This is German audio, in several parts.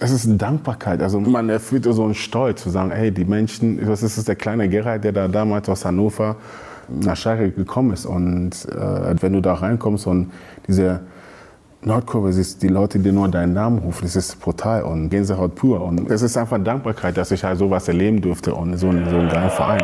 Es ist eine Dankbarkeit. Also man erfüllt so einen Stolz zu sagen, hey, die Menschen, das ist der kleine Gerhard, der da damals aus Hannover nach Schalke gekommen ist. Und äh, wenn du da reinkommst und diese Nordkurve siehst, die Leute, die nur deinen Namen rufen, das ist brutal und Gänsehaut pur. Und es ist einfach Dankbarkeit, dass ich halt sowas erleben durfte und so, so einen geilen Verein.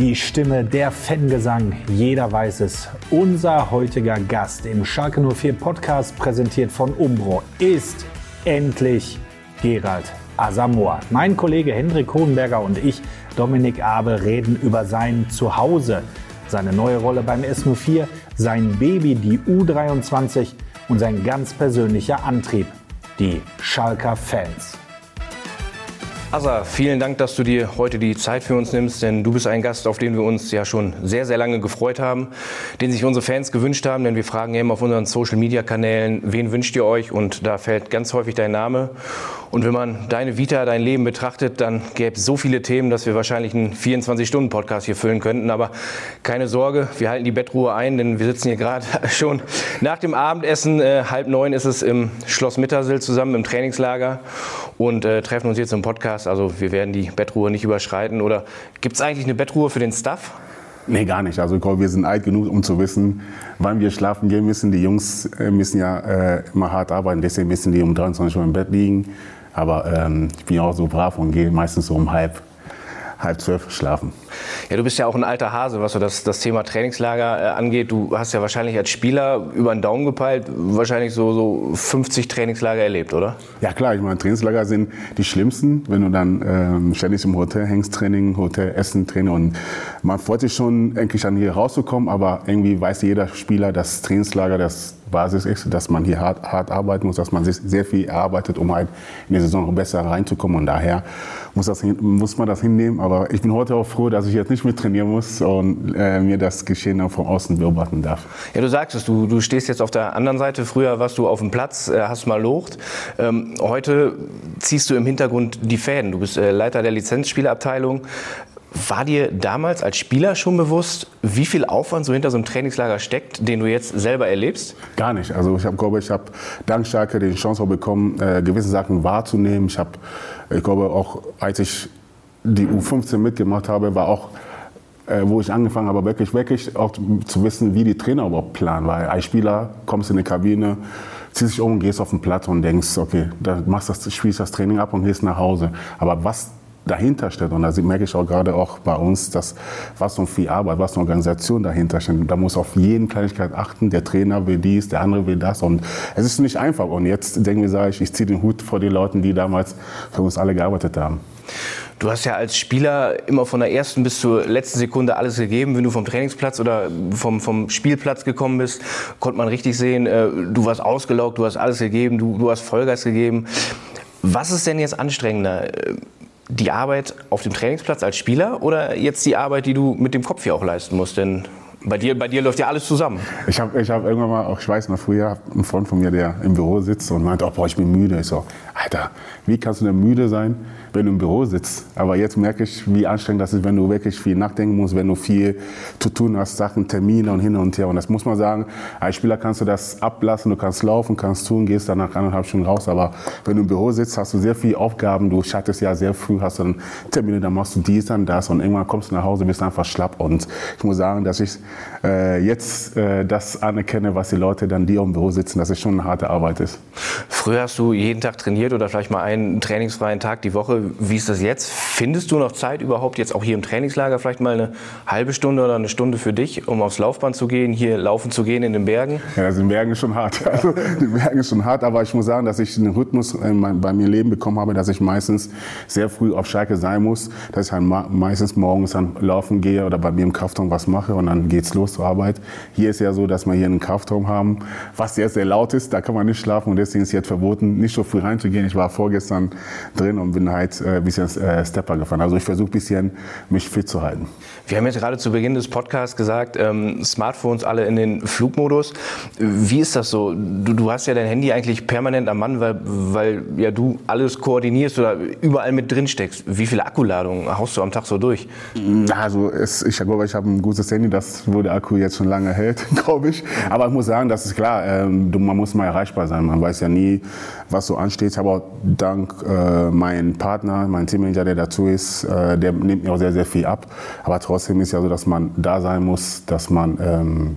Die Stimme, der Fangesang, jeder weiß es. Unser heutiger Gast im Schalke 04 Podcast, präsentiert von Umbro, ist endlich Gerald Asamoah. Mein Kollege Hendrik Hohenberger und ich, Dominik Abe, reden über sein Zuhause, seine neue Rolle beim S04, sein Baby, die U23 und sein ganz persönlicher Antrieb, die Schalker Fans. Asa, vielen Dank, dass du dir heute die Zeit für uns nimmst, denn du bist ein Gast, auf den wir uns ja schon sehr, sehr lange gefreut haben, den sich unsere Fans gewünscht haben, denn wir fragen immer auf unseren Social-Media-Kanälen, wen wünscht ihr euch? Und da fällt ganz häufig dein Name. Und wenn man deine Vita, dein Leben betrachtet, dann gäbe es so viele Themen, dass wir wahrscheinlich einen 24-Stunden-Podcast hier füllen könnten. Aber keine Sorge, wir halten die Bettruhe ein, denn wir sitzen hier gerade schon nach dem Abendessen. Äh, halb neun ist es im Schloss Mittersill zusammen im Trainingslager und äh, treffen uns jetzt im Podcast. Also wir werden die Bettruhe nicht überschreiten. Oder gibt es eigentlich eine Bettruhe für den Staff? Nee, gar nicht. Also wir sind alt genug, um zu wissen, wann wir schlafen gehen müssen. Die Jungs äh, müssen ja äh, immer hart arbeiten, deswegen müssen die um 23 Uhr im Bett liegen. Aber ähm, ich bin auch so brav und gehe meistens so um halb, halb zwölf schlafen. Ja, du bist ja auch ein alter Hase, was so das, das Thema Trainingslager äh, angeht. Du hast ja wahrscheinlich als Spieler über den Daumen gepeilt, wahrscheinlich so, so 50 Trainingslager erlebt, oder? Ja klar, ich meine, Trainingslager sind die schlimmsten, wenn du dann ähm, ständig im Hotel hängst, Training, Hotel, Essen, Training und man freut sich schon, endlich an hier rauszukommen, aber irgendwie weiß jeder Spieler, dass Trainingslager das Basis ist, dass man hier hart, hart arbeiten muss, dass man sich sehr viel erarbeitet, um halt in die Saison besser reinzukommen. Und daher muss, das, muss man das hinnehmen. Aber ich bin heute auch froh, dass ich jetzt nicht mit trainieren muss und äh, mir das Geschehen auch von außen beobachten darf. Ja, du sagst es, du, du stehst jetzt auf der anderen Seite. Früher warst du auf dem Platz, äh, hast mal locht. Ähm, heute ziehst du im Hintergrund die Fäden. Du bist äh, Leiter der Lizenzspielerabteilung. War dir damals als Spieler schon bewusst, wie viel Aufwand so hinter so einem Trainingslager steckt, den du jetzt selber erlebst? Gar nicht. Also ich habe, glaube ich, habe dank Schalke die Chance auch bekommen, äh, gewisse Sachen wahrzunehmen. Ich habe, ich glaube auch, als ich die U15 mitgemacht habe, war auch äh, wo ich angefangen habe, wirklich, wirklich auch zu wissen, wie die Trainer überhaupt planen. Weil als Spieler kommst in die Kabine, ziehst dich um, gehst auf den Platz und denkst, okay, dann machst das, spielst das Training ab und gehst nach Hause. Aber was dahinter steht. Und da merke ich auch gerade auch bei uns, dass was so viel Arbeit, was eine Organisation dahinter steht. Da muss auf jeden Kleinigkeit achten. Der Trainer will dies, der andere will das. Und es ist nicht einfach. Und jetzt denken wir, sage ich, ich ziehe den Hut vor den Leuten, die damals für uns alle gearbeitet haben. Du hast ja als Spieler immer von der ersten bis zur letzten Sekunde alles gegeben. Wenn du vom Trainingsplatz oder vom, vom Spielplatz gekommen bist, konnte man richtig sehen, äh, du warst ausgelaugt, du hast alles gegeben, du, du hast Vollgas gegeben. Was ist denn jetzt anstrengender? die Arbeit auf dem Trainingsplatz als Spieler oder jetzt die Arbeit, die du mit dem Kopf hier auch leisten musst? Denn bei dir, bei dir läuft ja alles zusammen. Ich habe ich hab irgendwann mal, auch, ich weiß noch früher, ein Freund von mir, der im Büro sitzt und meint, oh, boah, ich bin müde. Ich so, Alter, wie kannst du denn müde sein, wenn du im Büro sitzt? Aber jetzt merke ich, wie anstrengend das ist, wenn du wirklich viel nachdenken musst, wenn du viel zu tun hast, Sachen, Termine und hin und her. Und das muss man sagen, als Spieler kannst du das ablassen, du kannst laufen, kannst tun, gehst dann nach anderthalb Stunden raus. Aber wenn du im Büro sitzt, hast du sehr viele Aufgaben. Du schattest ja sehr früh, hast dann Termine, dann machst du dies, dann das. Und irgendwann kommst du nach Hause, bist einfach schlapp. Und ich muss sagen, dass ich äh, jetzt äh, das anerkenne, was die Leute dann, die im Büro sitzen, dass es schon eine harte Arbeit ist. Früher hast du jeden Tag trainiert oder vielleicht mal einen trainingsfreien Tag die Woche. Wie ist das jetzt? Findest du noch Zeit überhaupt jetzt auch hier im Trainingslager vielleicht mal eine halbe Stunde oder eine Stunde für dich, um aufs Laufband zu gehen, hier laufen zu gehen in den Bergen? Ja, also in den Bergen ist schon hart. Also, die Bergen ist schon hart, aber ich muss sagen, dass ich einen Rhythmus äh, bei mir Leben bekommen habe, dass ich meistens sehr früh auf Schalke sein muss, dass ich halt meistens morgens dann laufen gehe oder bei mir im Kraftraum was mache und dann geht's los zur Arbeit. Hier ist ja so, dass wir hier einen Kraftraum haben, was sehr, sehr laut ist, da kann man nicht schlafen und deswegen ist jetzt verboten, nicht so früh reinzugehen. Ich war vorgestern drin und bin halt Vergangenheit ein bisschen Stepper gefahren. Also ich versuche ein bisschen, mich fit zu halten. Wir haben jetzt gerade zu Beginn des Podcasts gesagt, ähm, Smartphones alle in den Flugmodus. Wie ist das so? Du, du, hast ja dein Handy eigentlich permanent am Mann, weil, weil ja du alles koordinierst oder überall mit drin steckst. Wie viele Akkuladungen haust du am Tag so durch? Also es, ich glaube, ich habe ein gutes Handy, das wo der Akku jetzt schon lange hält, glaube ich. Aber ich muss sagen, das ist klar, ähm, man muss mal erreichbar sein. Man weiß ja nie, was so ansteht. Aber dank äh, meinem Partner, meinem Teammanager, der dazu ist, äh, der nimmt mir auch sehr, sehr viel ab. Aber trotzdem trotzdem ist ja so, dass man da sein muss, dass man ähm,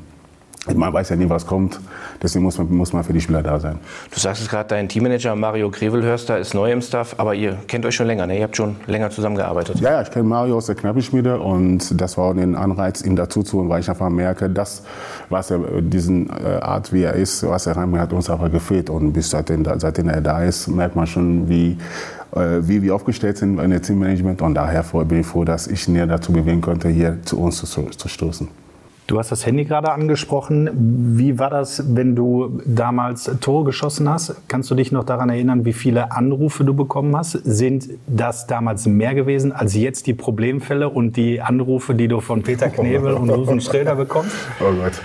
man weiß ja nie, was kommt. Deswegen muss man, muss man für die Spieler da sein. Du sagst es gerade, dein Teammanager Mario Grevelhörster ist neu im Staff, aber ihr kennt euch schon länger, ne? Ihr habt schon länger zusammengearbeitet. Ja, ich kenne Mario aus der Knappenschmiede und das war auch ein Anreiz, ihn dazu zu holen, weil ich einfach merke, dass was er, diesen äh, Art, wie er ist, was er reinbringt, hat uns einfach gefehlt. Und bis seitdem, seitdem er da ist, merkt man schon, wie äh, wie wir aufgestellt sind in der Teammanagement. Und daher bin ich froh, dass ich näher dazu bewegen konnte, hier zu uns zu, zu stoßen. Du hast das Handy gerade angesprochen. Wie war das, wenn du damals Tore geschossen hast? Kannst du dich noch daran erinnern, wie viele Anrufe du bekommen hast? Sind das damals mehr gewesen als jetzt die Problemfälle und die Anrufe, die du von Peter Knebel und Rufen Schröder bekommst? Oh Gott.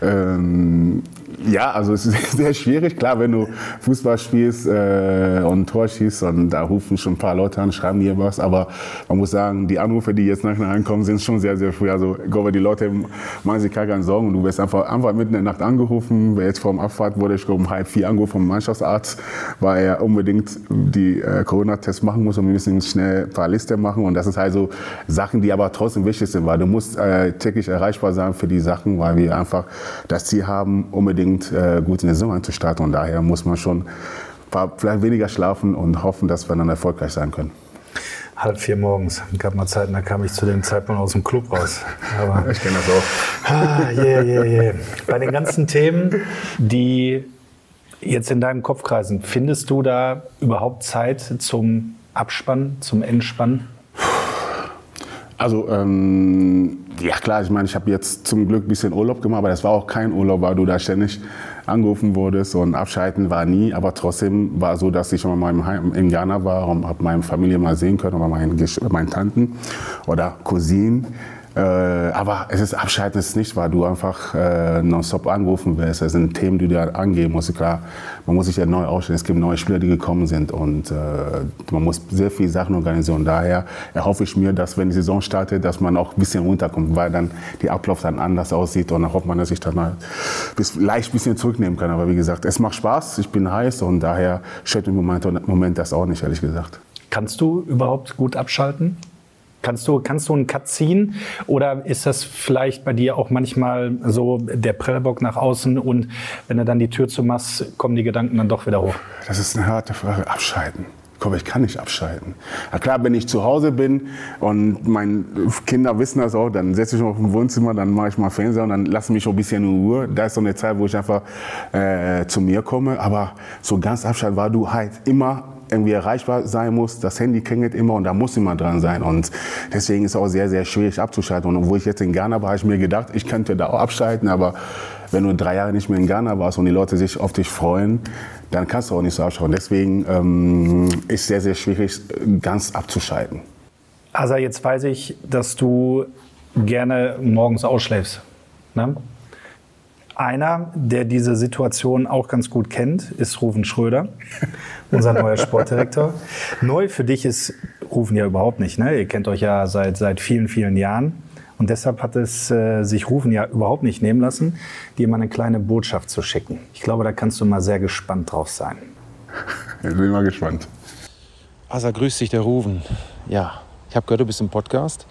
Ähm, ja, also es ist sehr schwierig. Klar, wenn du Fußball spielst äh, und Tor schießt und da rufen schon ein paar Leute an, schreiben dir was. Aber man muss sagen, die Anrufe, die jetzt nachher reinkommen, sind schon sehr, sehr früh. Also ich glaube, die Leute machen sich gar keine Sorgen. Du wirst einfach, einfach mitten in der Nacht angerufen. Jetzt vor dem Abfahrt wurde ich um halb vier angerufen vom Mannschaftsarzt, weil er unbedingt die äh, Corona-Tests machen muss und wir müssen schnell ein paar Liste machen. Und das ist halt so Sachen, die aber trotzdem wichtig sind, weil du musst äh, täglich erreichbar sein für die Sachen, weil wir einfach das Ziel haben, unbedingt unbedingt äh, gut in der Saison einzustarten. Und daher muss man schon vielleicht weniger schlafen und hoffen, dass wir dann erfolgreich sein können. Halb vier morgens. Gab mal Zeiten, da kam ich zu dem Zeitpunkt aus dem Club raus. Aber, ich kenne das auch. Ah, yeah, yeah, yeah. Bei den ganzen Themen, die jetzt in deinem Kopf kreisen, findest du da überhaupt Zeit zum Abspannen, zum Entspannen? Also ähm, ja klar, ich meine, ich habe jetzt zum Glück ein bisschen Urlaub gemacht, aber das war auch kein Urlaub, weil du da ständig angerufen wurdest und abschalten war nie. Aber trotzdem war es so, dass ich schon mal in Ghana war und habe meine Familie mal sehen können oder meinen, meinen Tanten oder Cousinen. Äh, aber es ist Abschalten ist nicht, weil du einfach äh, nonstop anrufen wirst. Es sind Themen, die du angehen musst. Klar, man muss sich ja neu ausstellen. Es gibt neue Spieler, die gekommen sind und äh, man muss sehr viele Sachen organisieren. Daher erhoffe ich mir, dass wenn die Saison startet, dass man auch ein bisschen runterkommt, weil dann die Ablauf dann anders aussieht und dann hofft man, dass ich dann mal bis, leicht ein bisschen zurücknehmen kann. Aber wie gesagt, es macht Spaß, ich bin heiß und daher stört im Moment, Moment das auch nicht, ehrlich gesagt. Kannst du überhaupt gut abschalten? Kannst du, kannst du einen Cut ziehen? Oder ist das vielleicht bei dir auch manchmal so der Prellbock nach außen und wenn du dann die Tür zumachst, kommen die Gedanken dann doch wieder hoch? Das ist eine harte Frage. Abschalten. Komm, ich kann nicht abschalten. Na klar, wenn ich zu Hause bin und meine Kinder wissen das auch, dann setze ich mich auf dem Wohnzimmer, dann mache ich mal Fernseher und dann lasse mich ein bisschen in Ruhe. Da ist so eine Zeit, wo ich einfach äh, zu mir komme. Aber so ganz abschalten, weil du halt immer irgendwie erreichbar sein muss. Das Handy klingelt immer und da muss immer dran sein. Und deswegen ist es auch sehr, sehr schwierig abzuschalten. Und wo ich jetzt in Ghana war, habe ich mir gedacht, ich könnte da auch abschalten, aber wenn du drei Jahre nicht mehr in Ghana warst und die Leute sich auf dich freuen, dann kannst du auch nicht so abschauen. Deswegen ähm, ist es sehr, sehr schwierig, ganz abzuschalten. Also jetzt weiß ich, dass du gerne morgens ausschläfst. Ne? Einer, der diese Situation auch ganz gut kennt, ist Rufen Schröder, unser neuer Sportdirektor. Neu für dich ist Rufen ja überhaupt nicht. Ne? Ihr kennt euch ja seit, seit vielen, vielen Jahren. Und deshalb hat es äh, sich Rufen ja überhaupt nicht nehmen lassen, dir mal eine kleine Botschaft zu schicken. Ich glaube, da kannst du mal sehr gespannt drauf sein. Ich bin mal gespannt. Asa, grüß dich, der Rufen. Ja, ich habe gehört, du bist im Podcast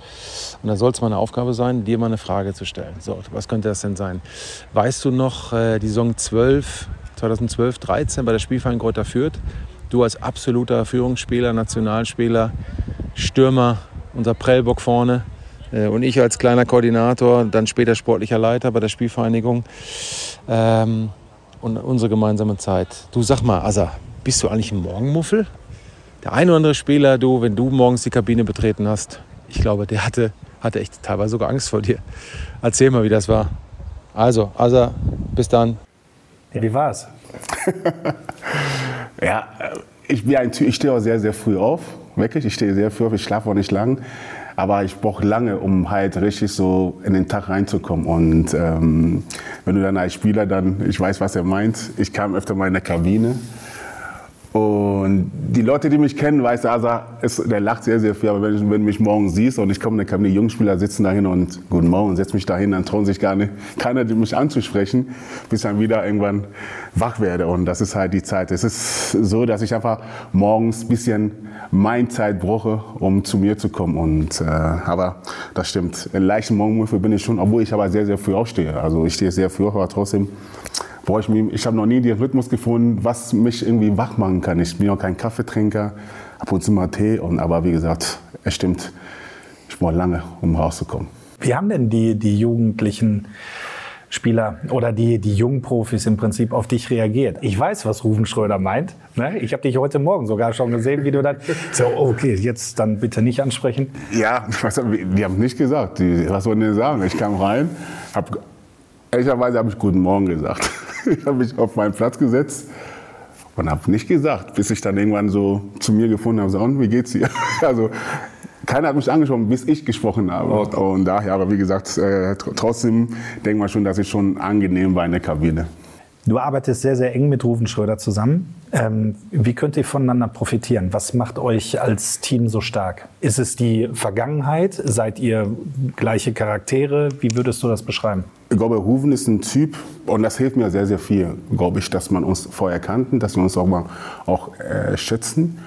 und da soll es meine Aufgabe sein, dir mal eine Frage zu stellen. So, was könnte das denn sein? Weißt du noch äh, die Saison 12, 2012, 13 bei der Spielverein Kräuter Fürth? Du als absoluter Führungsspieler, Nationalspieler, Stürmer, unser Prellbock vorne äh, und ich als kleiner Koordinator, dann später sportlicher Leiter bei der Spielvereinigung ähm, und unsere gemeinsame Zeit. Du sag mal, Asa, bist du eigentlich ein Morgenmuffel? Der eine oder andere Spieler, du, wenn du morgens die Kabine betreten hast, ich glaube, der hatte, hatte echt teilweise sogar Angst vor dir. Erzähl mal, wie das war. Also, Asa, bis dann. Ja, wie war's? ja, ich, bin ein, ich stehe auch sehr, sehr früh auf. wirklich. Ich stehe sehr früh auf, ich schlafe auch nicht lang. Aber ich brauche lange, um halt richtig so in den Tag reinzukommen. Und ähm, wenn du dann als Spieler dann, ich weiß, was er meint, ich kam öfter mal in der Kabine und die Leute, die mich kennen, weiß Asa, ist, der lacht sehr, sehr viel. Aber wenn, wenn du mich morgen siehst und ich komme, dann kommen die Jungspieler sitzen dahin und guten Morgen, setz mich dahin, dann trauen sich gar nicht, keiner mich anzusprechen, bis dann wieder irgendwann wach werde. Und das ist halt die Zeit. Es ist so, dass ich einfach morgens ein bisschen mein Zeit brauche, um zu mir zu kommen. Und, äh, aber das stimmt. Leichten Morgenmuffel bin ich schon, obwohl ich aber sehr, sehr früh aufstehe. Also ich stehe sehr früh auf, aber trotzdem brauche ich ich habe noch nie den Rhythmus gefunden, was mich irgendwie wach machen kann. Ich bin auch kein Kaffeetrinker, ab und zu mal Tee, und, aber wie gesagt, es stimmt, ich brauche lange, um rauszukommen. Wie haben denn die, die Jugendlichen Spieler oder die, die jungen Profis im Prinzip auf dich reagiert. Ich weiß, was Rufen Schröder meint. Ne? Ich habe dich heute Morgen sogar schon gesehen, wie du dann so, okay, jetzt dann bitte nicht ansprechen. Ja, was, die haben nicht gesagt. Die, was sollen die sagen? Ich kam rein, hab, ehrlicherweise habe ich Guten Morgen gesagt. Ich habe mich auf meinen Platz gesetzt und habe nicht gesagt, bis ich dann irgendwann so zu mir gefunden habe, so, und wie geht's dir? Also keiner hat mich angesprochen, bis ich gesprochen habe. Okay. Und daher, aber wie gesagt, äh, trotzdem denkt man schon, dass ich schon angenehm war in der Kabine. Du arbeitest sehr, sehr eng mit Rufen Schröder zusammen. Ähm, wie könnt ihr voneinander profitieren? Was macht euch als Team so stark? Ist es die Vergangenheit? Seid ihr gleiche Charaktere? Wie würdest du das beschreiben? Ich glaube, Rufen ist ein Typ, und das hilft mir sehr, sehr viel, glaube ich, dass man uns vorher kannten, dass wir uns auch mal auch, äh, schätzen.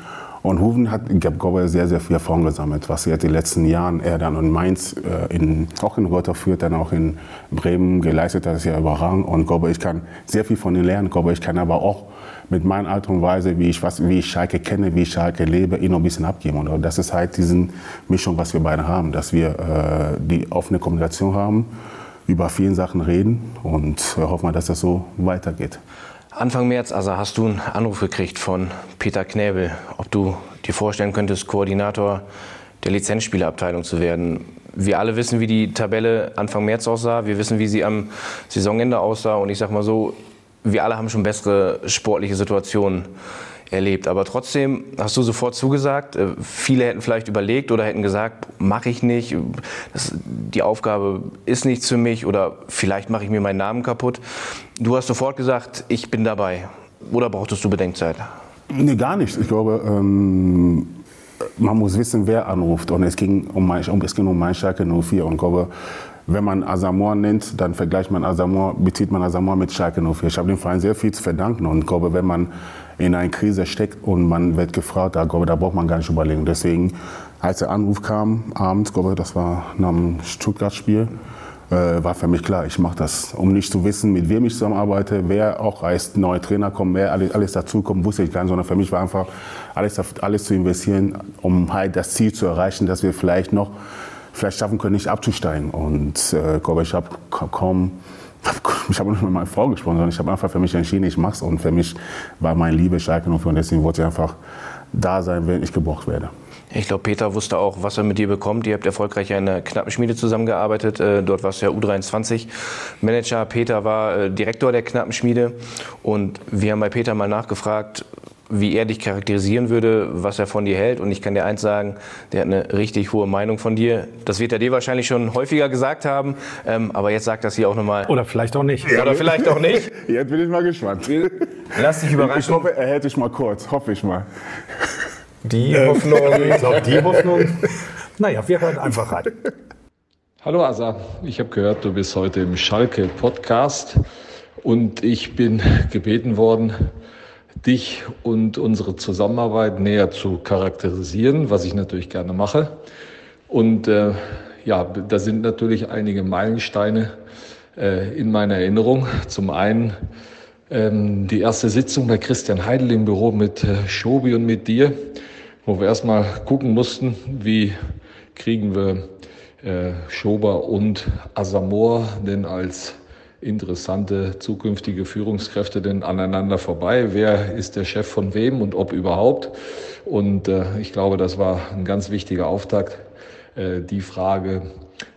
Und Huven hat, ich glaube, sehr, sehr viel Erfahrung gesammelt, was er die letzten Jahren, er dann in Mainz, äh, in, auch in Rotterfürth, dann auch in Bremen geleistet hat, ist ja überragend. Und ich glaube, ich kann sehr viel von ihm lernen. Ich glaube, ich kann aber auch mit meiner Art und Weise, wie ich, was, wie ich Schalke kenne, wie ich Schalke lebe, ihn noch ein bisschen abgeben. Und das ist halt diese Mischung, was wir beide haben, dass wir äh, die offene Kommunikation haben, über vielen Sachen reden und äh, hoffen wir, dass das so weitergeht. Anfang März also hast du einen Anruf gekriegt von Peter Knäbel, ob du dir vorstellen könntest, Koordinator der Lizenzspielerabteilung zu werden. Wir alle wissen, wie die Tabelle Anfang März aussah. Wir wissen, wie sie am Saisonende aussah. Und ich sag mal so, wir alle haben schon bessere sportliche Situationen erlebt. Aber trotzdem hast du sofort zugesagt. Äh, viele hätten vielleicht überlegt oder hätten gesagt, mache ich nicht. Das, die Aufgabe ist nichts für mich oder vielleicht mache ich mir meinen Namen kaputt. Du hast sofort gesagt, ich bin dabei. Oder brauchtest du Bedenkzeit? Nee, gar nicht. Ich glaube, ähm, man muss wissen, wer anruft. Und es ging um, mein, es ging um mein Schalke 04. Und glaube, wenn man Asamoah nennt, dann vergleicht man Asamoah, bezieht man Asamoah mit Schalke 04. Ich habe dem Verein sehr viel zu verdanken. Und glaube, wenn man in einer Krise steckt und man wird gefragt, da, glaube, da braucht man gar nicht überlegen. Deswegen, als der Anruf kam, abends, glaube das war nach dem Stuttgart-Spiel, äh, war für mich klar, ich mache das. Um nicht zu wissen, mit wem ich zusammenarbeite, wer auch als neuer Trainer kommt, wer alles, alles dazukommt, wusste ich gar nicht, sondern für mich war einfach alles, alles zu investieren, um halt das Ziel zu erreichen, dass wir vielleicht noch, vielleicht schaffen können, nicht abzusteigen. Und äh, glaube, ich habe kaum ich habe nicht mit meiner Frau gesprochen, sondern ich habe einfach für mich entschieden, ich mache es. Und für mich war mein Liebe Schalke und deswegen wollte ich einfach da sein, wenn ich gebraucht werde. Ich glaube, Peter wusste auch, was er mit dir bekommt. Ihr habt erfolgreich in einer Knappenschmiede zusammengearbeitet. Äh, dort warst du ja U23-Manager. Peter war äh, Direktor der Knappenschmiede. Und wir haben bei Peter mal nachgefragt, wie er dich charakterisieren würde, was er von dir hält. Und ich kann dir eins sagen, der hat eine richtig hohe Meinung von dir. Das wird er dir wahrscheinlich schon häufiger gesagt haben, ähm, aber jetzt sagt das hier auch nochmal. Oder vielleicht auch nicht. Ja, Oder vielleicht auch nicht. Jetzt bin ich mal gespannt. Lass dich überraschen. Ich hoffe, er hält dich mal kurz. Hoffe ich mal. Die Hoffnung. ich glaube, die Hoffnung. Naja, wir hören einfach rein. Hallo Asa, ich habe gehört, du bist heute im Schalke Podcast und ich bin gebeten worden, dich und unsere Zusammenarbeit näher zu charakterisieren, was ich natürlich gerne mache. Und äh, ja, da sind natürlich einige Meilensteine äh, in meiner Erinnerung. Zum einen ähm, die erste Sitzung bei Christian Heidel im Büro mit äh, Schobi und mit dir, wo wir erstmal gucken mussten, wie kriegen wir äh, Schober und Asamor denn als interessante zukünftige Führungskräfte denn aneinander vorbei? Wer ist der Chef von wem und ob überhaupt? Und äh, ich glaube, das war ein ganz wichtiger Auftakt, äh, die Frage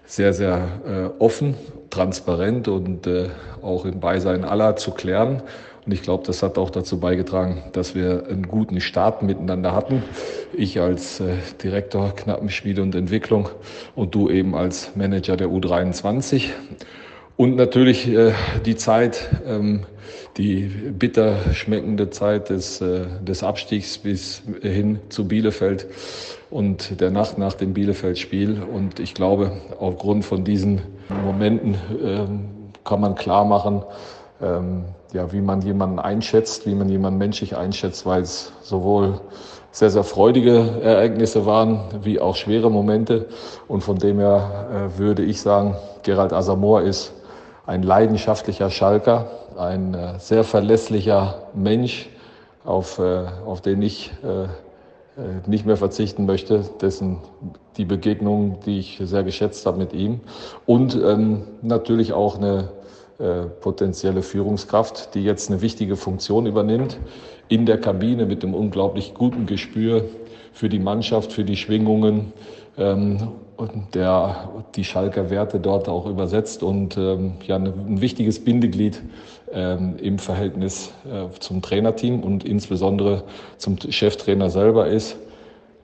sehr, sehr äh, offen, transparent und äh, auch im Beisein aller zu klären. Und ich glaube, das hat auch dazu beigetragen, dass wir einen guten Start miteinander hatten. Ich als äh, Direktor Knappenschmiede und Entwicklung und du eben als Manager der U23. Und natürlich äh, die Zeit, ähm, die bitter schmeckende Zeit des, äh, des Abstiegs bis hin zu Bielefeld und der Nacht nach dem Bielefeld-Spiel. Und ich glaube, aufgrund von diesen Momenten ähm, kann man klar machen, ähm, ja, wie man jemanden einschätzt, wie man jemanden menschlich einschätzt, weil es sowohl sehr, sehr freudige Ereignisse waren, wie auch schwere Momente. Und von dem her äh, würde ich sagen, Gerald Asamoah ist ein leidenschaftlicher Schalker, ein äh, sehr verlässlicher Mensch, auf, äh, auf den ich äh, äh, nicht mehr verzichten möchte, dessen die Begegnung, die ich sehr geschätzt habe mit ihm. Und ähm, natürlich auch eine äh, potenzielle Führungskraft, die jetzt eine wichtige Funktion übernimmt in der Kabine mit dem unglaublich guten Gespür für die Mannschaft, für die Schwingungen ähm, und der die Schalker Werte dort auch übersetzt und ähm, ja ein wichtiges Bindeglied ähm, im Verhältnis äh, zum Trainerteam und insbesondere zum Cheftrainer selber ist.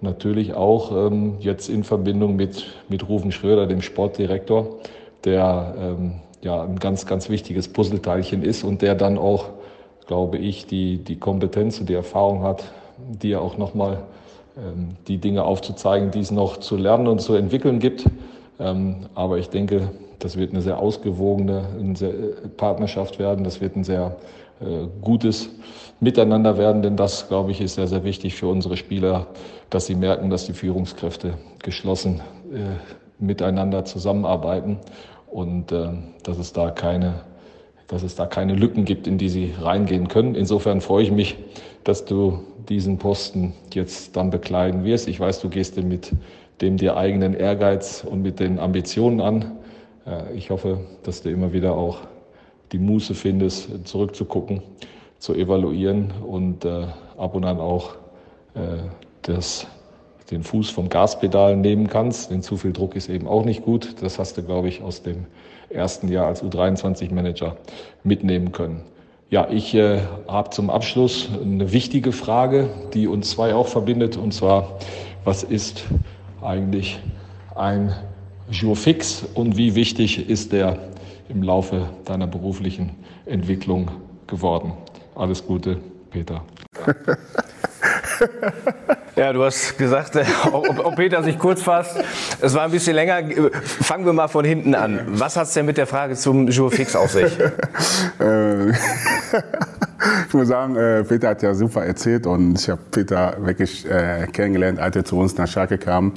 Natürlich auch ähm, jetzt in Verbindung mit, mit Rufen Schröder, dem Sportdirektor, der ähm, ja ein ganz, ganz wichtiges Puzzleteilchen ist und der dann auch, glaube ich, die, die Kompetenz und die Erfahrung hat, die er auch nochmal ähm, die Dinge aufzuzeigen, die es noch zu lernen und zu entwickeln gibt. Ähm, aber ich denke, das wird eine sehr ausgewogene äh, Partnerschaft werden. Das wird ein sehr äh, gutes Miteinander werden, denn das, glaube ich, ist sehr, sehr wichtig für unsere Spieler, dass sie merken, dass die Führungskräfte geschlossen äh, miteinander zusammenarbeiten und dass es da keine dass es da keine Lücken gibt, in die sie reingehen können. Insofern freue ich mich, dass du diesen Posten jetzt dann bekleiden wirst. Ich weiß, du gehst den mit dem dir eigenen Ehrgeiz und mit den Ambitionen an. Äh, ich hoffe, dass du immer wieder auch die Muße findest, zurückzugucken, zu evaluieren und äh, ab und an auch äh, das, den Fuß vom Gaspedal nehmen kannst. Denn zu viel Druck ist eben auch nicht gut. Das hast du, glaube ich, aus dem ersten Jahr als U23-Manager mitnehmen können. Ja, ich äh, habe zum Abschluss eine wichtige Frage, die uns zwei auch verbindet, und zwar, was ist eigentlich ein Jour fix und wie wichtig ist der im Laufe deiner beruflichen Entwicklung geworden? Alles Gute, Peter. Ja, du hast gesagt, äh, ob, Peter sich kurz fasst. Es war ein bisschen länger. Fangen wir mal von hinten an. Was hat es denn mit der Frage zum Jour fix auf sich? Äh, ich muss sagen, äh, Peter hat ja super erzählt und ich habe Peter wirklich kennengelernt, als er zu uns nach Schalke kam.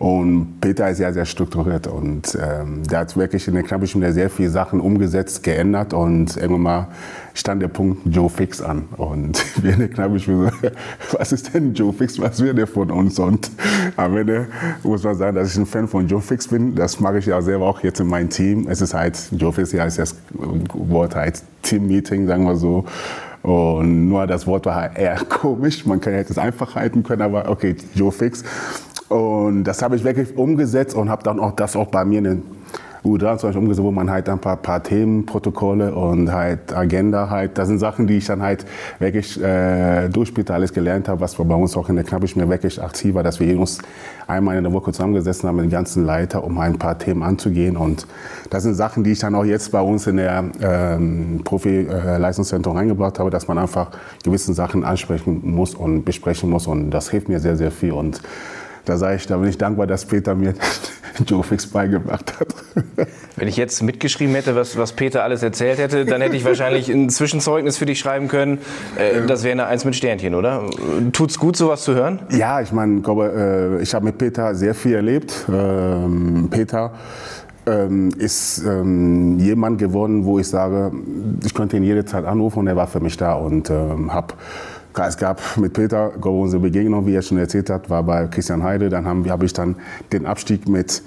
Und Peter ist ja sehr strukturiert und ähm, der hat wirklich in der Knappenschule sehr viele Sachen umgesetzt, geändert und irgendwann mal stand der Punkt Joe Fix an. Und wir in der Knappenschule, was ist denn Joe Fix, was will der von uns? Und am Ende muss man sagen, dass ich ein Fan von Joe Fix bin. Das mache ich ja selber auch jetzt in meinem Team. Es ist halt, Joe Fix ja ist das Wort halt Team-Meeting, sagen wir so. Und nur das Wort war halt eher komisch. Man kann hätte es einfach halten können, aber okay, Joe Fix. Und das habe ich wirklich umgesetzt und habe dann auch das auch bei mir in den U23 umgesetzt, wo man halt ein paar, paar Themen, Protokolle und halt Agenda halt, das sind Sachen, die ich dann halt wirklich äh, durch später alles gelernt habe, was bei uns auch in der Knappe mir wirklich aktiv war, dass wir uns einmal in der Woche zusammengesessen haben mit den ganzen Leiter, um ein paar Themen anzugehen. Und das sind Sachen, die ich dann auch jetzt bei uns in der ähm, Profi-Leistungszentrum reingebracht habe, dass man einfach gewisse Sachen ansprechen muss und besprechen muss. Und das hilft mir sehr, sehr viel. Und da sage ich, da bin ich dankbar, dass Peter mir Joe Fix beigebracht hat. Wenn ich jetzt mitgeschrieben hätte, was, was Peter alles erzählt hätte, dann hätte ich wahrscheinlich ein Zwischenzeugnis für dich schreiben können. Äh, das wäre eine Eins mit Sternchen, oder? Tut's gut, sowas zu hören? Ja, ich meine, äh, ich habe mit Peter sehr viel erlebt. Ähm, Peter ähm, ist ähm, jemand geworden, wo ich sage, ich konnte ihn jederzeit anrufen und er war für mich da und ähm, habe es gab mit Peter unsere Begegnung, wie er schon erzählt hat, war bei Christian Heide. Dann habe hab ich dann den Abstieg mit,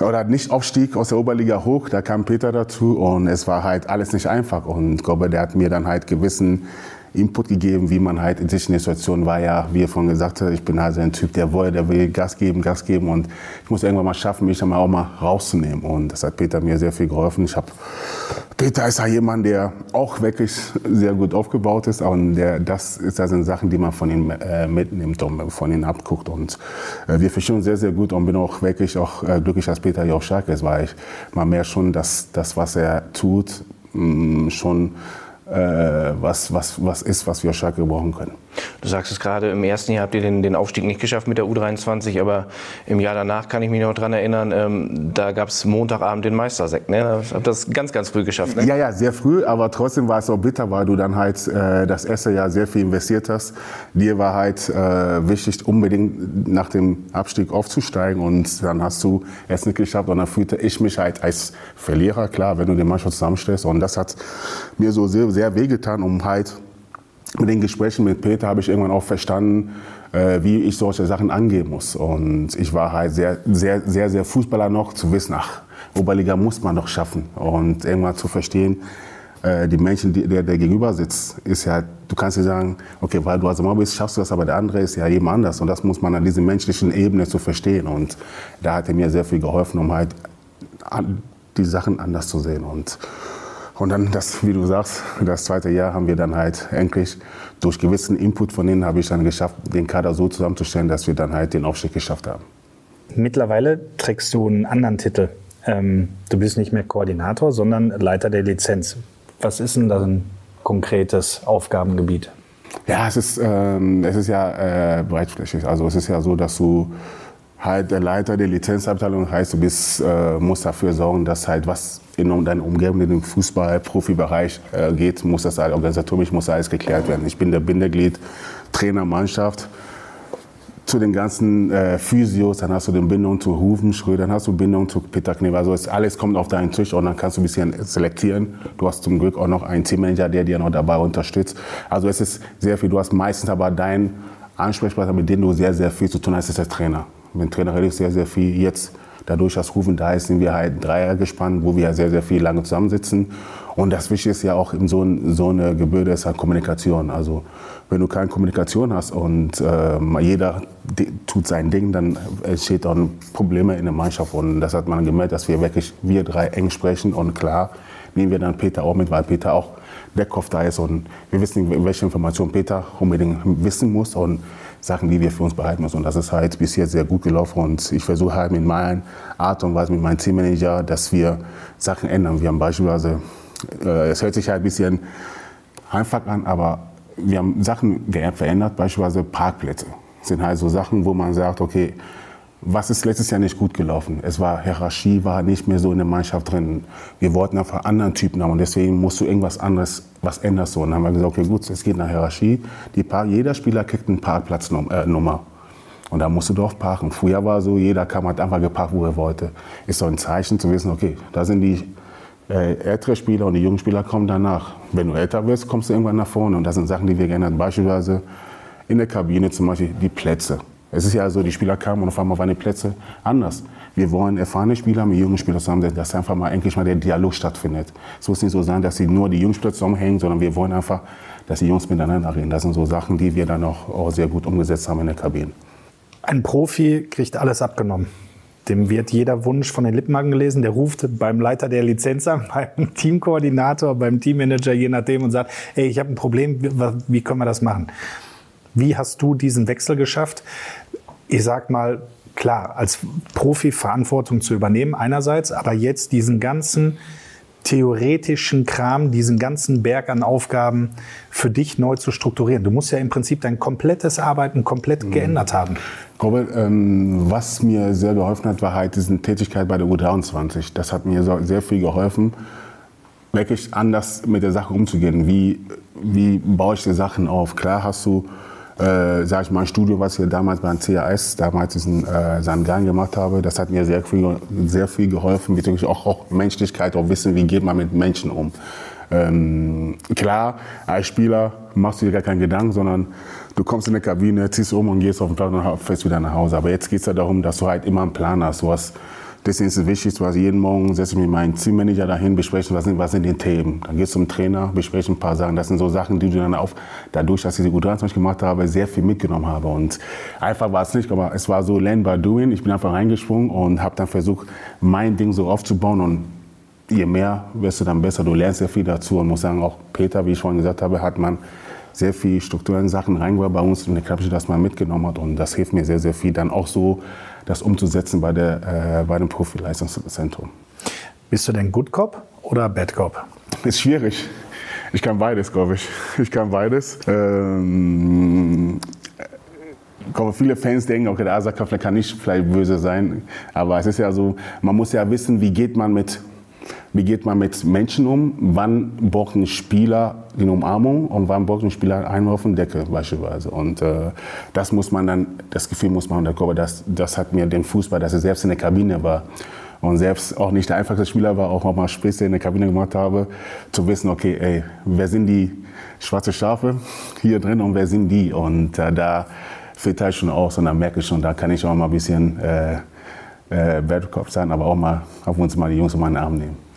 oder nicht Aufstieg aus der Oberliga hoch, da kam Peter dazu und es war halt alles nicht einfach. Und glaube, der hat mir dann halt gewissen Input gegeben, wie man halt in solchen Situationen war. Ja, wie er vorhin gesagt hat, ich bin halt so ein Typ, der will, der will Gas geben, Gas geben und ich muss irgendwann mal schaffen, mich dann mal auch mal rauszunehmen. Und das hat Peter mir sehr viel geholfen. Ich habe Peter ist ja jemand, der auch wirklich sehr gut aufgebaut ist. Und der, das, ist, das sind Sachen, die man von ihm äh, mitnimmt und von ihm abguckt. Und äh, wir verstehen uns sehr, sehr gut und bin auch wirklich auch äh, glücklich, dass Peter hier auch stark ist, weil ich, man merkt schon, dass das, was er tut, mm, schon was, was, was ist, was wir stark gebrauchen können. Du sagst es gerade, im ersten Jahr habt ihr den, den Aufstieg nicht geschafft mit der U23, aber im Jahr danach kann ich mich noch daran erinnern, ähm, da gab es Montagabend den Meistersekt. Ne? Habt das ganz, ganz früh geschafft. Ne? Ja, ja, sehr früh, aber trotzdem war es auch bitter, weil du dann halt äh, das erste Jahr sehr viel investiert hast. Dir war halt äh, wichtig, unbedingt nach dem Abstieg aufzusteigen und dann hast du es nicht geschafft und dann fühlte ich mich halt als Verlierer, klar, wenn du den Mannschaft zusammenstellst und das hat mir so sehr, sehr wehgetan, um halt mit den Gesprächen mit Peter habe ich irgendwann auch verstanden, äh, wie ich solche Sachen angehen muss. Und ich war halt sehr, sehr, sehr, sehr Fußballer noch, zu wissen, ach, Oberliga muss man doch schaffen. Und irgendwann zu verstehen, äh, die Menschen, die, der, der gegenüber sitzt, ist ja, du kannst dir sagen, okay, weil du also mal bist, schaffst du das, aber der andere ist ja jedem anders. Und das muss man an dieser menschlichen Ebene zu verstehen. Und da hat er mir sehr viel geholfen, um halt die Sachen anders zu sehen. Und und dann, das, wie du sagst, das zweite Jahr haben wir dann halt endlich durch gewissen Input von denen habe ich dann geschafft, den Kader so zusammenzustellen, dass wir dann halt den Aufstieg geschafft haben. Mittlerweile trägst du einen anderen Titel. Ähm, du bist nicht mehr Koordinator, sondern Leiter der Lizenz. Was ist denn da ein konkretes Aufgabengebiet? Ja, es ist, ähm, es ist ja äh, breitflächig. Also es ist ja so, dass du halt der Leiter der Lizenzabteilung heißt, du bist, äh, musst dafür sorgen, dass halt was in deiner Umgebung, in den Fußball-Profibereich äh, geht, muss das halt organisatorisch muss alles geklärt werden. Ich bin der Bindeglied, Trainer, Mannschaft. Zu den ganzen äh, Physios, dann hast du die Bindung zu Hufen, Schröder, dann hast du Bindung zu Peter Kniever. Also es, alles kommt auf deinen Tisch und dann kannst du ein bisschen selektieren. Du hast zum Glück auch noch einen Teammanager, der dir noch dabei unterstützt. Also es ist sehr viel. Du hast meistens aber deinen Ansprechpartner, mit dem du sehr, sehr viel zu tun hast, ist der Trainer. Mit Trainer rede ich sehr, sehr viel. Jetzt Dadurch, dass Rufen da ist, sind wir halt ein Dreier gespannt, wo wir sehr, sehr viel lange zusammensitzen. Und das Wichtige ist ja auch in so, so eine Gebürde ist halt Kommunikation. Also wenn du keine Kommunikation hast und äh, jeder tut sein Ding, dann entsteht auch Probleme in der Mannschaft. Und das hat man gemerkt, dass wir wirklich, wir drei eng sprechen. Und klar nehmen wir dann Peter auch mit, weil Peter auch der Kopf da ist. Und wir wissen, welche Informationen Peter unbedingt wissen muss. Und Sachen, die wir für uns behalten müssen. Und das ist halt bis jetzt sehr gut gelaufen. Und ich versuche halt mit meiner Art und Weise, mit meinem Teammanager, dass wir Sachen ändern. Wir haben beispielsweise, äh, es hört sich halt ein bisschen einfach an, aber wir haben Sachen verändert, beispielsweise Parkplätze. Das sind halt so Sachen, wo man sagt, okay, was ist letztes Jahr nicht gut gelaufen? Es war Hierarchie, war nicht mehr so in der Mannschaft drin. Wir wollten einfach anderen Typen haben und deswegen musst du irgendwas anderes, was änderst du. Und dann haben wir gesagt, okay, gut, es geht nach Hierarchie. Paar, jeder Spieler kriegt eine Parkplatznummer. Äh, und da musst du drauf parken. Früher war so, jeder kam hat einfach geparkt, wo er wollte. Ist so ein Zeichen zu wissen, okay, da sind die äh, ältere Spieler und die jungen Spieler kommen danach. Wenn du älter wirst, kommst du irgendwann nach vorne. Und das sind Sachen, die wir geändert haben. Beispielsweise in der Kabine zum Beispiel die Plätze. Es ist ja so, die Spieler kamen und auf einmal waren die Plätze anders. Wir wollen erfahrene Spieler mit jungen Spielern zusammensetzen, dass einfach mal endlich mal der Dialog stattfindet. Es muss nicht so sein, dass sie nur die Jungspieler zusammenhängen, sondern wir wollen einfach, dass die Jungs miteinander reden. Das sind so Sachen, die wir dann auch, sehr gut umgesetzt haben in der Kabine. Ein Profi kriegt alles abgenommen. Dem wird jeder Wunsch von den Lippen angelesen. Der ruft beim Leiter der Lizenz an, beim Teamkoordinator, beim Teammanager, je nachdem, und sagt, hey, ich habe ein Problem, wie können wir das machen? Wie hast du diesen Wechsel geschafft? Ich sag mal, klar, als Profi Verantwortung zu übernehmen einerseits, aber jetzt diesen ganzen theoretischen Kram, diesen ganzen Berg an Aufgaben für dich neu zu strukturieren. Du musst ja im Prinzip dein komplettes Arbeiten komplett mhm. geändert haben. Robert, ähm, was mir sehr geholfen hat, war halt diese Tätigkeit bei der U23. Das hat mir sehr viel geholfen, wirklich anders mit der Sache umzugehen. Wie, wie baue ich die Sachen auf? Klar hast du äh, sag ich mal, ein Studium, was ich damals beim CAS, damals diesen äh, seinen Gang gemacht habe, das hat mir sehr viel, sehr viel geholfen, bezüglich auch, auch Menschlichkeit, auch Wissen, wie geht man mit Menschen um. Ähm, klar, als Spieler machst du dir gar keinen Gedanken, sondern du kommst in der Kabine, ziehst um und gehst auf den Platz und fährst wieder nach Hause. Aber jetzt geht es ja darum, dass du halt immer einen Plan hast. Du hast Deswegen ist es wichtig, dass jeden Morgen setze ich mit meinem Teammanager dahin, besprechen, was sind, was sind die Themen. Dann gehst du zum Trainer, besprechen ein paar Sachen. Das sind so Sachen, die du dann auf, dadurch, dass ich die U23 gemacht habe, sehr viel mitgenommen habe. Und einfach war es nicht, aber es war so learn by doing. Ich bin einfach reingesprungen und habe dann versucht, mein Ding so aufzubauen und je mehr wirst du dann besser. Du lernst sehr viel dazu und muss sagen, auch Peter, wie ich vorhin gesagt habe, hat man sehr viel strukturellen Sachen reingebracht bei uns in der Klappsche, dass man mitgenommen hat und das hilft mir sehr, sehr viel, dann auch so das umzusetzen bei, der, äh, bei dem Profileistungszentrum. Bist du denn Good Cop oder Bad Cop? Ist schwierig. Ich kann beides, glaube ich. Ich kann beides. Ähm, ich glaube, viele Fans denken, okay, der Asakaffler kann nicht vielleicht böse sein. Aber es ist ja so, man muss ja wissen, wie geht man mit, wie geht man mit Menschen um? Wann braucht ein Spieler die Umarmung und wann braucht ein Spieler einen auf den Deckel beispielsweise? Und äh, das muss man dann, das Gefühl muss man, ich glaube, das, das hat mir den Fußball, dass er selbst in der Kabine war, und selbst auch nicht der einfachste Spieler war, auch mal Späße in der Kabine gemacht habe, zu wissen, okay, ey, wer sind die schwarze Schafe hier drin und wer sind die? Und äh, da fällt halt schon aus und dann merke ich schon, da kann ich auch mal ein bisschen äh, äh, Cop sein, aber auch mal auf uns mal die Jungs um meinen Arm nehmen.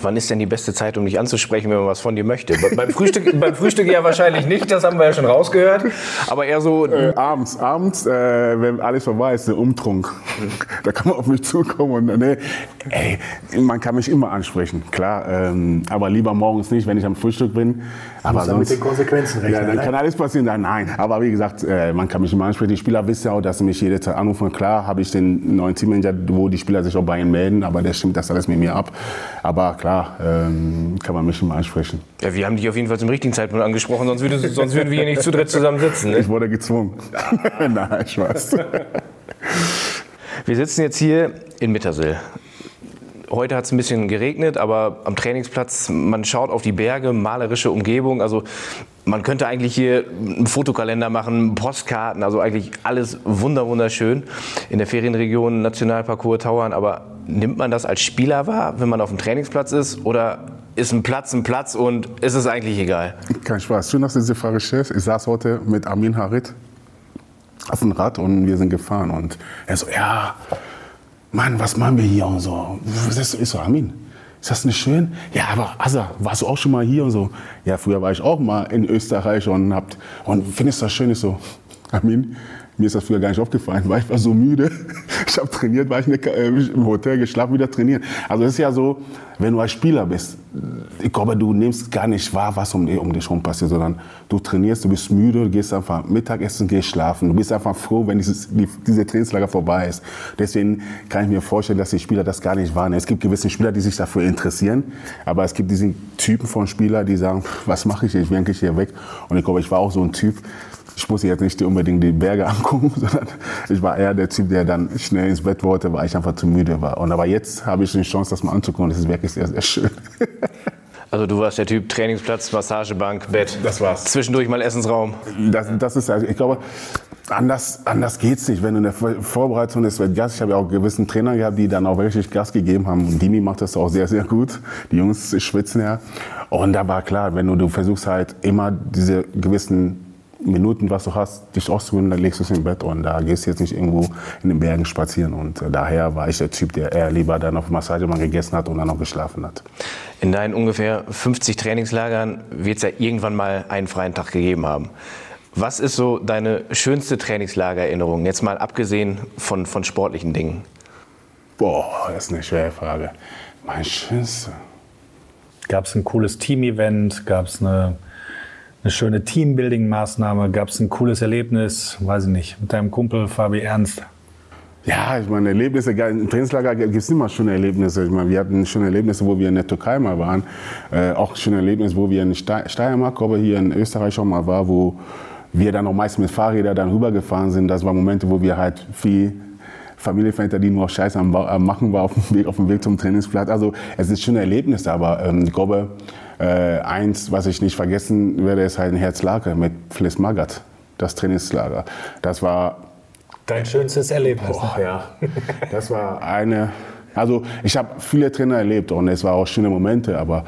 Wann ist denn die beste Zeit, um dich anzusprechen, wenn man was von dir möchte? Beim Frühstück, beim Frühstück ja wahrscheinlich nicht, das haben wir ja schon rausgehört. Aber eher so. Äh, abends, abends, äh, wenn alles vorbei ist, der Umtrunk. da kann man auf mich zukommen und nee, ey, man kann mich immer ansprechen, klar. Ähm, aber lieber morgens nicht, wenn ich am Frühstück bin. Aber sonst, mit den Konsequenzen rechnen. Ja, dann ne? kann alles passieren. Nein, nein. Aber wie gesagt, äh, man kann mich immer ansprechen. Die Spieler wissen ja auch, dass sie mich jede Zeit anrufen. Klar habe ich den neuen Teammanager, wo die Spieler sich auch bei ihnen melden, aber der stimmt das alles mit mir ab. Aber klar, ähm, kann man mich immer ansprechen. Ja, wir haben dich auf jeden Fall zum richtigen Zeitpunkt angesprochen, sonst, würde, sonst würden wir hier nicht zu dritt zusammen sitzen. Ne? Ich wurde gezwungen. nein, Spaß. Wir sitzen jetzt hier in Mittersill. Heute hat es ein bisschen geregnet, aber am Trainingsplatz, man schaut auf die Berge, malerische Umgebung. Also man könnte eigentlich hier einen Fotokalender machen, Postkarten, also eigentlich alles wunder wunderschön in der Ferienregion, Nationalparcours, Tauern. Aber nimmt man das als Spieler wahr, wenn man auf dem Trainingsplatz ist? Oder ist ein Platz ein Platz und ist es eigentlich egal? Kein Spaß. Schön, dass du diese Frage stellst. Ich saß heute mit Armin Harit auf dem Rad und wir sind gefahren. Und er so, ja, Mann, was machen wir hier und so. Was ist, so, Armin, ist das nicht schön? Ja, aber Asa, warst du auch schon mal hier und so? Ja, früher war ich auch mal in Österreich und habt, und findest das schön? Ich so, Armin, mir ist das früher gar nicht aufgefallen, weil ich war so müde. Ich habe trainiert, war ich im Hotel geschlafen, wieder trainieren. Also es ist ja so, wenn du als Spieler bist, ich glaube, du nimmst gar nicht wahr, was um, um dich herum passiert, sondern du trainierst, du bist müde, gehst einfach Mittagessen, gehst schlafen. Du bist einfach froh, wenn dieses, die, diese Trainingslager vorbei ist. Deswegen kann ich mir vorstellen, dass die Spieler das gar nicht wahrnehmen. Es gibt gewisse Spieler, die sich dafür interessieren, aber es gibt diesen Typen von Spielern, die sagen, was mache ich, ich will eigentlich hier weg. Und ich glaube, ich war auch so ein Typ, ich muss jetzt nicht unbedingt die Berge angucken, sondern ich war eher der Typ, der dann schnell ins Bett wollte, weil ich einfach zu müde war. Und aber jetzt habe ich die Chance, das mal anzugucken. Das ist wirklich sehr, sehr schön. Also du warst der Typ Trainingsplatz, Massagebank, Bett. Das war's. Zwischendurch mal Essensraum. Das, das ist also, ich glaube, anders, anders geht's nicht. Wenn du in der Vorbereitung wird Gas. Ich habe ja auch gewissen Trainer gehabt, die dann auch wirklich Gas gegeben haben. Und Dimi macht das auch sehr, sehr gut. Die Jungs schwitzen ja. Und da war klar, wenn du, du versuchst halt immer diese gewissen Minuten, was du hast, dich auszuruhen, dann legst du es im Bett und da gehst du jetzt nicht irgendwo in den Bergen spazieren. Und äh, daher war ich der Typ, der eher lieber dann auf Massagemann gegessen hat und dann auch geschlafen hat. In deinen ungefähr 50 Trainingslagern wird es ja irgendwann mal einen freien Tag gegeben haben. Was ist so deine schönste Trainingslagererinnerung, jetzt mal abgesehen von, von sportlichen Dingen? Boah, das ist eine schwere Frage. Mein schönste. Gab es ein cooles Team-Event? Gab es eine, eine schöne Teambuilding-Maßnahme? Gab es ein cooles Erlebnis? Weiß ich nicht. Mit deinem Kumpel Fabi Ernst? Ja, ich meine, Erlebnisse, im Trainingslager gibt es immer schöne Erlebnisse. Ich meine, wir hatten schöne Erlebnisse, wo wir in der Türkei mal waren. Äh, auch schöne Erlebnisse, wo wir in Ste- Steiermark, aber hier in Österreich auch mal war, wo wir dann auch meist mit Fahrrädern dann rübergefahren sind. Das waren Momente, wo wir halt viel Familienväter, die nur Scheiße am, am Machen war auf dem, Weg, auf dem Weg zum Trainingsplatz. Also es ist schöne Erlebnisse, aber ähm, ich glaube, äh, eins, was ich nicht vergessen werde, ist halt ein Herzlager mit Fliss Magath, das Trainingslager. Das war Dein schönstes Erlebnis? ja. das war eine. Also ich habe viele Trainer erlebt und es war auch schöne Momente, aber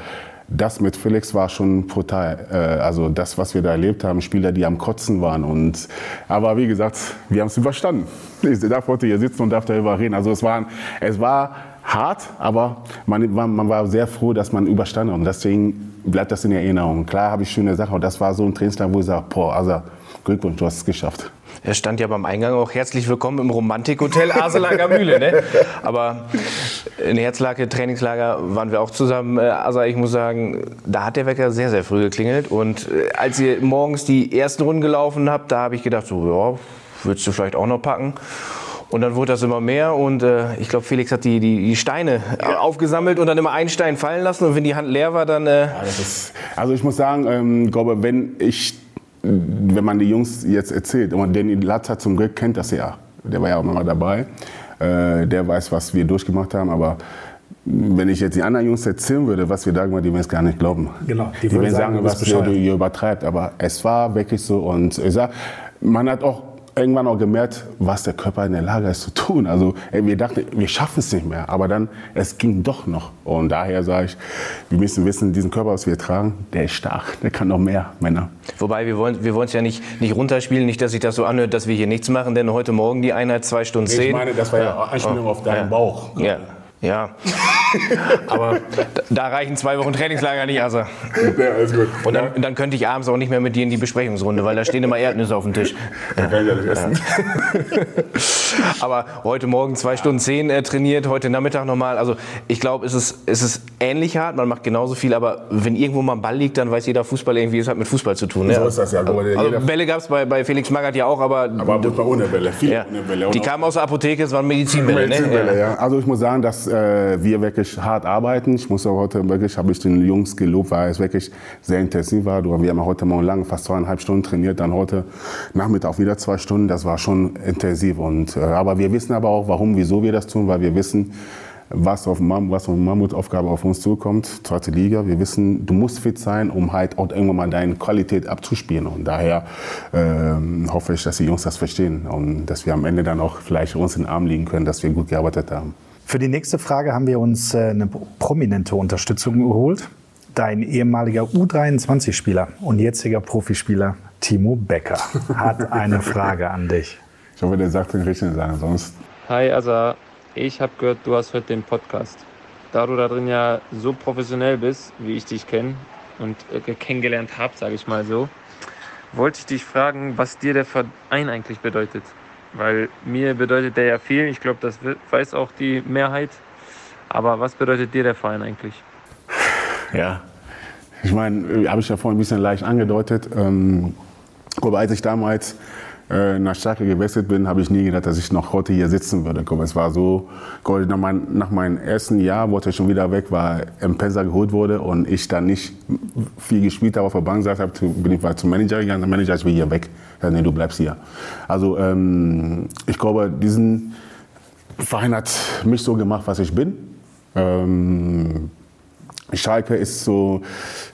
das mit Felix war schon brutal. Äh, Also das, was wir da erlebt haben, Spieler, die am Kotzen waren. Und, aber wie gesagt, wir haben es überstanden. Ich darf heute hier sitzen und darf darüber reden. Also es war, es war hart, aber man, war- man war sehr froh, dass man überstanden hat. Und deswegen bleibt das in Erinnerung. Klar habe ich schöne Sachen, aber das war so ein Trainingslager, wo ich sage, boah, also Glückwunsch, du hast es geschafft. Er stand ja beim Eingang auch herzlich willkommen im Romantikhotel Aselager Mühle. Ne? Aber in Herzlake Trainingslager waren wir auch zusammen. Also ich muss sagen, da hat der Wecker sehr, sehr früh geklingelt. Und äh, als ihr morgens die ersten Runden gelaufen habt, da habe ich gedacht, so, ja, würdest du vielleicht auch noch packen. Und dann wurde das immer mehr und äh, ich glaube, Felix hat die, die, die Steine aufgesammelt und dann immer einen Stein fallen lassen und wenn die Hand leer war, dann... Äh, Ja, das ist, also ich muss sagen, ähm, glaube, wenn ich, wenn man die Jungs jetzt erzählt, und Danny Latzer zum Glück kennt das ja, der war ja auch immer dabei, äh, der weiß, was wir durchgemacht haben, aber wenn ich jetzt die anderen Jungs erzählen würde, was wir da gemacht haben, die würden es gar nicht glauben. Genau, die die, würden sagen, sagen, du was bescheuert. ihr übertreibt, aber es war wirklich so und ich sag, man hat auch irgendwann auch gemerkt, was der Körper in der Lage ist zu tun. Also ey, wir dachten, wir schaffen es nicht mehr, aber dann, es ging doch noch. Und daher sage ich, wir müssen wissen, diesen Körper, was wir tragen, der ist stark, der kann noch mehr, Männer. Wobei, wir wollen wir es ja nicht, nicht runterspielen, nicht, dass sich das so anhört, dass wir hier nichts machen, denn heute Morgen die Einheit zwei Stunden zehn. Ich meine, das war ja Anspielung auf deinen Bauch. Ja, ja. Aber da, da reichen zwei Wochen Trainingslager nicht, also. Ja, alles gut. Und dann, dann könnte ich abends auch nicht mehr mit dir in die Besprechungsrunde, weil da stehen immer Erdnüsse auf dem Tisch. Dann kann ich ja nicht essen. Aber heute Morgen zwei Stunden zehn äh, trainiert, heute Nachmittag nochmal. Also ich glaube, es ist, es ist ähnlich hart, man macht genauso viel, aber wenn irgendwo mal ein Ball liegt, dann weiß jeder Fußball irgendwie, es hat mit Fußball zu tun. ne? So ist das ja. Also Bälle gab es bei, bei Felix Magath ja auch, aber, Aber ohne Bälle, viel ja, ohne Bälle. Und die kamen aus der Apotheke, es waren Medizinbälle. Medizinbälle, Ne? ja. Also ich muss sagen, dass äh, wir wirklich hart arbeiten. Ich muss auch heute wirklich, habe ich den Jungs gelobt, weil es wirklich sehr intensiv war. Wir haben heute Morgen lang fast zweieinhalb Stunden trainiert, dann heute Nachmittag wieder zwei Stunden. Das war schon intensiv. Und, äh, aber wir wissen aber auch, warum, wieso wir das tun, weil wir wissen, was auf, Mam was auf Mammutaufgabe auf uns zukommt, zweite Liga. Wir wissen, du musst fit sein, um halt auch irgendwann mal deine Qualität abzuspielen. Und daher ähm, hoffe ich, dass die Jungs das verstehen und dass wir am Ende dann auch vielleicht uns in den Arm liegen können, dass wir gut gearbeitet haben. Für die nächste Frage haben wir uns äh, eine prominente Unterstützung geholt. Dein ehemaliger U23-Spieler und jetziger Profispieler Timo Becker hat eine Frage an dich. Ich hoffe, der sagt den richtigen Sachen, sonst Hi Asa, ich habe gehört, du hast heute den Podcast. Da du da drin ja so professionell bist, wie ich dich kenne und äh, kennengelernt habe, sage ich mal so, wollte ich dich fragen, was dir der Verein eigentlich bedeutet. Weil mir bedeutet der ja viel, ich glaube, das we- weiß auch die Mehrheit. Aber was bedeutet dir der Verein eigentlich? Ja. Ich meine, habe ich ja vorhin ein bisschen leicht angedeutet. Ähm, aber als ich damals äh, nach Schalke gewechselt bin, habe ich nie gedacht, dass ich noch heute hier sitzen würde. Guck, es war so, nach, mein, nach meinem ersten Jahr, wollte ich schon wieder weg, weil Mpesa geholt wurde und ich dann nicht viel gespielt habe auf der Bank saß, hab, bin ich war zum Manager gegangen. Der Manager, ich will hier weg. Ja, nee, du bleibst hier. Also ähm, ich glaube, diesen Verein hat mich so gemacht, was ich bin. Ähm, Schalke ist so,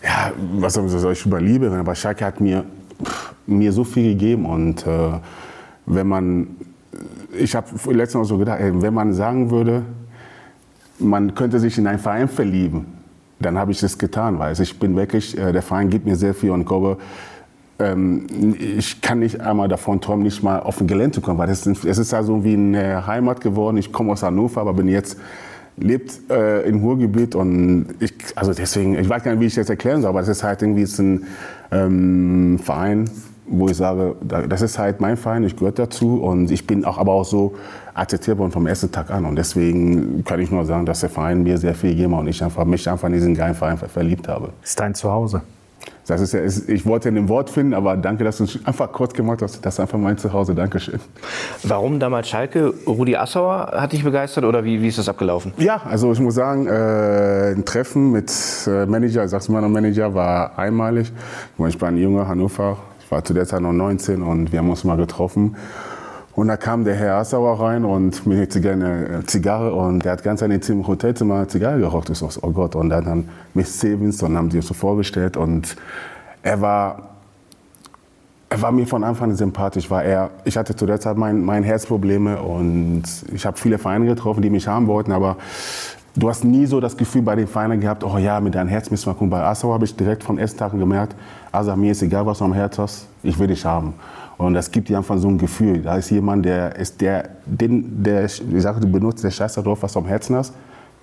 ja, was soll ich über Liebe aber Schalke hat mir, mir so viel gegeben und äh, wenn man, ich habe letztens auch so gedacht, ey, wenn man sagen würde, man könnte sich in einen Verein verlieben, dann habe ich das getan, weil ich bin wirklich, äh, der Verein gibt mir sehr viel und ich glaube, ähm, ich kann nicht einmal davon träumen, nicht mal auf ein Gelände zu kommen, weil es ist, es ist ja so wie eine Heimat geworden. Ich komme aus Hannover, aber bin jetzt lebt äh, im Ruhrgebiet und ich, also deswegen, ich weiß gar nicht, wie ich das erklären soll, aber es ist halt irgendwie ist ein ähm, Verein, wo ich sage, da- das ist halt mein Verein, ich gehöre dazu und ich bin auch aber auch so akzeptiert worden vom ersten Tag an und deswegen kann ich nur sagen, dass der Verein mir sehr viel gegeben hat und ich einfach, mich einfach in diesen geilen Verein ver- verliebt habe. Ist dein Zuhause. Das ist ja, ich wollte ein Wort finden, aber danke, dass du es einfach kurz gemacht hast. Das ist einfach mein Zuhause. Dankeschön. Warum damals Schalke? Rudi Assauer hat dich begeistert oder wie, wie ist das abgelaufen? Ja, also ich muss sagen, äh, ein Treffen mit äh, Manager, ich sag's mal noch Manager, war einmalig. Ich meine, Ich war ein junger Hannover, ich war zu der Zeit noch 19 und wir haben uns mal getroffen. Und da kam der Herr Assauer rein und mir hätte gerne eine Zigarre und der hat ganz an dem Hotelzimmer Zigarre geraucht. Ich so, oh Gott. Und dann haben Miss Stevens und haben sie uns so vorgestellt und er war er war mir von Anfang an sympathisch, weil er, ich hatte zu der Zeit mein, mein Herzprobleme und ich habe viele Vereine getroffen, die mich haben wollten, aber du hast nie so das Gefühl bei den Vereinen gehabt, oh ja, mit deinem Herz müssen wir gucken. Bei Assau habe ich direkt von ersten Tag gemerkt, also mir ist egal, was du am Herz hast, ich will dich haben. Und das gibt dir einfach so ein Gefühl. Da ist jemand, der ist der, den, der, ich sage, du benutzt, der scheiß drauf, was du am Herzen hast.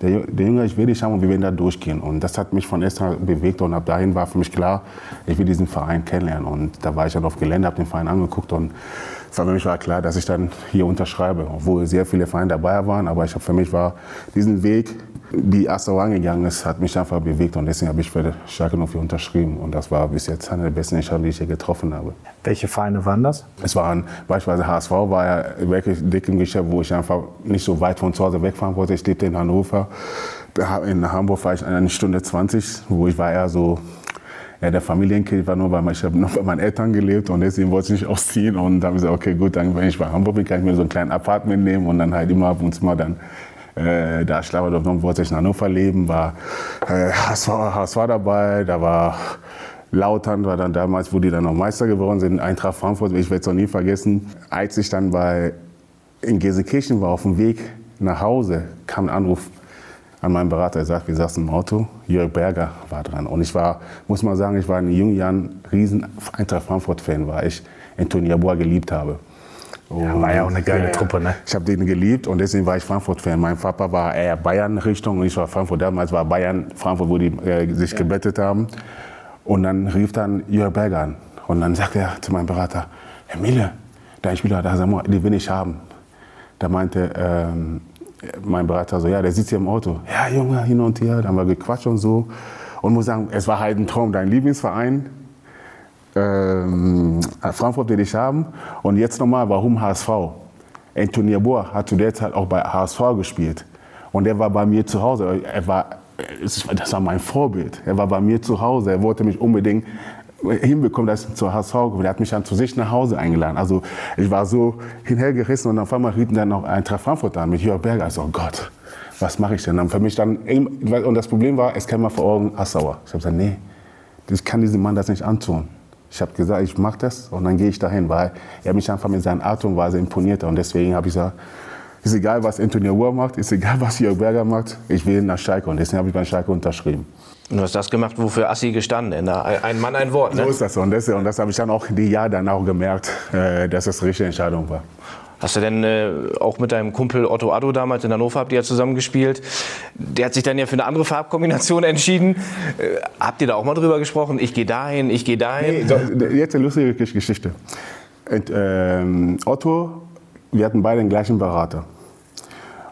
Der, der Junge, ich will dich haben und wir werden da durchgehen. Und das hat mich von an bewegt und ab dahin war für mich klar, ich will diesen Verein kennenlernen. Und da war ich dann auf Gelände, habe den Verein angeguckt und für mich war klar, dass ich dann hier unterschreibe, obwohl sehr viele Vereine dabei waren. Aber ich habe für mich war diesen Weg, wie Assau angegangen ist, hat mich einfach bewegt und deswegen habe ich für Schalke 04 unterschrieben. Und das war bis jetzt eine der besten Entscheidungen, die ich hier getroffen habe. Welche Vereine waren das? Es waren beispielsweise HSV, war ja wirklich dick im Geschäft, wo ich einfach nicht so weit von zu Hause wegfahren wollte. Ich lebte in Hannover. In Hamburg war ich eine Stunde 20, wo ich war eher so ja, der Familienkind war nur, weil ich habe bei meinen Eltern gelebt und deswegen wollte ich nicht ausziehen. Und dann habe ich gesagt, okay, gut, dann, wenn ich bei Hamburg bin, kann ich mir so ein kleines Apartment nehmen und dann halt immer ab und zu mal dann äh, da schlafen. Dann wollte ich in Hannover leben, war äh, HSV, HSV dabei, da war Lautern war dann damals, wo die dann noch Meister geworden sind, Eintracht Frankfurt, ich werde es noch nie vergessen. Als ich dann bei, in Gelsenkirchen war, auf dem Weg nach Hause, kam ein Anruf an meinen Berater. Er sagt, wir saßen im Auto, Jörg Berger war dran. Und ich war, muss man sagen, ich war in jungen Jahren riesen Eintracht Frankfurt-Fan, weil ich Antonio Yeboah geliebt habe. Ja, war ja auch eine geile Truppe, ne? Ich habe den geliebt und deswegen war ich Frankfurt-Fan. Mein Papa war eher Bayern-Richtung und ich war Frankfurt. Damals war Bayern, Frankfurt, wo die äh, sich ja. gebettet haben. Und dann rief dann Jörg Berger an. Und dann sagte er zu meinem Berater, Herr Mille, dein Spieler, den will ich haben. Da meinte ähm, mein Berater so, ja, der sitzt hier im Auto. Ja, Junge, hin und her. Dann haben wir gequatscht und so. Und muss sagen, es war halt ein Traum, dein Lieblingsverein. Ähm, Frankfurt will dich haben. Und jetzt nochmal, warum HSV? Anthony Boer hat zu der Zeit auch bei HSV gespielt. Und er war bei mir zu Hause. Er war, das war mein Vorbild. Er war bei mir zu Hause. Er wollte mich unbedingt hinbekommen, dass ich zur HSV komme. Der hat mich dann zu sich nach Hause eingeladen. Also ich war so hinhergerissen und auf einmal riefen dann noch Eintracht Frankfurt an mit Jörg Berger. Also, oh Gott, was mache ich denn? Dann für mich dann, und das Problem war, es kam mal vor Augen Assauer. Ich habe gesagt, nee, ich kann diesem Mann das nicht antun. Ich habe gesagt, ich mache das und dann gehe ich dahin, weil er mich einfach mit seiner Art und Weise imponiert. Und deswegen habe ich gesagt, ist egal, was Antonio Uhr macht, ist egal, was Jörg Berger macht, ich will nach Schalke. Und deswegen habe ich bei Schalke unterschrieben. Du hast das gemacht, wofür Assi gestanden ist. Ein Mann, ein Wort. Ne? So ist das. Und das, und das habe ich dann auch die Jahre dann auch gemerkt, äh, dass das die richtige Entscheidung war. Hast du denn äh, auch mit deinem Kumpel Otto Addo damals in Hannover, habt ihr ja zusammen gespielt? Der hat sich dann ja für eine andere Farbkombination entschieden. Äh, habt ihr da auch mal drüber gesprochen? Ich gehe dahin, ich gehe dahin? Nee, jetzt eine lustige Geschichte. Und, ähm, Otto, wir hatten beide den gleichen Berater.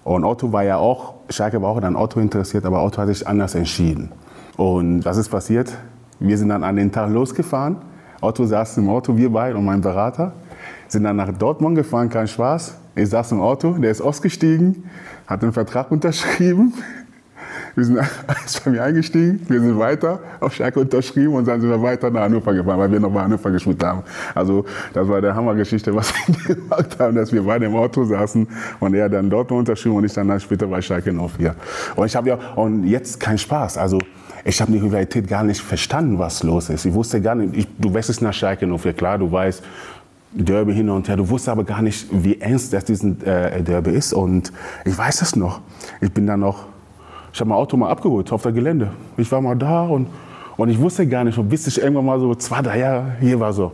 Und Otto war ja auch, Schalke war auch an Otto interessiert, aber Otto hat sich anders entschieden. Und was ist passiert? Wir sind dann an den Tag losgefahren. Otto saß im Auto, wir beide und mein Berater. Sind dann nach Dortmund gefahren, kein Spaß. Ich saß im Auto, der ist ausgestiegen, hat den Vertrag unterschrieben. Wir sind bei mir eingestiegen, wir sind weiter, auf Schalke unterschrieben und dann sind wir weiter nach Hannover gefahren, weil wir noch bei Hannover gespielt haben. Also das war der Hammergeschichte, was wir gemacht haben, dass wir beide im Auto saßen und er dann dort unterschrieben und ich dann später bei Schalke 04. Und ich habe ja, und jetzt kein Spaß, also ich habe die Rivalität gar nicht verstanden, was los ist. Ich wusste gar nicht, ich, du wechselst nach Schalke 04, klar, du weißt, Derby hin und her. Du wusstest aber gar nicht, wie ernst das diesen äh, Derby ist. Und ich weiß es noch. Ich bin dann noch, ich habe mein Auto mal abgeholt auf der Gelände. Ich war mal da und, und ich wusste gar nicht, bis ich irgendwann mal so zwei, drei Jahre hier war so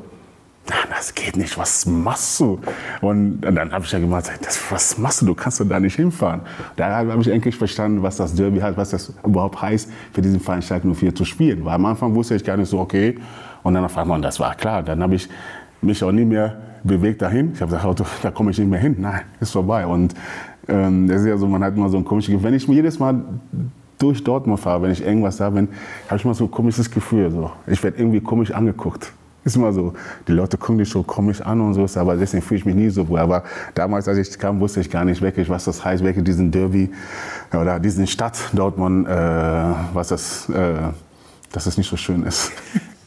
das geht nicht, was machst du? Und dann habe ich ja gemacht, was machst du, du kannst doch da nicht hinfahren. Da habe ich endlich verstanden, was das Derby hat, was das überhaupt heißt, für diesen Schalke 04 zu spielen. Weil am Anfang wusste ich gar nicht so, okay. Und dann auf einmal, das war klar. Dann habe ich mich auch nie mehr bewegt dahin. Ich habe gesagt, da komme ich nicht mehr hin. Nein, ist vorbei. Und ähm, das ist ja so, man hat immer so ein komisches Gefühl. Wenn ich mir jedes Mal durch Dortmund fahre, wenn ich irgendwas da bin, habe ich immer so ein komisches Gefühl. So. Ich werde irgendwie komisch angeguckt. Ist immer so, die Leute gucken dich so komisch an und so, aber deswegen fühle ich mich nie so wohl. Aber damals, als ich kam, wusste ich gar nicht wirklich, was das heißt, wirklich diesen Derby oder diesen Stadt Dortmund, äh, was das, äh, dass es nicht so schön ist.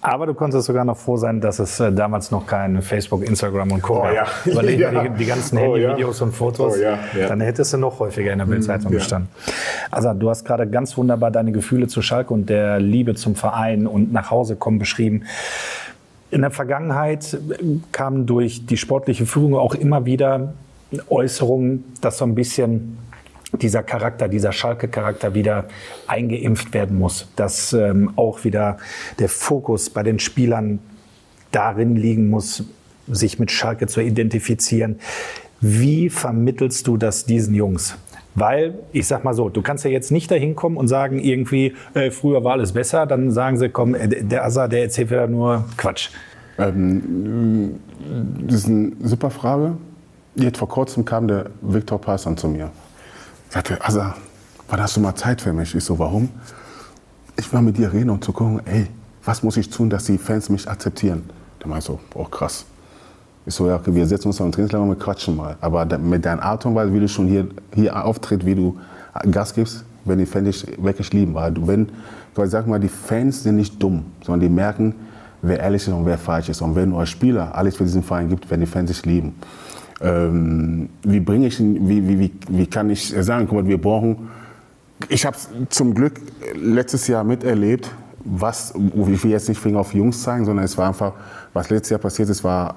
Aber du konntest sogar noch froh sein, dass es äh, damals noch kein Facebook, Instagram und Co. Oh, ja. Überleg ja. die, die, ganzen oh, Handyvideos ja. und Fotos. Oh, ja. Ja. Dann hättest du noch häufiger in der Bildzeitung mhm. gestanden. Also du hast gerade ganz wunderbar deine Gefühle zu Schalke und der Liebe zum Verein und nach Hause kommen beschrieben. In der Vergangenheit kamen durch die sportliche Führung auch immer wieder Äußerungen, dass so ein bisschen dieser Charakter, dieser Schalke-Charakter wieder eingeimpft werden muss. Dass ähm, auch wieder der Fokus bei den Spielern darin liegen muss, sich mit Schalke zu identifizieren. Wie vermittelst du das diesen Jungs? Weil, ich sag mal so, du kannst ja jetzt nicht dahin kommen und sagen, irgendwie, äh, früher war alles besser, dann sagen sie, komm, äh, der Asa, der erzählt wieder nur Quatsch. Ähm, das ist eine super Frage. Jetzt vor kurzem kam der Viktor Passan zu mir. Sagte, also, wann hast du mal Zeit für mich? Ich so, warum? Ich will mit dir reden, um zu gucken, ey, was muss ich tun, dass die Fans mich akzeptieren? Der meinte so, oh krass. Ich so, ja, okay, wir setzen uns auf den Trainingslager und wir quatschen mal. Aber mit deiner Art und Weise, wie du schon hier, hier auftritt, wie du Gas gibst, wenn die Fans dich wirklich lieben. Weil du, wenn, ich sag mal, die Fans sind nicht dumm, sondern die merken, wer ehrlich ist und wer falsch ist. Und wenn als Spieler alles für diesen Verein gibt, werden die Fans dich lieben. Ähm, wie bringe ich, wie, wie, wie, wie kann ich sagen, guck mal, wir brauchen, ich habe zum Glück letztes Jahr miterlebt, was, ich will jetzt nicht Finger auf Jungs zeigen, sondern es war einfach, was letztes Jahr passiert ist, war,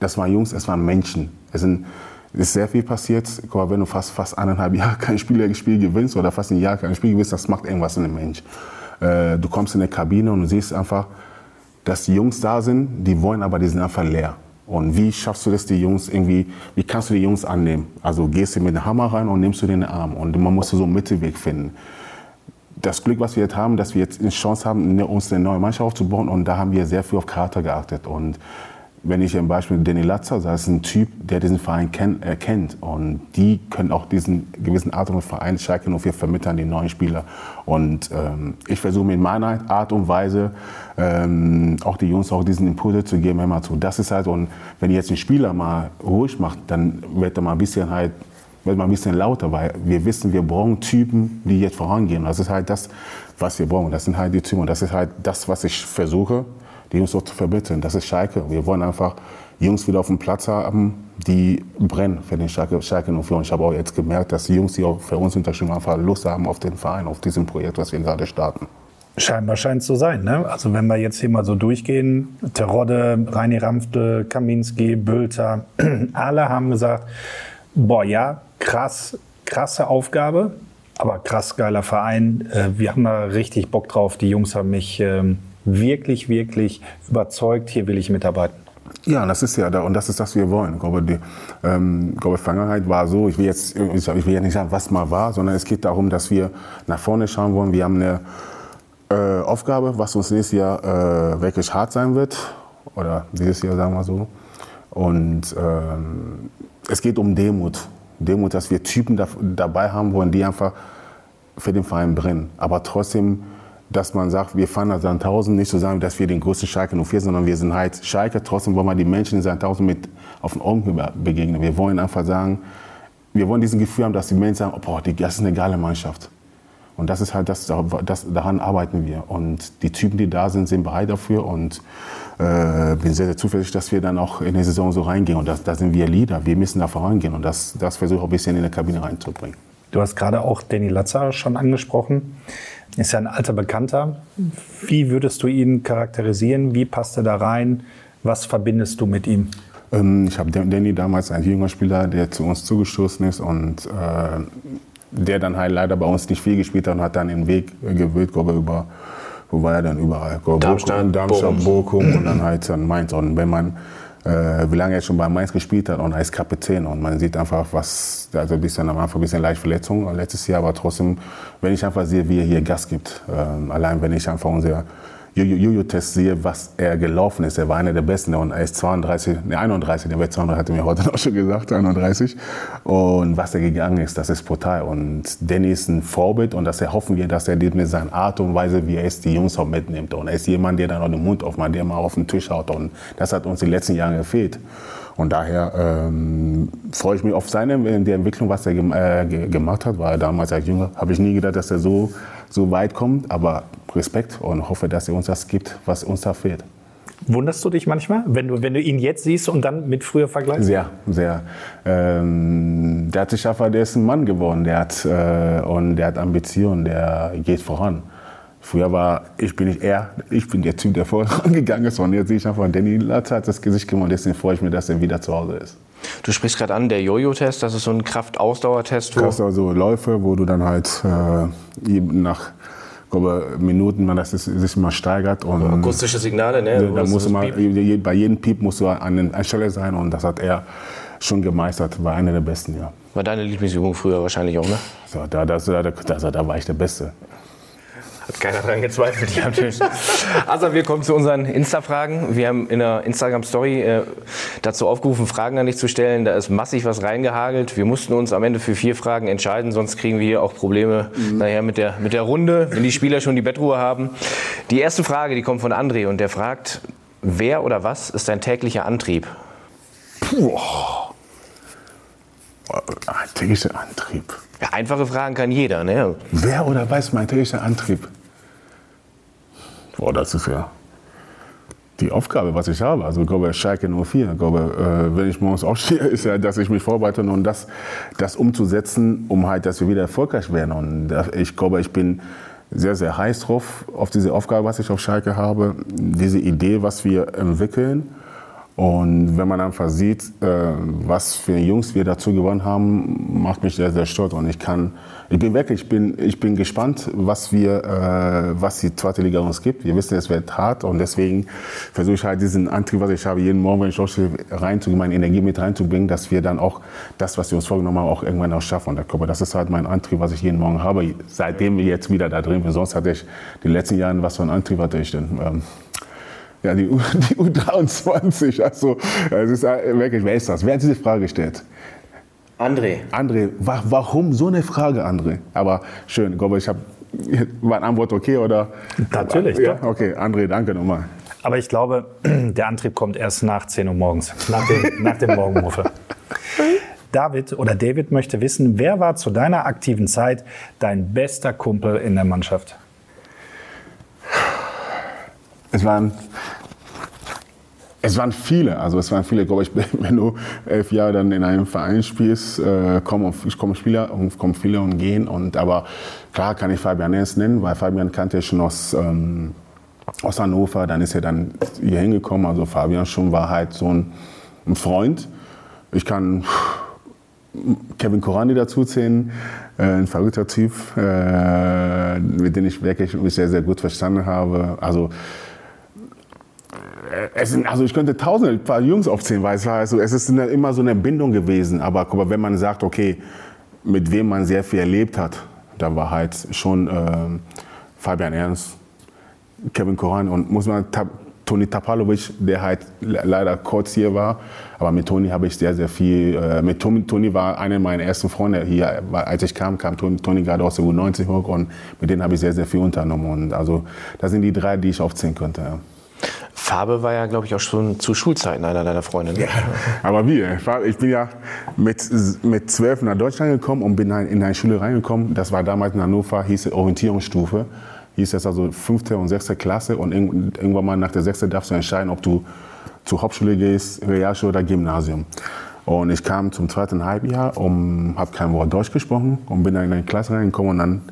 das waren Jungs, es waren Menschen. Es sind, ist sehr viel passiert. Mal, wenn du fast, fast eineinhalb Jahre kein Spiel, gewinnst oder fast ein Jahr kein Spiel gewinnst, das macht irgendwas in einem Mensch. Äh, du kommst in eine Kabine und du siehst einfach, dass die Jungs da sind, die wollen aber, die sind einfach leer. Und wie schaffst du das, die Jungs irgendwie, wie kannst du die Jungs annehmen? Also gehst du mit dem Hammer rein und nimmst du den Arm. Und man muss so einen Mittelweg finden. Das Glück, was wir jetzt haben, dass wir jetzt eine Chance haben, uns eine neue Mannschaft aufzubauen. Und da haben wir sehr viel auf Charakter geachtet. Und wenn ich ein Beispiel Danny Latzer, das ist ein Typ, der diesen Verein kenn, äh, kennt. Und die können auch diesen gewissen Art und Verein Schalke 04 vermitteln, die neuen Spieler. Und ähm, ich versuche mit meiner Art und Weise ähm, auch die Jungs auch diesen Impulse zu geben, immer zu. Das ist halt, und wenn ihr jetzt einen Spieler mal ruhig macht, dann wird er mal ein bisschen halt wird mal ein bisschen lauter, weil wir wissen, wir brauchen Typen, die jetzt vorangehen. Das ist halt das, was wir brauchen. Das sind halt die Typen. Und das ist halt das, was ich versuche, die Jungs so zu vermitteln. Das ist Schalke. Wir wollen einfach Jungs wieder auf dem Platz haben, die brennen für den Schalke, Schalke 04. Und ich habe auch jetzt gemerkt, dass die Jungs, die auch für uns unterschreiben, einfach Lust haben auf den Verein, auf diesem Projekt, was wir gerade starten. Scheinbar scheint es so sein. Ne? Also wenn wir jetzt hier mal so durchgehen, Terodde, Reini Ramfte, Kaminski, Bülter, alle haben gesagt, boah ja, krass, krasse Aufgabe, aber krass geiler Verein. Äh, wir haben da richtig Bock drauf. Die Jungs haben mich ähm, wirklich, wirklich überzeugt, hier will ich mitarbeiten. Ja, das ist ja da und das ist das, was wir wollen. Ich glaube, die ähm, ich glaube, Vergangenheit war so, ich will, jetzt, ich will ja nicht sagen, was mal war, sondern es geht darum, dass wir nach vorne schauen wollen. Wir haben eine äh, Aufgabe, was uns nächstes Jahr äh, wirklich hart sein wird. Oder dieses Jahr, sagen wir so. Und ähm, es geht um Demut. Demut, dass wir Typen da, dabei haben wollen, die einfach für den Verein brennen. Aber trotzdem dass man sagt, wir fahren nach Sandhausen nicht so sagen, dass wir den größten Schalke 04 sind, sondern wir sind halt Schalke. Trotzdem wollen wir die Menschen in Sandhausen mit auf den Augenhöhe begegnen. Wir wollen einfach sagen, wir wollen diesen Gefühl haben, dass die Menschen sagen, oh, boah, das ist eine geile Mannschaft. Und das ist halt das, das, daran arbeiten wir. Und die Typen, die da sind, sind bereit dafür und äh, bin sehr, sehr zuversichtlich, dass wir dann auch in die Saison so reingehen. Und da sind wir Leader, wir müssen da vorangehen. Und das, das versuche ich auch ein bisschen in der Kabine reinzubringen. Du hast gerade auch Danny Latzer schon angesprochen. Ist ja ein alter Bekannter. Wie würdest du ihn charakterisieren? Wie passt er da rein? Was verbindest du mit ihm? Ähm, ich habe Danny damals als junger Spieler, der zu uns zugestoßen ist und äh, der dann halt leider bei uns nicht viel gespielt hat und hat dann den Weg gewählt, glaube über wo war er dann überall? Darmstadt, Bochum, Darmstadt, Bochum und dann halt dann Mainz. Und wenn man wie lange er schon bei Mainz gespielt hat und als Kapitän. Und man sieht einfach, was, also ein bisschen am Anfang ein bisschen leicht Verletzung letztes Jahr, aber trotzdem, wenn ich einfach sehe, wie er hier Gas gibt, äh, allein wenn ich einfach unser Jojo-Test sehe, was er gelaufen ist. Er war einer der Besten und er ist 32, ne, 31, der wird 32, hat er mir heute auch schon gesagt, 31. Und was er gegangen ist, das ist brutal. Und Danny ist ein Vorbild und das hoffen wir, dass er mit seiner Art und Weise, wie er ist, die Jungs auch mitnimmt. Und er ist jemand, der dann auch den Mund aufmacht, der mal auf den Tisch haut. Und das hat uns die letzten Jahre gefehlt. Und daher ähm, freue ich mich auf seine die Entwicklung, was er äh, gemacht hat. Weil damals als Jünger habe ich nie gedacht, dass er so, so weit kommt. Aber Respekt und hoffe, dass er uns das gibt, was uns da fehlt. Wunderst du dich manchmal, wenn du, wenn du ihn jetzt siehst und dann mit früher vergleichst? Sehr, sehr. Ähm, der hat sich einfach, der ist ein Mann geworden, der hat, äh, und der hat Ambitionen, der geht voran. Früher war ich bin nicht er, ich bin der Typ, der vorangegangen ist. Und jetzt sehe ich einfach, Danny Latz hat das Gesicht gemacht. Deswegen freue ich mich, dass er wieder zu Hause ist. Du sprichst gerade an, der Jojo-Test, das ist so ein Kraftausdauertest. Kraft, also Läufe, wo du dann halt äh, nach glaube, Minuten, man das sich immer steigert. Und Akustische Signale, ne? Da muss immer, bei jedem Piep musst du an der Stelle sein und das hat er schon gemeistert, war einer der Besten, ja. War deine Lieblingsübung früher wahrscheinlich auch, ne? So, da, das, da, da, da war ich der Beste. Hat keiner dran gezweifelt hier am Tisch. Also wir kommen zu unseren Insta-Fragen. Wir haben in der Instagram-Story äh, dazu aufgerufen, Fragen an dich zu stellen. Da ist massig was reingehagelt. Wir mussten uns am Ende für vier Fragen entscheiden, sonst kriegen wir hier auch Probleme mhm. nachher mit der, mit der Runde, wenn die Spieler schon die Bettruhe haben. Die erste Frage, die kommt von André und der fragt, wer oder was ist dein täglicher Antrieb? Puh. Täglicher Antrieb. Ja, einfache Fragen kann jeder, ne? Wer oder was ist mein täglicher Antrieb? Boah, das ist ja die Aufgabe, was ich habe. Also ich glaube, Schalke 04. Ich glaube, äh, wenn ich morgens aufstehe, ist ja, dass ich mich vorbereite und das, das umzusetzen, um halt, dass wir wieder erfolgreich werden. Und ich glaube, ich bin sehr, sehr heiß drauf, auf diese Aufgabe, was ich auf Schalke habe, diese Idee, was wir entwickeln. Und wenn man einfach sieht, äh, was für Jungs wir dazu gewonnen haben, macht mich sehr, sehr stolz. Und ich kann, ich bin wirklich, ich bin, ich bin gespannt, was wir, äh, was die zweite Liga uns gibt. Wir wissen, es wird hart und deswegen versuche ich halt diesen Antrieb, was ich habe, jeden Morgen, wenn ich aufstehe, reinzugehen, meine Energie mit reinzubringen, dass wir dann auch das, was wir uns vorgenommen haben, auch irgendwann auch schaffen. Und das ist halt mein Antrieb, was ich jeden Morgen habe, seitdem wir jetzt wieder da drin sind. Sonst hatte ich die letzten Jahre, was für einen Antrieb hatte ich denn? Ähm, ja, die, U, die U23. Also, es ist wirklich, wer ist das? Wer hat diese Frage gestellt? André. André, wa warum so eine Frage, André? Aber schön, ich glaube, ich habe, war eine Antwort okay oder? Natürlich, ja. Okay, André, danke nochmal. Aber ich glaube, der Antrieb kommt erst nach 10 Uhr morgens, nach dem, nach dem Morgenrufe. David oder David möchte wissen, wer war zu deiner aktiven Zeit dein bester Kumpel in der Mannschaft? Es waren, es waren viele, also es waren viele, glaube ich, wenn du elf Jahre dann in einem Verein spielst, äh, kommen, kommen Spieler und kommen viele und gehen. Und, aber klar kann ich Fabian Ernst nennen, weil Fabian kannte ich schon aus, ähm, aus Hannover, dann ist er dann hier hingekommen. Also Fabian schon war halt so ein, ein Freund. Ich kann Kevin Korani dazuzählen, äh, ein verrückter Typ, äh, mit dem ich wirklich sehr, sehr gut verstanden habe. Also es sind, also ich könnte tausende ein paar Jungs aufzählen, weil es also, es ist immer so eine Bindung gewesen. Aber mal, wenn man sagt, okay, mit wem man sehr viel erlebt hat, da war halt schon äh, Fabian Ernst, Kevin Koran und muss man Toni Tapalovic, der halt leider kurz hier war. Aber mit Toni habe ich sehr, sehr viel. Äh, mit Toni, Toni war einer meiner ersten Freunde hier. Als ich kam, kam Toni, Toni gerade aus der U90 hoch und mit denen habe ich sehr, sehr viel unternommen. Und also das sind die drei, die ich aufzählen könnte. Ja. Farbe war ja, glaube ich, auch schon zu Schulzeiten einer deiner Freunde. Ne? Ja, aber wie? Ich bin ja mit, mit zwölf nach Deutschland gekommen und bin in eine Schule reingekommen. Das war damals in Hannover, hieß es Orientierungsstufe. Hieß es also fünfte und sechste Klasse. Und irgendwann mal nach der sechste darfst du entscheiden, ob du zur Hauptschule gehst, Realschule oder Gymnasium. Und ich kam zum zweiten Halbjahr und habe kein Wort Deutsch gesprochen und bin dann in eine Klasse reingekommen und dann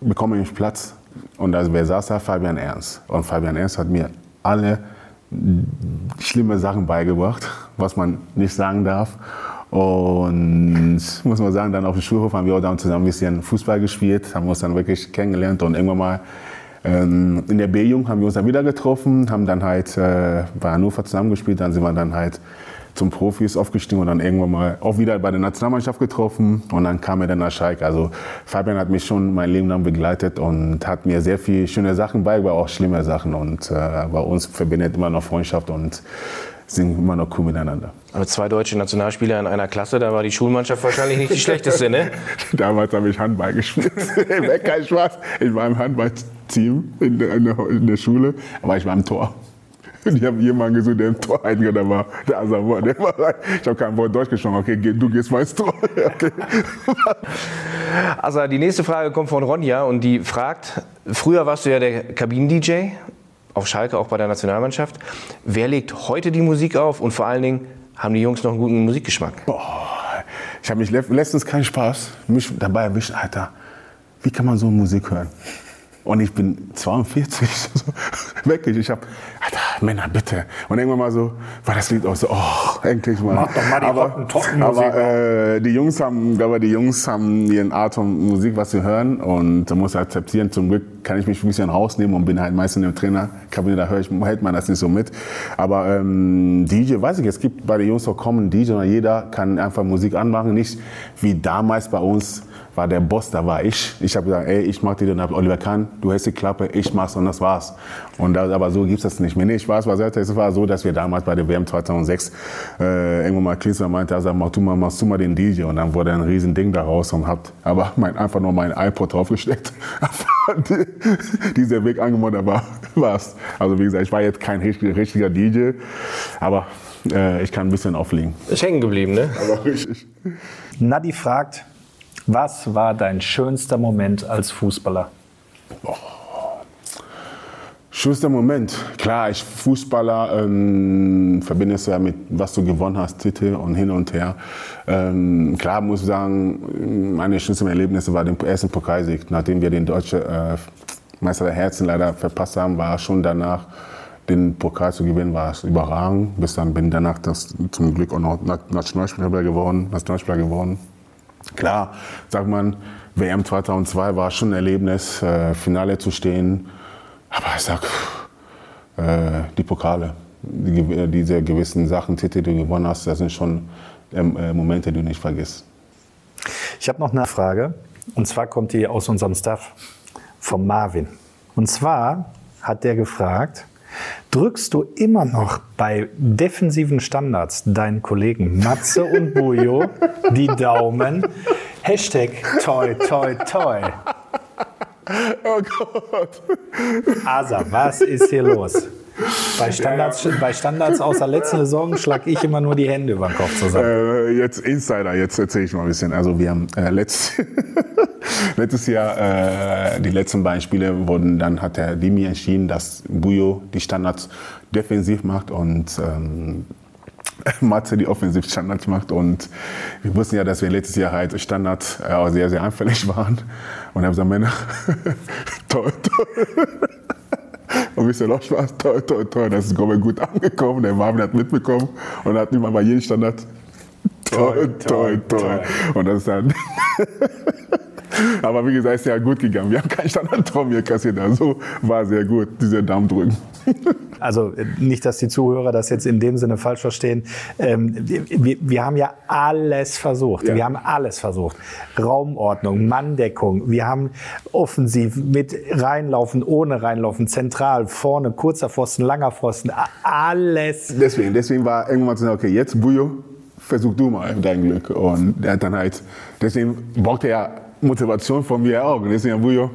bekomme ich Platz. Und da wer saß da? Fabian Ernst. Und Fabian Ernst hat mir alle schlimme Sachen beigebracht, was man nicht sagen darf. Und muss man sagen, dann auf dem Schulhof haben wir auch dann zusammen ein bisschen Fußball gespielt, haben uns dann wirklich kennengelernt und irgendwann mal ähm, in der B-Jung haben wir uns dann wieder getroffen, haben dann halt äh, bei Hannover zusammengespielt, dann sind wir dann halt zum Profis aufgestiegen und dann irgendwann mal auch wieder bei der Nationalmannschaft getroffen und dann kam er dann nach Schalke. Also Fabian hat mich schon mein Leben lang begleitet und hat mir sehr viele schöne Sachen beigebracht, auch schlimme Sachen und äh, bei uns verbindet immer noch Freundschaft und sind immer noch cool miteinander. Aber zwei deutsche Nationalspieler in einer Klasse, da war die Schulmannschaft wahrscheinlich nicht die schlechteste, ne? Damals habe ich Handball gespielt. Kein Spaß. Ich war im Handballteam in der, in der Schule, aber ich war im Tor. Und ich habe jemanden gesucht, der im Tor eingegangen war. Der Asamoah, der war Ich habe kein Wort Deutsch gesprochen. Okay, du gehst mal ins Tor. Okay. Also die nächste Frage kommt von Ronja und die fragt, früher warst du ja der Kabinen-DJ auf Schalke, auch bei der Nationalmannschaft. Wer legt heute die Musik auf und vor allen Dingen, haben die Jungs noch einen guten Musikgeschmack? Boah, ich habe mich letztens keinen Spaß mich dabei erwischt, Alter. Wie kann man so Musik hören? Und ich bin 42, wirklich. Ich habe, Alter, Männer, bitte. Und irgendwann mal so, war das Lied auch so, oh, endlich mal. Mach doch mal die aber, aber äh, die Jungs haben, glaube die Jungs haben ihren Art von Musik, was sie hören. Und da muss akzeptieren. Zum Glück kann ich mich ein bisschen rausnehmen und bin halt meistens im Trainerkabine, da höre ich, hält man das nicht so mit. Aber ähm, DJ, weiß ich, es gibt bei den Jungs auch kommen DJ und jeder kann einfach Musik anmachen. Nicht wie damals bei uns, war der Boss, da war ich. Ich habe gesagt, ey, ich mach die, dann hab Oliver Kahn, du hältst die Klappe, ich mach's und das war's. Und das, aber so gibt's das nicht mehr. Nee, Spaß beiseite. Es war so, dass wir damals bei der WM 2006 äh, irgendwann mal Klinsmann meinte, also mach du mal, machst du mal den DJ und dann wurde ein riesen Ding daraus und hab aber mein, einfach nur mein iPod draufgesteckt. Dieser Weg angemacht, aber war's. Also wie gesagt, ich war jetzt kein richtiger, richtiger DJ, aber äh, ich kann ein bisschen auflegen. Ist hängen geblieben, ne? Aber richtig. Nadi fragt, was war dein schönster Moment als Fußballer? Schönster Moment. Klar, ich Fußballer ähm, verbinde es ja mit, was du gewonnen hast, Titel und hin und her. Ähm, klar muss ich sagen, meine schönsten Erlebnisse war der erste Pokalsieg. Nachdem wir den deutschen äh, Meister der Herzen leider verpasst haben, war schon danach den Pokal zu gewinnen, war es überragend. Bis dann bin danach das zum Glück auch noch Nationalspieler geworden, Nationalspieler geworden. Klar, sagt man, WM 2002 war schon ein Erlebnis, äh, Finale zu stehen. Aber ich sag, äh, die Pokale, die, äh, diese gewissen Sachen, Titel, die du gewonnen hast, das sind schon ähm, äh, Momente, die du nicht vergisst. Ich habe noch eine Frage. Und zwar kommt die aus unserem Staff, vom Marvin. Und zwar hat der gefragt, drückst du immer noch bei defensiven Standards deinen Kollegen Matze und Bujo die Daumen? Hashtag toi toi toi. Oh Gott. Asa, was ist hier los? Bei Standards, bei Standards aus der letzten Saison schlag ich immer nur die Hände über den Kopf zusammen. Äh, jetzt Insider, jetzt erzähle ich mal ein bisschen. Also wir haben äh, letzt, letztes Jahr, äh, die letzten beiden Spiele wurden, dann hat der Dimi entschieden, dass Bujo die Standards defensiv macht und ähm, Matze die Offensivstandards macht und wir wussten ja, dass wir letztes Jahr halt Standard äh, sehr, sehr anfällig waren und haben gesagt, Männer, toll, toll. Und wir sind auch Spaß, toll, toll, toll. Das ist ich, gut angekommen. Der Marvin hat mitbekommen und hat immer bei jedem Standard toll, toll, toll. Und das ist dann. Aber wie gesagt, ist ja gut gegangen. Wir haben keinen Standardtraum hier kassiert. Also war sehr gut, diese Daumen drücken. Also nicht, dass die Zuhörer das jetzt in dem Sinne falsch verstehen. Ähm, wir, wir, haben ja alles versucht. Ja. Wir haben alles versucht. Raumordnung, Manndeckung. Wir haben offensiv mit reinlaufen, ohne reinlaufen, zentral, vorne, kurzer Pfosten, langer Pfosten. Alles. Deswegen, deswegen war irgendwann zu sagen, okay, jetzt Bujo, versuch du mal dein Glück. Und er hat dann halt, deswegen braucht er ja Motivation von mir auch. Und deswegen, Bujo,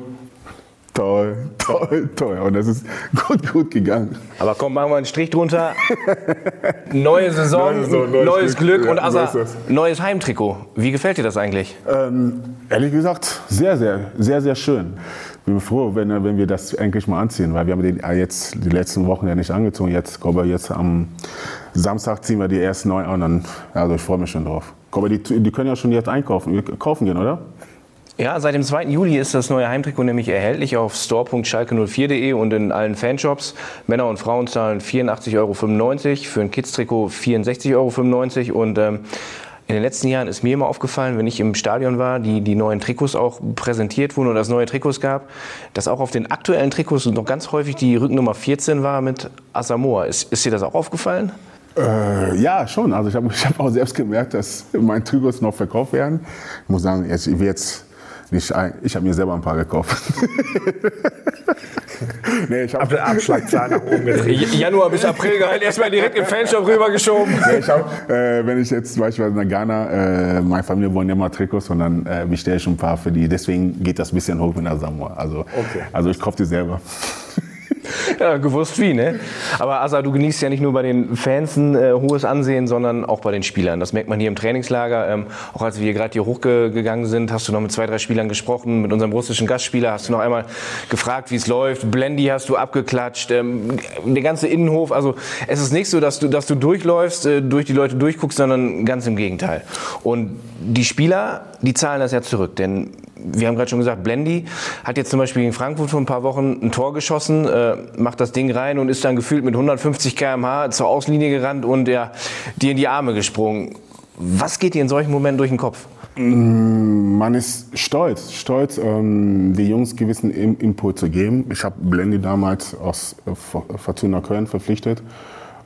toll, toll, toll. Und das ist gut, gut gegangen. Aber komm, machen wir einen Strich drunter. Neue Saison, neues, Saison, neues, neues Glück, Glück und Asa, neues Heimtrikot. Wie gefällt dir das eigentlich? Ähm, ehrlich gesagt, sehr, sehr, sehr, sehr schön. Ich bin froh, wenn, wenn wir das endlich mal anziehen, weil wir haben den jetzt die letzten Wochen ja nicht angezogen. Jetzt, glaube ich, jetzt am Samstag ziehen wir die ersten neu an. also ich freue mich schon drauf. Aber die, die können ja schon jetzt einkaufen, kaufen gehen, oder? Ja, seit dem 2. Juli ist das neue Heimtrikot nämlich erhältlich auf store.schalke04.de und in allen Fanshops. Männer und Frauen zahlen 84,95 Euro, für ein Kids-Trikot 64,95 Euro und ähm, in den letzten Jahren ist mir immer aufgefallen, wenn ich im Stadion war, die, die neuen Trikots auch präsentiert wurden oder es neue Trikots gab, dass auch auf den aktuellen Trikots noch ganz häufig die Rückennummer 14 war mit Asamoah. Ist, ist dir das auch aufgefallen? Äh, ja, schon. Also ich habe ich hab auch selbst gemerkt, dass meine Trikots noch verkauft werden. Ich muss sagen, jetzt, ich will jetzt nicht ein, ich habe mir selber ein paar gekauft. nee, ich habe Abschlagzahl nach oben getrieben. Januar bis April gehalten, erstmal direkt im Fanshop rübergeschoben. Nee, ich hab, äh, wenn ich jetzt zum Beispiel in Ghana, äh, meine Familie wollen ja mal Trikots und dann äh, bestelle ich ein paar für die. Deswegen geht das ein bisschen hoch mit der Samoa. Also, okay. also ich kaufe die selber. ja, gewusst wie, ne? Aber Asa, du genießt ja nicht nur bei den Fans ein äh, hohes Ansehen, sondern auch bei den Spielern. Das merkt man hier im Trainingslager. Ähm, auch als wir hier gerade hier hochgegangen sind, hast du noch mit zwei, drei Spielern gesprochen. Mit unserem russischen Gastspieler hast du noch einmal gefragt, wie es läuft. Blendy hast du abgeklatscht. Ähm, der ganze Innenhof. Also es ist nicht so, dass du, dass du durchläufst, äh, durch die Leute durchguckst, sondern ganz im Gegenteil. Und die Spieler, die zahlen das ja zurück. Denn wir haben gerade schon gesagt, Blendy hat jetzt zum Beispiel gegen Frankfurt vor ein paar Wochen ein Tor geschossen, äh, macht das Ding rein und ist dann gefühlt mit 150 km/h zur Auslinie gerannt und ja, dir in die Arme gesprungen. Was geht dir in solchen Momenten durch den Kopf? Mm, man ist stolz, stolz, ähm, die Jungs gewissen Input zu geben. Ich habe Blendy damals aus äh, Fortuna Köln verpflichtet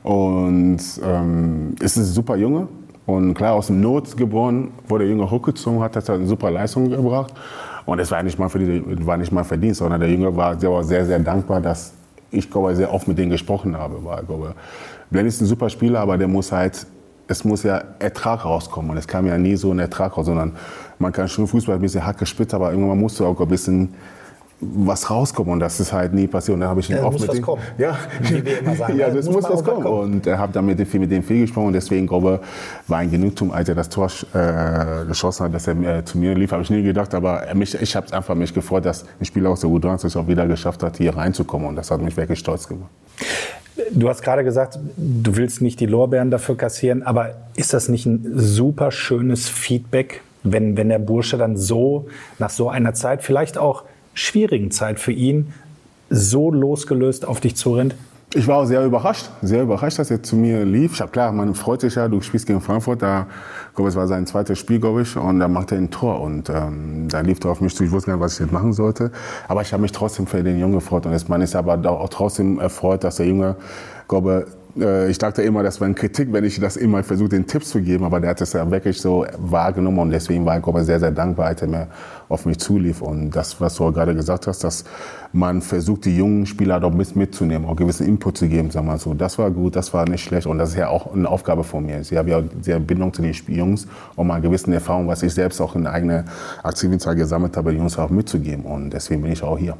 und ähm, ist ein super Junge, Und klar, aus dem Not geboren, wurde der Junge hochgezogen, hat das eine super Leistung gebracht. Und es war nicht mal, die, war nicht mal verdient, sondern der Junge war sehr, sehr, sehr dankbar, dass ich glaube, sehr oft mit denen gesprochen habe. Weil, glaube, Glenn ist ein super Spieler, aber der muss halt, es muss ja Ertrag rauskommen. Und es kam ja nie so ein Ertrag raus, sondern man kann schon Fußball ein bisschen hart gespitzt, aber irgendwann musst du auch ein bisschen was rauskommen und das ist halt nie passiert. Und dann habe ich ihn muss mit dem, kommen. ja, Wie wir immer sagen. ja, Ja, das muss muss was kommen. kommen. Und er hat damit viel mit dem viel gesprochen und deswegen glaube ich, war ein Genugtuung, als er das Tor äh, geschossen hat, dass er äh, zu mir lief. Habe ich nie gedacht, aber er mich, ich habe es einfach mich gefreut, dass ein Spieler aus der U23 es auch wieder geschafft hat, hier reinzukommen und das hat mich wirklich stolz gemacht. Du hast gerade gesagt, du willst nicht die Lorbeeren dafür kassieren, aber ist das nicht ein super schönes Feedback, wenn, wenn der Bursche dann so nach so einer Zeit, vielleicht auch schwierigen Zeit für ihn, so losgelöst auf dich zurennt? Ich war auch sehr überrascht, sehr überrascht, dass er zu mir lief. Ich hab, klar, man freut sich ja, du spielst gegen Frankfurt, da, ich glaube, es war sein zweites Spiel, glaube ich, und da macht er ein Tor und ähm, da lief er auf mich zu. Ich wusste nicht, was ich jetzt machen sollte, aber ich habe mich trotzdem für den Jungen gefreut und man ist aber auch trotzdem erfreut, dass der Junge, glaube äh, ich dachte immer, das war eine Kritik, wenn ich das immer versuche, den Tipps zu geben, aber der hat es ja wirklich so wahrgenommen und deswegen war ich glaube, sehr, sehr dankbar, als er mir auf mich zulief. Und das, was du gerade gesagt hast, dass man versucht, die jungen Spieler doch mit mitzunehmen, auch gewissen Input zu geben, wir mal so. Das war gut, das war nicht schlecht und das ist ja auch eine Aufgabe von mir. Ich habe ja sehr Bindung zu den Jungs, um mal gewissen Erfahrungen, was ich selbst auch in eigener aktiven Zeit gesammelt habe, den Jungs auch mitzugeben und deswegen bin ich auch hier.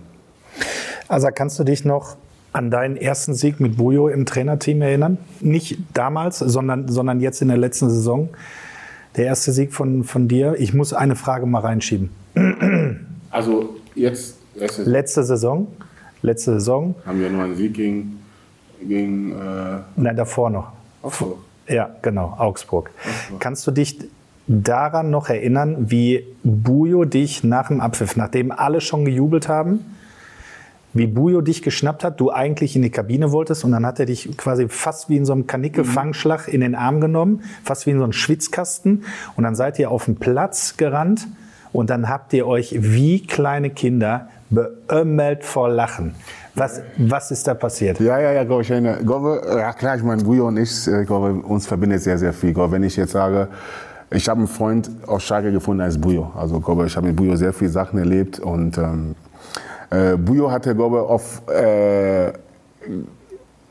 Also kannst du dich noch an deinen ersten Sieg mit Bujo im Trainerteam erinnern? Nicht damals, sondern, sondern jetzt in der letzten Saison. Der erste Sieg von, von dir. Ich muss eine Frage mal reinschieben. Also jetzt, jetzt Letzte Saison, letzte Saison, haben wir nur einen Sieg gegen, gegen äh, nein, davor noch. Augsburg. Ja, genau, Augsburg. Kannst du dich daran noch erinnern, wie Bujo dich nach dem Abpfiff, nachdem alle schon gejubelt haben, wie Bujo dich geschnappt hat, du eigentlich in die Kabine wolltest und dann hat er dich quasi fast wie in so einem Kanickel-Fangschlag in den Arm genommen, fast wie in so einem Schwitzkasten und dann seid ihr auf den Platz gerannt und dann habt ihr euch wie kleine Kinder beömmelt vor Lachen. Was, was ist da passiert? Ja, ja, ja, glaube ich. Eine, glaube, ja klar, ich meine, Bujo und ich, äh, glaube, uns verbindet sehr, sehr viel. Glaube, wenn ich jetzt sage, ich habe einen Freund aus Schalke gefunden als Bujo. Also glaube, ich habe mit Bujo sehr viele Sachen erlebt und ähm, äh, Bujo hatte, glaube ich, auf, äh,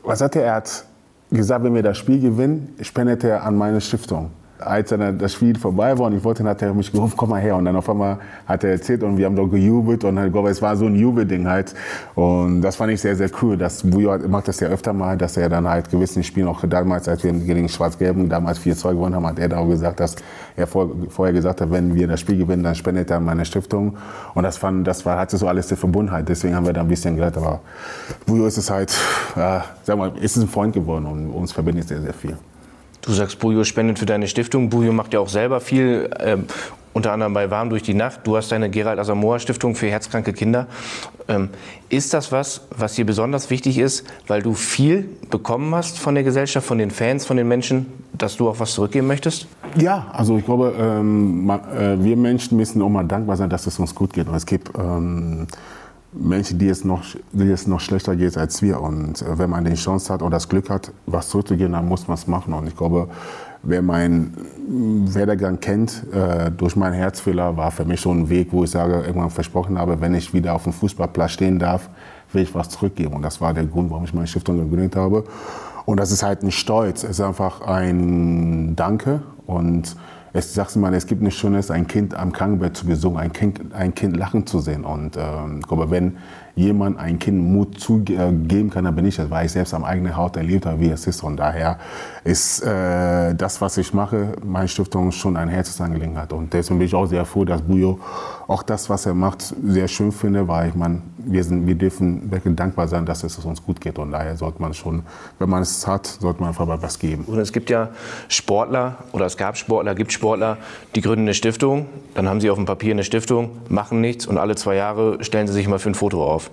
was hat er? Er hat gesagt, wenn wir das Spiel gewinnen, spendet er an meine Stiftung. Als dann das Spiel vorbei war und ich wollte, hat er mich gerufen, komm mal her. Und dann auf einmal hat er erzählt und wir haben doch gejubelt und ich glaube, es war so ein Jubelding halt. Und das fand ich sehr, sehr cool. Das Bujo macht das ja öfter mal, dass er dann halt gewissen Spielen, auch damals, als wir gegen Schwarz-Gelben damals 4-2 gewonnen haben, hat er auch gesagt, dass er vor, vorher gesagt hat, wenn wir das Spiel gewinnen, dann spendet er meine Stiftung. Und das fand, das war, hatte so alles die Verbundenheit. Deswegen haben wir da ein bisschen gehört. Aber Bujo ist es halt, ja, sag mal, ist ein Freund geworden und uns verbindet sehr, sehr viel. Du sagst, Bujo spendet für deine Stiftung. Bujo macht ja auch selber viel, ähm, unter anderem bei Warm durch die Nacht. Du hast deine Gerald Asamoah Stiftung für herzkranke Kinder. Ähm, ist das was, was dir besonders wichtig ist, weil du viel bekommen hast von der Gesellschaft, von den Fans, von den Menschen, dass du auch was zurückgeben möchtest? Ja, also ich glaube, ähm, äh, wir Menschen müssen auch mal dankbar sein, dass es uns gut geht. Und es gibt ähm, Menschen, die es, noch, die es noch schlechter geht als wir. Und äh, wenn man die Chance hat oder das Glück hat, was zurückzugeben, dann muss man es machen. Und ich glaube, wer meinen Werdegang kennt, äh, durch meinen Herzfehler, war für mich so ein Weg, wo ich sage, irgendwann versprochen habe, wenn ich wieder auf dem Fußballplatz stehen darf, will ich was zurückgeben. Und das war der Grund, warum ich meine Stiftung gegründet habe. Und das ist halt ein Stolz, es ist einfach ein Danke. Und es sagst du mal, es gibt nichts Schönes, ein Kind am Krankenbett zu besuchen, ein Kind, ein Kind lachen zu sehen. Und ähm, glaube, wenn jemand ein Kind Mut zugeben kann, dann bin ich das, weil ich selbst am eigenen Haut erlebt habe, wie es ist. Und daher ist äh, das, was ich mache, meine Stiftung schon ein Herzensangelegenheit. Und deswegen bin ich auch sehr froh, dass Bujo auch das, was er macht, sehr schön finde, weil ich meine, wir, sind, wir dürfen wirklich dankbar sein, dass es uns gut geht. Und daher sollte man schon, wenn man es hat, sollte man einfach mal was geben. Und es gibt ja Sportler oder es gab Sportler, gibt Sportler, die gründen eine Stiftung, dann haben sie auf dem Papier eine Stiftung, machen nichts und alle zwei Jahre stellen sie sich mal für ein Foto auf.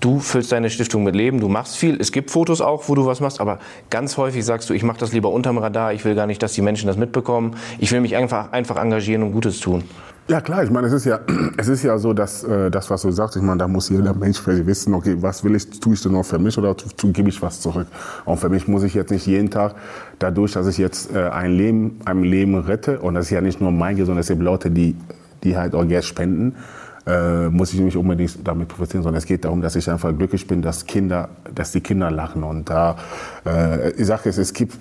Du füllst deine Stiftung mit Leben, du machst viel. Es gibt Fotos auch, wo du was machst, aber ganz häufig sagst du, ich mache das lieber unterm Radar, ich will gar nicht, dass die Menschen das mitbekommen. Ich will mich einfach, einfach engagieren und Gutes tun. Ja klar, ich meine, es ist ja, es ist ja so, dass äh, das, was du sagst, ich meine, da muss jeder Mensch wissen, okay, was will ich, tue ich denn noch für mich oder gebe ich was zurück? Und für mich muss ich jetzt nicht jeden Tag, dadurch, dass ich jetzt äh, ein Leben, ein Leben rette, und das ist ja nicht nur mein Geld, sondern es gibt Leute, die, die halt auch Geld spenden, äh, muss ich nicht unbedingt damit profitieren, sondern es geht darum, dass ich einfach glücklich bin, dass Kinder, dass die Kinder lachen. Und da, äh, ich sage es, es gibt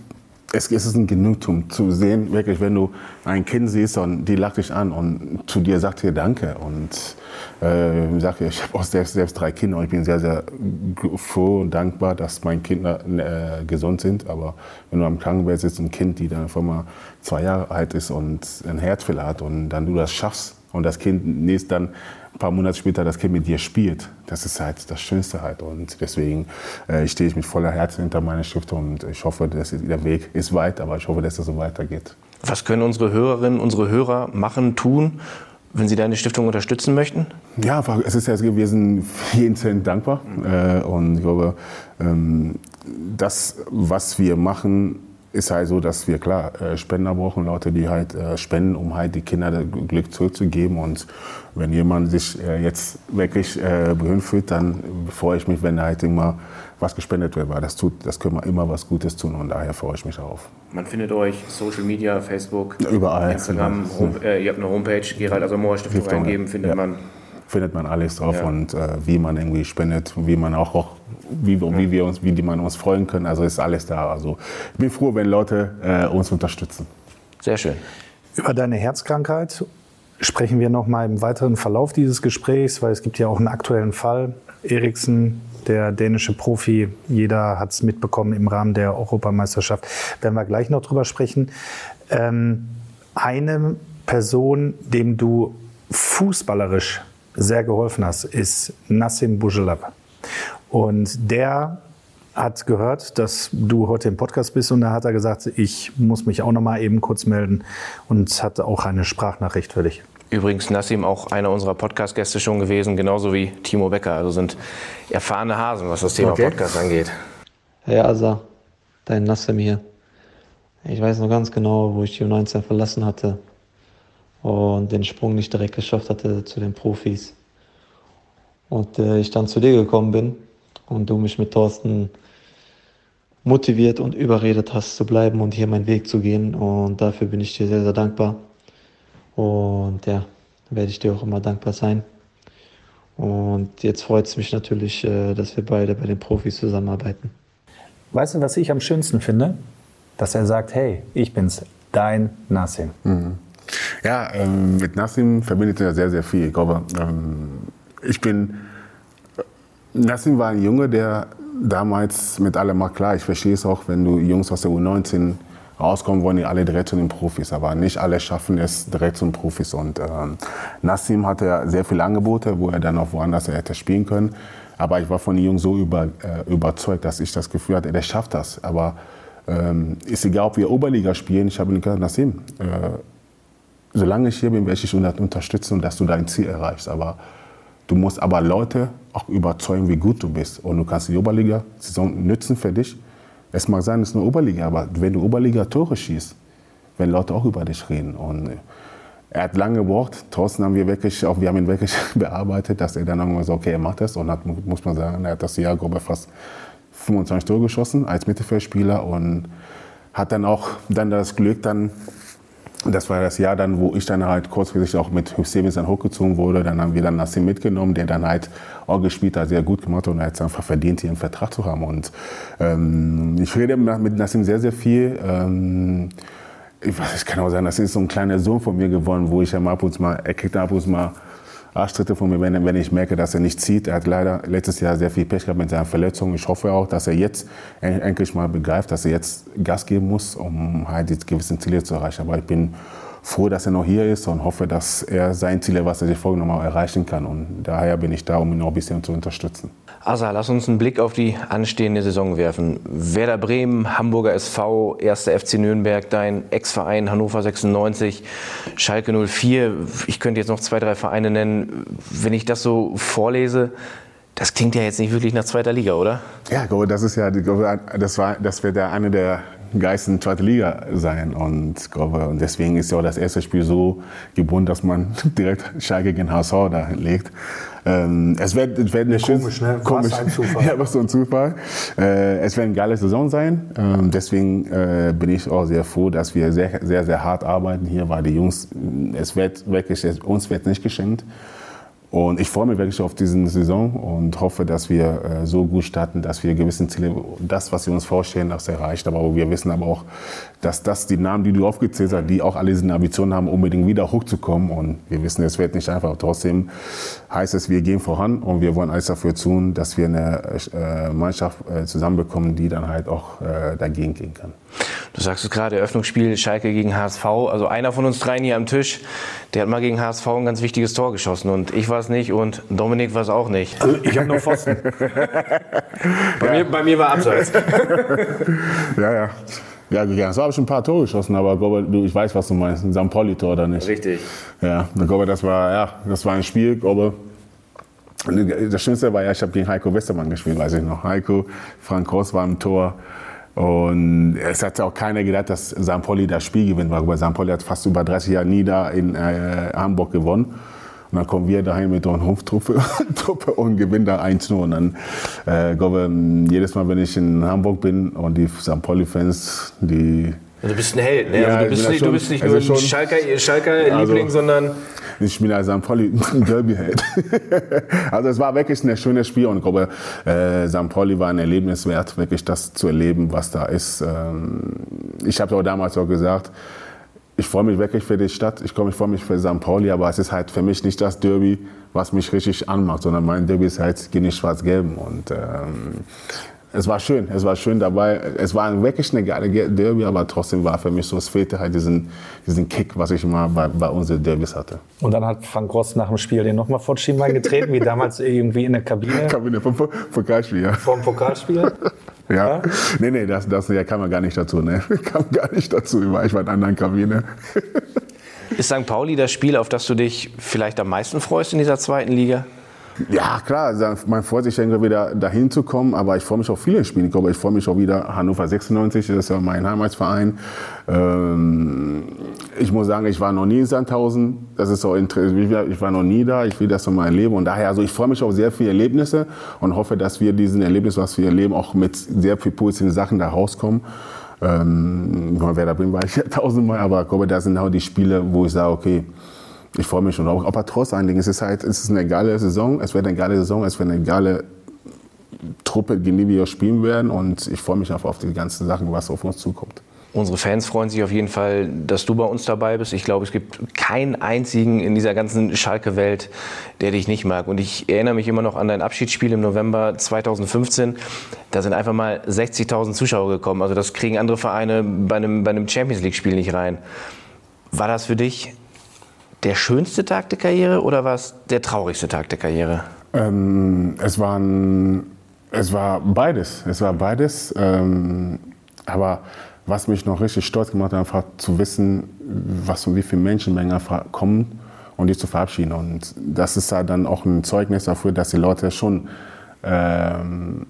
es, es ist ein Genugtuung zu sehen, wirklich, wenn du ein Kind siehst und die lacht dich an und zu dir sagt dir Danke. Und äh, sag, ich habe auch selbst, selbst drei Kinder und ich bin sehr, sehr froh und dankbar, dass meine Kinder äh, gesund sind. Aber wenn du am Krankenbett sitzt, ein Kind, die dann einfach mal zwei Jahre alt ist und ein Herzfehler hat und dann du das schaffst und das Kind nächst dann ein paar Monate später das Kind mit dir spielt, das ist halt das Schönste halt. Und deswegen äh, stehe ich mit voller Herz hinter meiner Stiftung und ich hoffe, dass der Weg ist weit, aber ich hoffe, dass es so weitergeht. Was können unsere Hörerinnen, unsere Hörer machen, tun, wenn Sie deine Stiftung unterstützen möchten? Ja, es ist ja gewesen, jeden Cent dankbar. Äh, und ich glaube, ähm, das, was wir machen, ist halt so, dass wir klar äh, Spender brauchen, Leute, die halt äh, spenden, um halt die Kinder das Glück zurückzugeben. Und wenn jemand sich äh, jetzt wirklich behüllt fühlt, dann freue ich mich, wenn da halt immer was gespendet wird, weil das tut, das können wir immer was Gutes tun und daher freue ich mich darauf. Man findet euch Social Media, Facebook, überall, Instagram, genau. Home, äh, ihr habt eine Homepage, Gerald Asamoah Stiftung Stiftung, eingeben, findet ja. man findet man alles drauf Ja. und äh, wie man irgendwie spendet, wie man auch, auch wie, wie wir uns, wie die man uns freuen können. Also ist alles da. Also ich bin froh, wenn Leute äh, uns unterstützen. Sehr schön. Über deine Herzkrankheit sprechen wir noch mal im weiteren Verlauf dieses Gesprächs, weil es gibt ja auch einen aktuellen Fall. Eriksen, der dänische Profi, jeder hat es mitbekommen im Rahmen der Europameisterschaft. Werden wir gleich noch drüber sprechen. Ähm, eine Person, dem du fußballerisch sehr geholfen hast, ist Nassim Bujelab. Und der hat gehört, dass du heute im Podcast bist und da hat er gesagt, ich muss mich auch noch mal eben kurz melden und hat auch eine Sprachnachricht für dich. Übrigens Nassim auch einer unserer Podcast-Gäste schon gewesen, genauso wie Timo Becker. Also sind erfahrene Hasen, was das Thema Okay. Podcast angeht. Hey Asa, dein Nassim hier. Ich weiß noch ganz genau, wo ich die U19 verlassen hatte und den Sprung nicht direkt geschafft hatte zu den Profis. Und äh, ich dann zu dir gekommen bin und du mich mit Thorsten motiviert und überredet hast zu bleiben und hier meinen Weg zu gehen. Und dafür bin ich dir sehr, sehr dankbar. Und ja, werde ich dir auch immer dankbar sein. Und jetzt freut es mich natürlich, äh, dass wir beide bei den Profis zusammenarbeiten. Weißt du, was ich am schönsten finde? Dass er sagt, hey, ich bin's, dein Nassim. Ja, ähm, mit Nassim verbindet er sehr, sehr viel. Ich glaube, ähm, ich bin. Nassim war ein Junge, der damals mit allem mal klar, ich verstehe es auch, wenn du Jungs aus der U19 rauskommen, wollen die alle direkt zu den Profis. Aber nicht alle schaffen es direkt zu den Profis. Und ähm, Nassim hatte sehr viele Angebote, wo er dann auch woanders hätte spielen können. Aber ich war von den Jungs so über, äh, überzeugt, dass ich das Gefühl hatte, der schafft das. Aber ähm, ist egal, ob wir Oberliga spielen, ich habe ihm gesagt, Nassim, äh, solange ich hier bin, werde ich dich unter- unterstützen, dass du dein Ziel erreichst. Aber du musst aber Leute auch überzeugen, wie gut du bist. Und du kannst die Oberliga-Saison nützen für dich. Es mag sein, es ist eine Oberliga, aber wenn du Oberliga-Tore schießt, werden Leute auch über dich reden. Und äh, er hat lange gebraucht. Thorsten haben wir wirklich, auch wir haben ihn wirklich bearbeitet, dass er dann irgendwann so, okay, er macht das. Und hat, muss man sagen, er hat das Jahr, glaube ich, fast 25 Tore geschossen als Mittelfeldspieler und hat dann auch dann das Glück, dann das war das Jahr dann, wo ich dann halt kurzfristig auch mit Hüseyin dann hochgezogen wurde. Dann haben wir dann Nassim mitgenommen, der dann halt auch gespielt hat, sehr gut gemacht und hat es einfach verdient, hier einen Vertrag zu haben. Und ähm, ich rede mit Nassim sehr, sehr viel. Ähm, ich weiß, es kann auch sein, das ist so ein kleiner Sohn von mir geworden, wo ich ja ab und zu mal, er kriegt ab und zu mal Arschtritte von mir, wenn, wenn ich merke, dass er nicht zieht. Er hat leider letztes Jahr sehr viel Pech gehabt mit seiner Verletzung. Ich hoffe auch, dass er jetzt en- endlich mal begreift, dass er jetzt Gas geben muss, um halt die gewissen Ziele zu erreichen. Aber ich bin froh, dass er noch hier ist und hoffe, dass er sein Ziel, was er sich vorgenommen hat, erreichen kann. Und daher bin ich da, um ihn noch ein bisschen zu unterstützen. Asa, lass uns einen Blick auf die anstehende Saison werfen. Werder Bremen, Hamburger SV, 1. FC Nürnberg, dein Ex-Verein Hannover 96, Schalke 04. Ich könnte jetzt noch zwei, drei Vereine nennen. Wenn ich das so vorlese, das klingt ja jetzt nicht wirklich nach zweiter Liga, oder? Ja, das ist ja, das war, das wäre der eine der Geist in zweite Liga sein. Und, glaube, und deswegen ist ja auch das erste Spiel so gebunden, dass man direkt Schalke gegen HSV da legt. Ähm, es wird, es wird eine Komisch, ne? Komisch. Ein Zufall. ja, was so ein Zufall. Äh, es wird eine geile Saison sein. Ähm, deswegen äh, bin ich auch sehr froh, dass wir sehr, sehr, sehr hart arbeiten hier, weil die Jungs, es wird wirklich, es, uns wird nicht geschenkt. Und ich freue mich wirklich auf diese Saison und hoffe, dass wir äh, so gut starten, dass wir gewissen Ziele, das, was wir uns vorstellen, das erreicht. Aber wir wissen aber auch, dass das die Namen, die du aufgezählt hast, die auch alle diese Ambitionen haben, unbedingt wieder hochzukommen. Und wir wissen, es wird nicht einfach. Trotzdem heißt es, wir gehen voran und wir wollen alles dafür tun, dass wir eine äh, Mannschaft äh, zusammenbekommen, die dann halt auch äh, dagegen gehen kann. Du sagst es gerade, Eröffnungsspiel Schalke gegen HSV. Also einer von uns dreien hier am Tisch, der hat mal gegen HSV ein ganz wichtiges Tor geschossen. Und ich war es nicht und Dominik war es auch nicht. Also ich habe noch Pfosten. Bei, mir, bei mir war Abseits. Ja, ja. Ja, ja, so habe ich ein paar Tore geschossen, aber ich glaube, du, ich weiß, was du meinst. Ein St. Pauli-Tor oder nicht? Richtig. Ja, glaube, das war, ja, das war ein Spiel, glaube. Das Schönste war ja, ich habe gegen Heiko Westermann gespielt, weiß ich noch. Heiko, Frank Ross war im Tor. Und es hatte auch keiner gedacht, dass St. Pauli das Spiel gewinnt, weil St. Pauli hat fast über 30 Jahre nie da in äh, Hamburg gewonnen. Und dann kommen wir dahin mit unserer Rumpftruppe Truppe und gewinnen da 1-0. Und dann, äh, glaube, jedes Mal, wenn ich in Hamburg bin und die St. Pauli-Fans, die Du bist ein Held. Ne? Ja, also du, bist nicht, da du schon- bist nicht also nur ein schon- Schalker, Also- Liebling, sondern Ich bin als St. Pauli Derby-Held. also es war wirklich ein schönes Spiel und ich glaube, äh, St. Pauli war ein Erlebnis wert, wirklich das zu erleben, was da ist. Ähm, ich habe auch damals auch gesagt, ich freue mich wirklich für die Stadt, ich komme, ich freue mich für St. Pauli, aber es ist halt für mich nicht das Derby, was mich richtig anmacht, sondern mein Derby ist halt gegen Schwarz-Gelben und ähm, es war schön, es war schön dabei. Es war wirklich eine geile Derby, aber trotzdem war für mich so, es fehlte halt diesen, diesen Kick, was ich immer bei, bei unseren Derbys hatte. Und dann hat Frank Ross nach dem Spiel den nochmal vor Schienbein getreten, wie damals irgendwie in der Kabine Kabine vom Po- Pokalspiel, ja. vor dem Pokalspiel. ja. Nee, nee, das, das ja, kam man gar nicht dazu. Ne? Kam gar nicht dazu. Ich war in einer anderen Kabine. ist St. Pauli das Spiel, auf das du dich vielleicht am meisten freust in dieser zweiten Liga? Ja, klar, man freut sich irgendwie wieder dahin zu kommen, aber ich freue mich auf viele Spiele. Ich ich freue mich auch wieder Hannover 96, das ist ja mein Heimatsverein. Ähm, ich muss sagen, ich war noch nie in Sandhausen. Das ist so interessant. Ich war noch nie da. Ich will das noch mal erleben. Und daher, also ich freue mich auf sehr viele Erlebnisse und hoffe, dass wir diesen Erlebnis, was wir erleben, auch mit sehr viel positiven Sachen da rauskommen. Ähm, wer da bin, war ich ja tausendmal, aber ich glaube, das sind auch die Spiele, wo ich sage, okay, ich freue mich schon. auch. Aber trotz allen Dingen, es ist halt, es ist eine geile Saison. Es wird eine geile Saison. Es wird eine geile Truppe, gegen die wir spielen werden. Und ich freue mich einfach auf die ganzen Sachen, was auf uns zukommt. Unsere Fans freuen sich auf jeden Fall, dass du bei uns dabei bist. Ich glaube, es gibt keinen einzigen in dieser ganzen Schalke-Welt, der dich nicht mag. Und ich erinnere mich immer noch an dein Abschiedsspiel im November 2015. Da sind einfach mal 60.000 Zuschauer gekommen. Also das kriegen andere Vereine bei einem, bei einem Champions League-Spiel nicht rein. War das für dich der schönste Tag der Karriere oder war es der traurigste Tag der Karriere? Ähm, es, waren, es war beides. Es war beides. Ähm, aber was mich noch richtig stolz gemacht hat, einfach zu wissen, was und wie viele Menschenmengen kommen und die zu verabschieden. Und das ist halt dann auch ein Zeugnis dafür, dass die Leute schon ähm,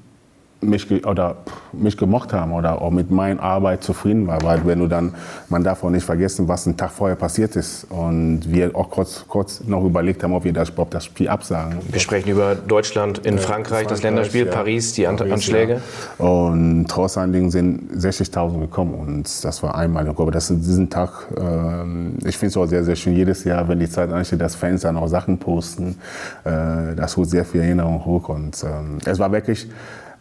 mich, ge- oder mich gemocht haben oder auch mit meiner Arbeit zufrieden war. Weil wenn du dann, man darf auch nicht vergessen, was einen Tag vorher passiert ist. Und wir auch kurz, kurz noch überlegt haben, ob wir das, überhaupt das Spiel absagen. Wir sprechen über Deutschland in Frankreich, das Frankreich, Länderspiel, ja. Paris, die Paris, Anschläge. Ja. Und trotz allen Dingen sind 60.000 gekommen und das war einmal. Ich glaube, das ist diesen Tag, ähm, ich finde es auch sehr, sehr schön, jedes Jahr, wenn die Zeit ansteht, dass Fans dann auch Sachen posten. Äh, das holt sehr viel Erinnerung hoch und ähm, es war wirklich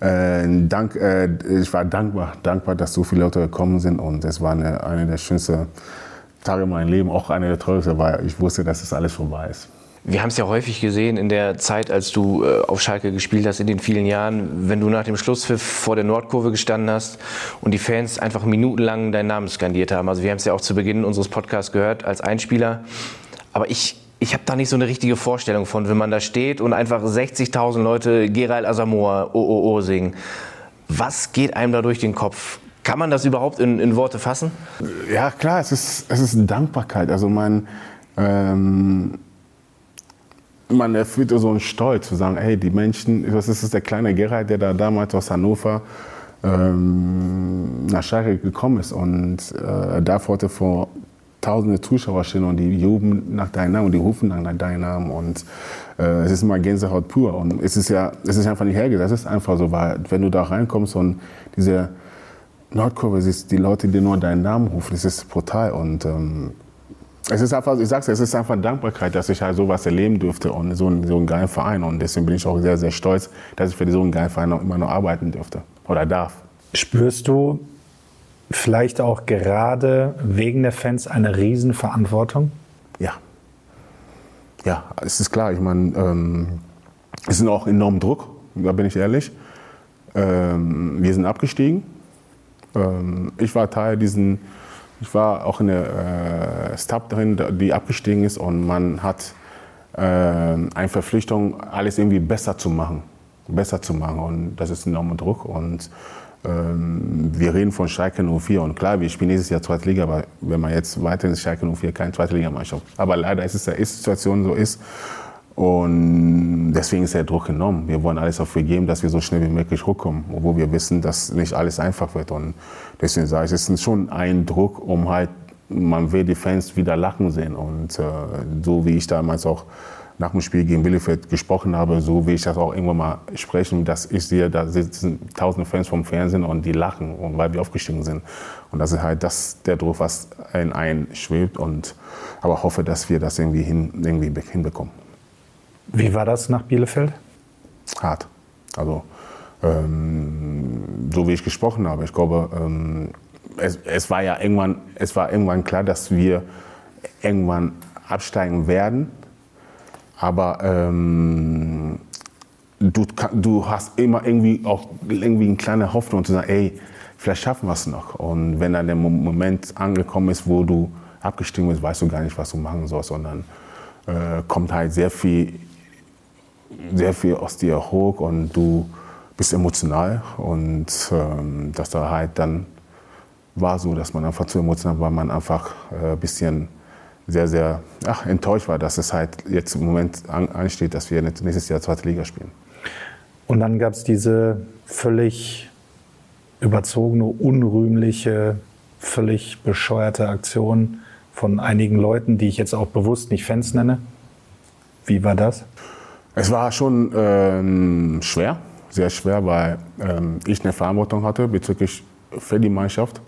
äh, Dank, äh, ich war dankbar, dankbar, dass so viele Leute gekommen sind und es war eine, eine der schönsten Tage in meinem Leben, auch eine der traurigsten, weil ich wusste, dass das alles vorbei ist. Wir haben es ja häufig gesehen in der Zeit, als du äh, auf Schalke gespielt hast, in den vielen Jahren, wenn du nach dem Schlusspfiff vor der Nordkurve gestanden hast und die Fans einfach minutenlang deinen Namen skandiert haben. Also wir haben es ja auch zu Beginn unseres Podcasts gehört als Einspieler. Aber ich, ich habe da nicht so eine richtige Vorstellung von, wenn man da steht und einfach 60.000 Leute Gerald Asamoah OOO singen. Was geht einem da durch den Kopf? Kann man das überhaupt in, in Worte fassen? Ja, klar, es ist, es ist eine Dankbarkeit. Also man, ähm, man erfüllt so einen Stolz zu sagen, hey, die Menschen, das ist der kleine Gerhard, der da damals aus Hannover ähm, nach Schalke gekommen ist und äh, da heute vor tausende Zuschauer stehen und die jubeln nach deinem Namen und die rufen nach deinem Namen und äh, es ist immer Gänsehaut pur und es ist ja, es ist einfach nicht hergesetzt, es ist einfach so, weil wenn du da reinkommst und diese Nordkurve siehst, die Leute, die nur deinen Namen rufen, das ist brutal und ähm, es ist einfach, ich sag's, es ist einfach Dankbarkeit, dass ich halt sowas erleben durfte und so, einen, so einen geilen Verein. Und deswegen bin ich auch sehr, sehr stolz, dass ich für so einen geilen Verein auch immer noch arbeiten dürfte oder darf. Spürst du vielleicht auch gerade wegen der Fans eine Riesenverantwortung? Ja. Ja, es ist klar. Ich meine, ähm, es ist auch enorm Druck, da bin ich ehrlich. Ähm, wir sind abgestiegen. Ähm, ich war Teil diesen ich war auch in der äh, Stab drin, die abgestiegen ist und man hat äh, eine Verpflichtung, alles irgendwie besser zu machen. Besser zu machen und das ist enormer Druck und wir reden von Schalke 04 und klar, wir spielen dieses Jahr zweite Liga, aber wenn man jetzt weiterhin Schalke 04 keine zweite Liga-Mannschaft. Aber leider ist es ja, ist die Situation so ist und deswegen ist der Druck enorm. Wir wollen alles dafür geben, dass wir so schnell wie möglich hochkommen, obwohl wir wissen, dass nicht alles einfach wird. Und deswegen sage ich, es ist schon ein Druck, um halt, man will die Fans wieder lachen sehen. Und äh, so wie ich damals auch nach dem Spiel gegen Bielefeld gesprochen habe, so will ich das auch irgendwann mal sprechen, dass ich sehe, da sitzen tausende Fans vom Fernsehen und die lachen, und weil wir aufgestiegen sind. Und das ist halt das, der Druck, was in einen schwebt. Und, aber hoffe, dass wir das irgendwie, hin, irgendwie hinbekommen. Wie war das nach Bielefeld? Hart. Also, ähm, so wie ich gesprochen habe, ich glaube, ähm, es, es, war ja irgendwann, es war irgendwann klar, dass wir irgendwann absteigen werden. Aber ähm, du, du hast immer irgendwie auch irgendwie eine kleine Hoffnung zu sagen, ey, vielleicht schaffen wir es noch. Und wenn dann der Moment angekommen ist, wo du abgestiegen bist, weißt du gar nicht, was du machen sollst, sondern äh, kommt halt sehr viel sehr viel aus dir hoch und du bist emotional und ähm, dass da halt dann war so, dass man einfach zu emotional war, man einfach ein äh, bisschen sehr, sehr ach, enttäuscht war, dass es halt jetzt im Moment an, ansteht, dass wir nächstes Jahr zweite Liga spielen. Und dann gab es diese völlig überzogene, unrühmliche, völlig bescheuerte Aktion von einigen Leuten, die ich jetzt auch bewusst nicht Fans nenne. Wie war das? Es war schon ähm, schwer, sehr schwer, weil ähm, ich eine Verantwortung hatte bezüglich für die Mannschaft.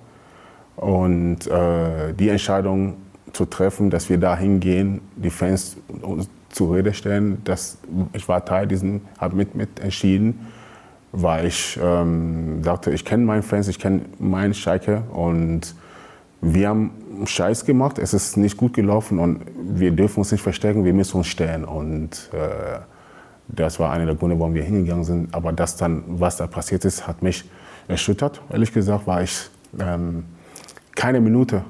Und äh, die Entscheidung zu treffen, dass wir da hingehen, die Fans uns zur Rede stellen, dass ich war Teil diesen, habe mit, mit entschieden, weil ich ähm, sagte, ich kenne meine Fans, ich kenne meinen Schalke und wir haben Scheiß gemacht, es ist nicht gut gelaufen und wir dürfen uns nicht verstecken, wir müssen uns stellen und äh, das war einer der Gründe, warum wir hingegangen sind. Aber das dann, was da passiert ist, hat mich erschüttert. Ehrlich gesagt war ich ähm, keine Minute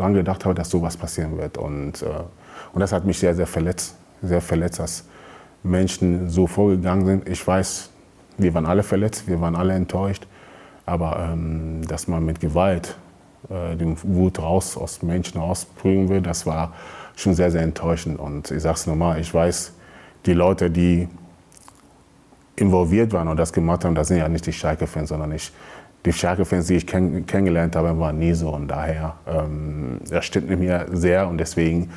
daran gedacht habe, dass sowas passieren wird. Und, äh, und das hat mich sehr, sehr verletzt. Sehr verletzt, dass Menschen so vorgegangen sind. Ich weiß, wir waren alle verletzt, wir waren alle enttäuscht. Aber ähm, dass man mit Gewalt äh, den Wut raus aus Menschen rausbringen will, das war schon sehr, sehr enttäuschend. Und ich sage es nochmal, ich weiß, die Leute, die involviert waren und das gemacht haben, das sind ja nicht die Schalke-Fans, sondern ich, die Schalke-Fans, die ich kenn kennengelernt habe, waren nie so. Und daher, ähm, das stimmt mir sehr und deswegen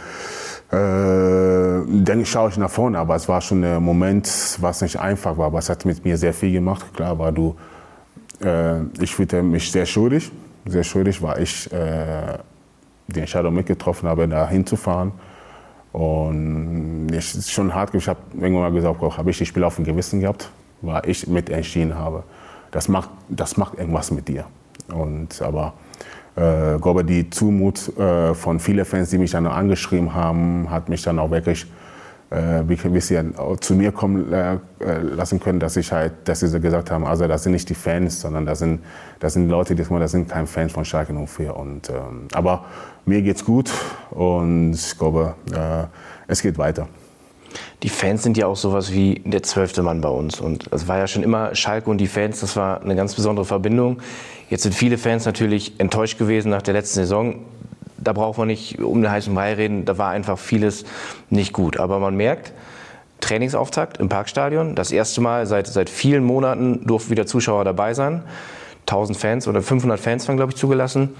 äh, denke, schaue ich nach vorne. Aber es war schon ein Moment, was nicht einfach war, aber es hat mit mir sehr viel gemacht. Klar war du, äh, ich fühlte mich sehr schuldig, sehr schuldig, weil ich äh, die Entscheidung mitgetroffen habe, da hinzufahren. Und es ist schon hart. Ich habe irgendwann mal gesagt, habe ich die Spiele auf dem Gewissen gehabt, weil ich mit entschieden habe. Das macht, das macht irgendwas mit dir. Und, aber äh, glaube, die Zumut äh, von vielen Fans, die mich dann angeschrieben haben, hat mich dann auch wirklich äh, bis sie zu mir kommen äh, äh, lassen können, dass ich halt, dass sie gesagt haben, also das sind nicht die Fans, sondern das sind, das sind Leute, die das sind kein Fans von Schalke 04. Und, ähm, aber mir geht's gut und ich glaube, äh, es geht weiter. Die Fans sind ja auch sowas wie der zwölfte Mann bei uns. Und es war ja schon immer Schalke und die Fans, das war eine ganz besondere Verbindung. Jetzt sind viele Fans natürlich enttäuscht gewesen nach der letzten Saison da braucht man nicht um den heißen Brei reden, da war einfach vieles nicht gut. Aber man merkt, Trainingsauftakt im Parkstadion, das erste Mal seit, seit vielen Monaten durften wieder Zuschauer dabei sein. 1000 Fans oder 500 Fans waren, glaube ich, zugelassen.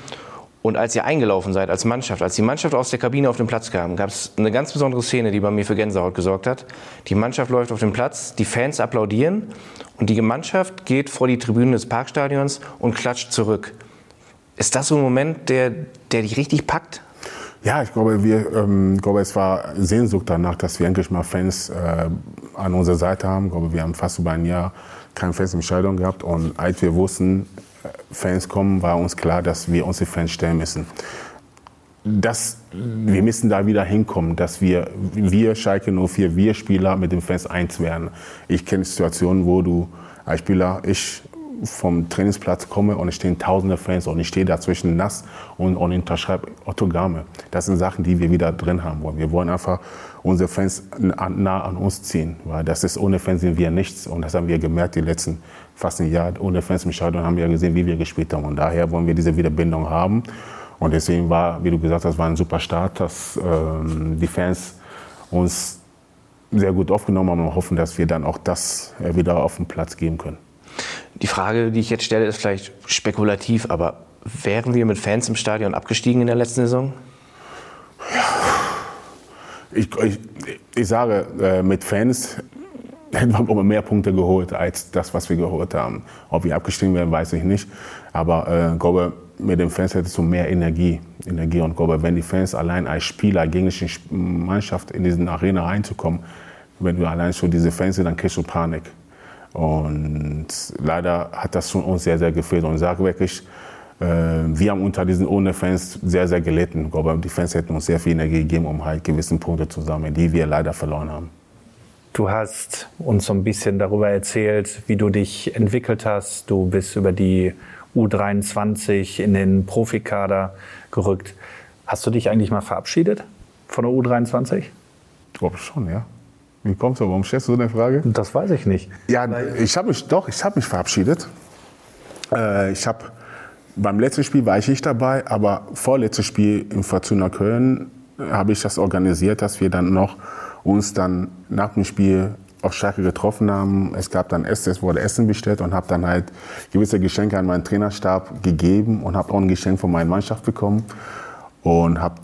Und als ihr eingelaufen seid als Mannschaft, als die Mannschaft aus der Kabine auf den Platz kam, gab es eine ganz besondere Szene, die bei mir für Gänsehaut gesorgt hat. Die Mannschaft läuft auf den Platz, die Fans applaudieren und die Mannschaft geht vor die Tribüne des Parkstadions und klatscht zurück. Ist das so ein Moment, der, der dich richtig packt? Ja, ich glaube, wir, ähm, glaube, es war Sehnsucht danach, dass wir endlich mal Fans äh, an unserer Seite haben. Ich glaube, wir haben fast über ein Jahr keine Fans im Stadion gehabt. Und als wir wussten, Fans kommen, war uns klar, dass wir uns die Fans stellen müssen. Das, wir müssen da wieder hinkommen, dass wir, wir Schalke 04, wir Spieler mit den Fans eins werden. Ich kenne Situationen, wo du als Spieler, ich vom Trainingsplatz komme und es stehen tausende Fans und ich stehe dazwischen nass und, und unterschreibe Autogramme. Das sind Sachen, die wir wieder drin haben wollen. Wir wollen einfach unsere Fans nah an uns ziehen, weil das ist, ohne Fans sind wir nichts und das haben wir gemerkt die letzten fast ein Jahr. Ohne Fans im Stadion haben wir gesehen, wie wir gespielt haben und daher wollen wir diese Wiederbindung haben und deswegen war, wie du gesagt hast, war ein super Start, dass ähm, die Fans uns sehr gut aufgenommen haben und hoffen, dass wir dann auch das äh, wieder auf den Platz geben können. Die Frage, die ich jetzt stelle, ist vielleicht spekulativ, aber wären wir mit Fans im Stadion abgestiegen in der letzten Saison? Ich, ich, ich sage, äh, mit Fans hätten wir aber mehr Punkte geholt als das, was wir geholt haben. Ob wir abgestiegen wären, weiß ich nicht. Aber äh, glaube, mit den Fans hättest du mehr Energie. Energie. Und glaube, wenn die Fans allein als Spieler gegen die Mannschaft in diesen Arena reinzukommen, wenn du allein schon diese Fans sind, dann kriegst du Panik. Und leider hat das schon uns sehr, sehr gefehlt. Und ich sage wirklich, äh, wir haben unter diesen ohne Fans sehr, sehr gelitten. Glaube, die Fans hätten uns sehr viel Energie gegeben, um halt gewisse Punkte zu sammeln, die wir leider verloren haben. Du hast uns so ein bisschen darüber erzählt, wie du dich entwickelt hast. Du bist über die U23 in den Profikader gerückt. Hast du dich eigentlich mal verabschiedet von der U23? Ich glaube schon, ja. Wie kommst du? Warum stellst du so eine Frage? Das weiß ich nicht. Ja, ich habe mich doch, ich habe mich verabschiedet. Äh, ich habe beim letzten Spiel war ich nicht dabei, aber vorletztes Spiel im Fortuna Köln habe ich das organisiert, dass wir dann noch uns dann nach dem Spiel auf Schalke getroffen haben. Es gab dann Essen, es wurde Essen bestellt und habe dann halt gewisse Geschenke an meinen Trainerstab gegeben und habe auch ein Geschenk von meiner Mannschaft bekommen und habe,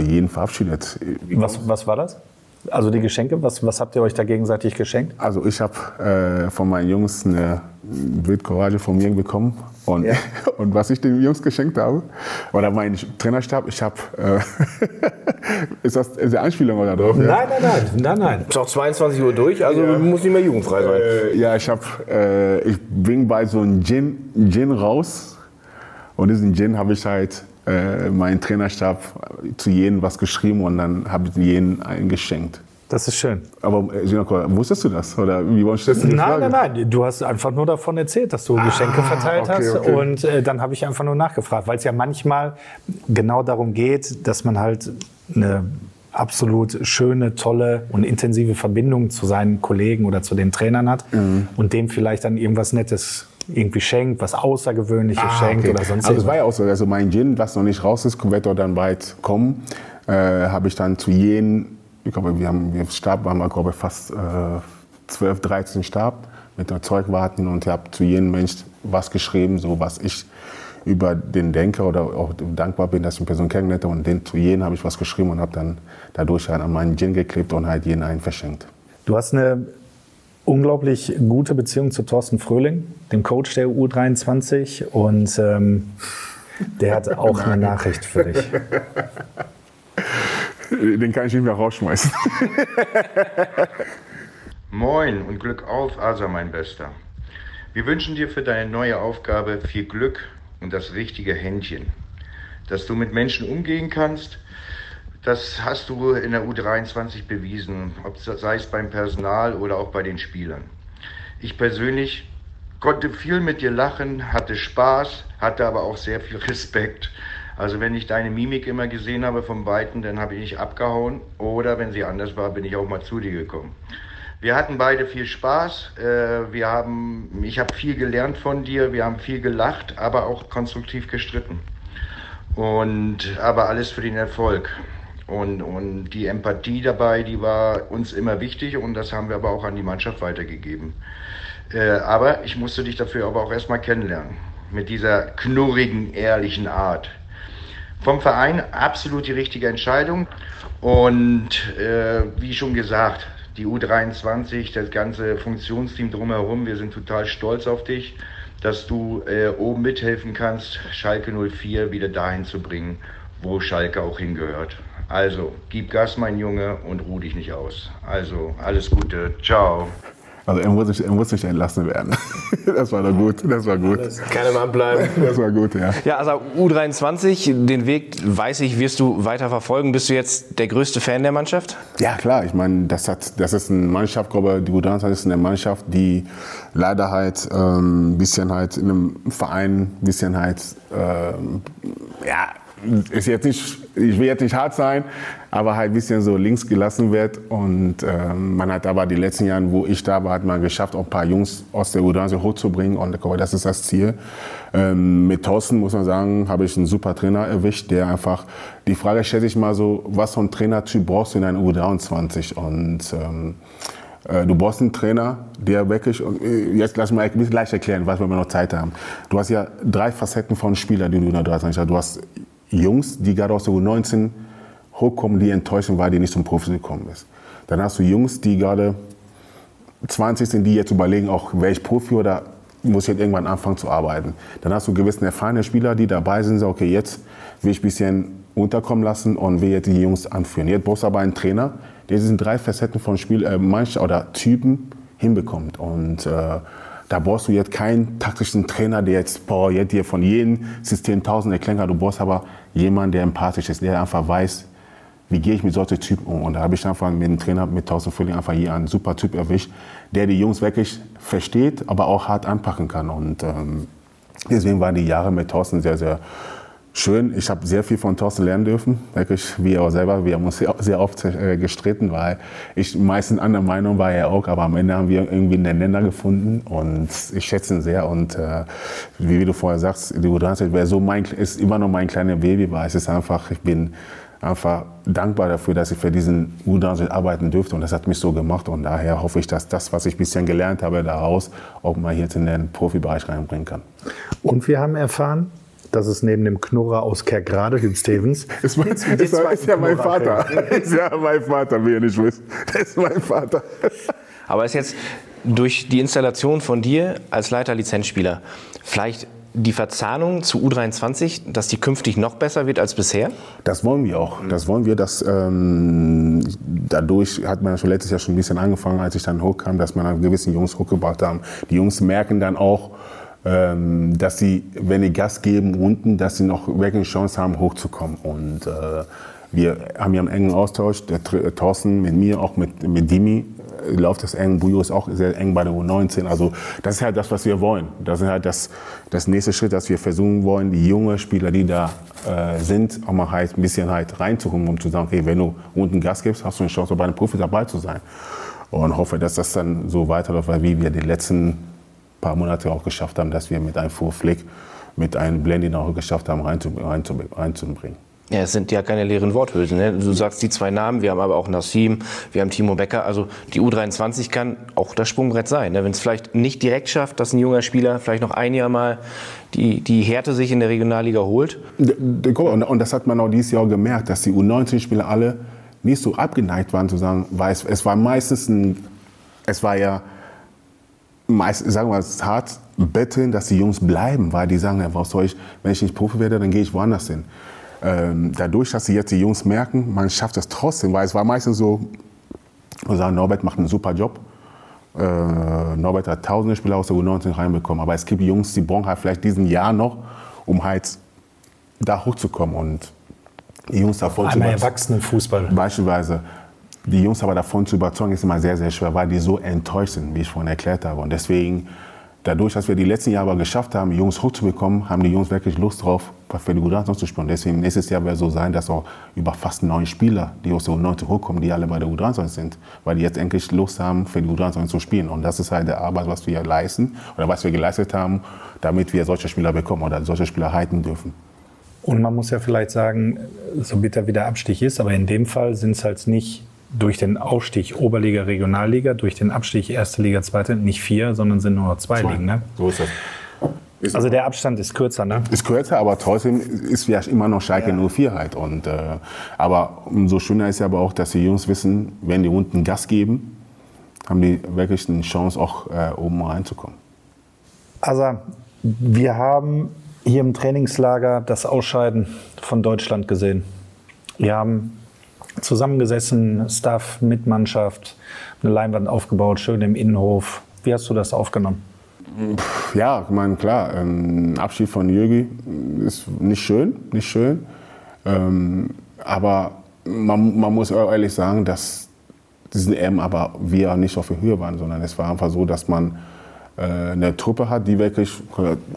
ich, jeden verabschiedet. Was, was war das? Also die Geschenke, was, was habt ihr euch da gegenseitig geschenkt? Also ich habe äh, von meinen Jungs eine Wildcourage von mir bekommen. Und, ja. und was ich den Jungs geschenkt habe, oder mein Trainerstab, ich habe, äh, ist das eine Anspielung oder drauf? Nein, nein, nein, nein, nein. Ist auch 22 Uhr durch, also ja. muss nicht mehr jugendfrei sein. Äh, ja, ich habe, äh, ich bin bei so einem Gin, Gin raus und diesen Gin habe ich halt äh, mein Trainerstab zu jedem was geschrieben und dann habe ich jedem einen geschenkt. Das ist schön. Aber Ginoko, äh, wusstest du das? Oder wie stellst du die Nein, Frage? nein, nein. Du hast einfach nur davon erzählt, dass du ah, Geschenke verteilt okay, hast. Okay. Und äh, dann habe ich einfach nur nachgefragt, weil es ja manchmal genau darum geht, dass man halt eine absolut schöne, tolle und intensive Verbindung zu seinen Kollegen oder zu den Trainern hat mhm. und dem vielleicht dann irgendwas Nettes irgendwie schenkt, was Außergewöhnliches ah, schenkt okay. oder sonst Also es war ja auch so, also mein Gin, was noch nicht raus ist, wird dort dann bald kommen, äh, habe ich dann zu jedem, ich glaube, wir haben, wir Stab waren wir, glaube ich, fast äh, 12, 13 Stab mit der Zeugwarten und ich habe zu jedem Mensch was geschrieben, so was ich über den denke oder auch dankbar bin, dass ich eine Person kennengelernt habe. Und den, zu jedem habe ich was geschrieben und habe dann dadurch halt an meinen Gin geklebt und halt jeden einen verschenkt. Du hast eine unglaublich gute Beziehung zu Thorsten Fröhling, dem Coach der U23. Und ähm, der hat auch eine Nachricht für dich. Den kann ich nicht mehr rausschmeißen. Moin und Glück auf, Asa, mein Bester. Wir wünschen dir für deine neue Aufgabe viel Glück und das richtige Händchen. Dass du mit Menschen umgehen kannst, das hast du in der U23 bewiesen, ob sei es beim Personal oder auch bei den Spielern. Ich persönlich konnte viel mit dir lachen, hatte Spaß, hatte aber auch sehr viel Respekt. Also wenn ich deine Mimik immer gesehen habe vom Weiten, dann habe ich nicht abgehauen oder wenn sie anders war, bin ich auch mal zu dir gekommen. Wir hatten beide viel Spaß. Äh, wir haben, ich habe viel gelernt von dir. Wir haben viel gelacht, aber auch konstruktiv gestritten. Und aber alles für den Erfolg. Und, und die Empathie dabei, die war uns immer wichtig und das haben wir aber auch an die Mannschaft weitergegeben. Äh, aber ich musste dich dafür aber auch erstmal kennenlernen. mit dieser knurrigen, ehrlichen Art. Vom Verein absolut die richtige Entscheidung. Und äh, wie schon gesagt, die U23, das ganze Funktionsteam drumherum, wir sind total stolz auf dich, dass du äh, oben mithelfen kannst, Schalke 04 wieder dahin zu bringen, wo Schalke auch hingehört. Also, gib Gas, mein Junge, und ruh dich nicht aus. Also, alles Gute. Ciao. Also er muss, nicht, er muss nicht entlassen werden. Das war doch gut, das war gut. Kann im Amt bleiben. Das war gut, ja. Ja, also U23, den Weg, weiß ich, wirst du weiter verfolgen. Bist du jetzt der größte Fan der Mannschaft? Ja, klar. Ich meine, das, hat, das ist eine Mannschaft, glaube die U23 ist eine Mannschaft, die leider halt ein ähm, bisschen halt in einem Verein, ein bisschen halt, ähm, ja, ist jetzt nicht, ich will jetzt nicht hart sein, aber halt ein bisschen so links gelassen wird. Und ähm, man hat aber die letzten Jahre, wo ich da war, hat man geschafft, auch ein paar Jungs aus der U19 hochzubringen. Und das ist das Ziel. Ähm, mit Thorsten, muss man sagen, habe ich einen super Trainer erwischt, der einfach, die Frage stelle ich mal so, was für ein Trainertyp brauchst du in einer U23? Und ähm, äh, Du brauchst einen Trainer, der wirklich, äh, jetzt lass mal gleich erklären, was wir noch Zeit haben. Du hast ja drei Facetten von Spielern, die du in der 23 hast. Du hast Jungs, die gerade aus der U19 hochkommen, die enttäuschen, weil die nicht zum Profi gekommen ist. Dann hast du Jungs, die gerade 20 sind, die jetzt überlegen, auch wäre ich Profi oder muss ich jetzt irgendwann anfangen zu arbeiten. Dann hast du gewisse erfahrene Spieler, die dabei sind, sagen, okay, jetzt will ich ein bisschen unterkommen lassen und will jetzt die Jungs anführen. Jetzt brauchst du aber einen Trainer, der diesen drei Facetten von Spiel, äh, manch, oder Typen hinbekommt. Und äh, da brauchst du jetzt keinen taktischen Trainer, der jetzt, boah, jetzt dir von jedem System tausend erklären kann. Du brauchst aber jemanden, der empathisch ist, der einfach weiß, wie gehe ich mit solchen Typen um. Und da habe ich einfach mit dem Trainer, mit Thorsten Frühling, einfach hier einen super Typ erwischt, der die Jungs wirklich versteht, aber auch hart anpacken kann. Und ähm, deswegen waren die Jahre mit Thorsten sehr, sehr schön. Ich habe sehr viel von Thorsten lernen dürfen, wirklich, wie er selber. Wir haben uns sehr, oft äh, gestritten, weil ich meistens anderer Meinung war er auch, aber am Ende haben wir irgendwie einen Nenner gefunden und ich schätze ihn sehr. Und äh, wie, du vorher sagst, die U23 wäre so mein, ist immer noch mein kleines Baby, weil es ist einfach, ich bin einfach dankbar dafür, dass ich für diesen U23 arbeiten durfte und das hat mich so gemacht und daher hoffe ich, dass das, was ich ein gelernt habe, daraus auch mal jetzt in den Profibereich reinbringen kann. Und wir haben erfahren, dass es neben dem Knurrer aus Kerkrade, dem Stevens, ist, mein, ist, ist, ist ja mein Vater. ist ja mein Vater, wie ihr nicht wisst. Das ist mein Vater. Aber ist jetzt durch die Installation von dir als Leiter Lizenzspieler vielleicht die Verzahnung zu U23, dass die künftig noch besser wird als bisher? Das wollen wir auch. Das wollen wir. Dass, ähm, dadurch hat man schon letztes Jahr schon ein bisschen angefangen, als ich dann hochkam, dass man gewissen Jungs hochgebracht haben. Die Jungs merken dann auch, ähm, dass sie, wenn die Gas geben unten, dass sie noch wirklich Chance haben, hochzukommen. Und äh, wir haben ja einen engen Austausch, der Thorsten mit mir, auch mit, mit Dimi, äh, läuft das eng. Bujo ist auch sehr eng bei der U19. Also das ist halt das, was wir wollen. Das ist halt das, das nächste Schritt, dass wir versuchen wollen, die jungen Spieler, die da äh, sind, auch mal halt ein bisschen halt reinzukommen, um zu sagen, okay, wenn du unten Gas gibst, hast du eine Chance, bei einem Profi dabei zu sein. Und hoffe, dass das dann so weiterläuft, wie wir die letzten paar Monate auch geschafft haben, dass wir mit einem Vorflick, mit einem Blending auch geschafft haben, reinzubringen. Ja, es sind ja keine leeren Worthülsen. Ne? Du sagst die zwei Namen, wir haben aber auch Nassim, wir haben Timo Becker. Also die U23 kann auch das Sprungbrett sein. Ne? Wenn es vielleicht nicht direkt schafft, dass ein junger Spieler vielleicht noch ein Jahr mal die, die Härte sich in der Regionalliga holt. Und das hat man auch dieses Jahr gemerkt, dass die U19-Spieler alle nicht so abgeneigt waren zu sagen, weil es, es war meistens ein, es war ja meist, sagen wir mal, hart betteln, dass die Jungs bleiben, weil die sagen, ja, was soll ich, wenn ich nicht Profi werde, dann gehe ich woanders hin. Ähm, dadurch, dass sie jetzt die Jungs merken, man schafft es trotzdem, weil es war meistens so, wir sagen, Norbert macht einen super Job. Äh, Norbert hat tausende Spieler aus der U19 reinbekommen, aber es gibt Jungs, die brauchen halt vielleicht diesen Jahr noch, um halt da hochzukommen und die Jungs davon zu Einmal Erwachsenenfußball. Beispielsweise. Die Jungs aber davon zu überzeugen, ist immer sehr, sehr schwer, weil die so enttäuscht sind, wie ich vorhin erklärt habe. Und deswegen, dadurch, dass wir die letzten Jahre geschafft haben, Jungs hochzubekommen, haben die Jungs wirklich Lust drauf, für die U19 zu spielen. Deswegen nächstes Jahr wird es so sein, dass auch über fast neun Spieler, die aus der U19 hochkommen, die alle bei der U23 sind, weil die jetzt endlich Lust haben, für die U23 zu spielen. Und das ist halt der Arbeit, was wir leisten oder was wir geleistet haben, damit wir solche Spieler bekommen oder solche Spieler halten dürfen. Und man muss ja vielleicht sagen, so bitter wie der Abstich ist, aber in dem Fall sind es halt nicht durch den Aufstieg Oberliga, Regionalliga, durch den Abstieg Erste Liga, Zweite, nicht vier, sondern sind nur zwei, zwei. Ligen. Ne? So ist das. Also der Abstand ist kürzer, ne? Ist kürzer, aber trotzdem ist ja immer noch Schalke Ja. 04 halt. Und, äh, aber umso schöner ist ja aber auch, dass die Jungs wissen, wenn die unten Gas geben, haben die wirklich eine Chance, auch äh, oben reinzukommen. Also wir haben hier im Trainingslager das Ausscheiden von Deutschland gesehen. Wir haben zusammengesessen, Staff mit Mannschaft, eine Leinwand aufgebaut, schön im Innenhof. Wie hast du das aufgenommen? Ja, ich meine, klar, ähm, Abschied von Jürgi ist nicht schön, nicht schön. Ähm, aber man, man muss ehrlich sagen, dass diesen EM aber wir nicht auf der Höhe waren, sondern es war einfach so, dass man äh, eine Truppe hat, die wirklich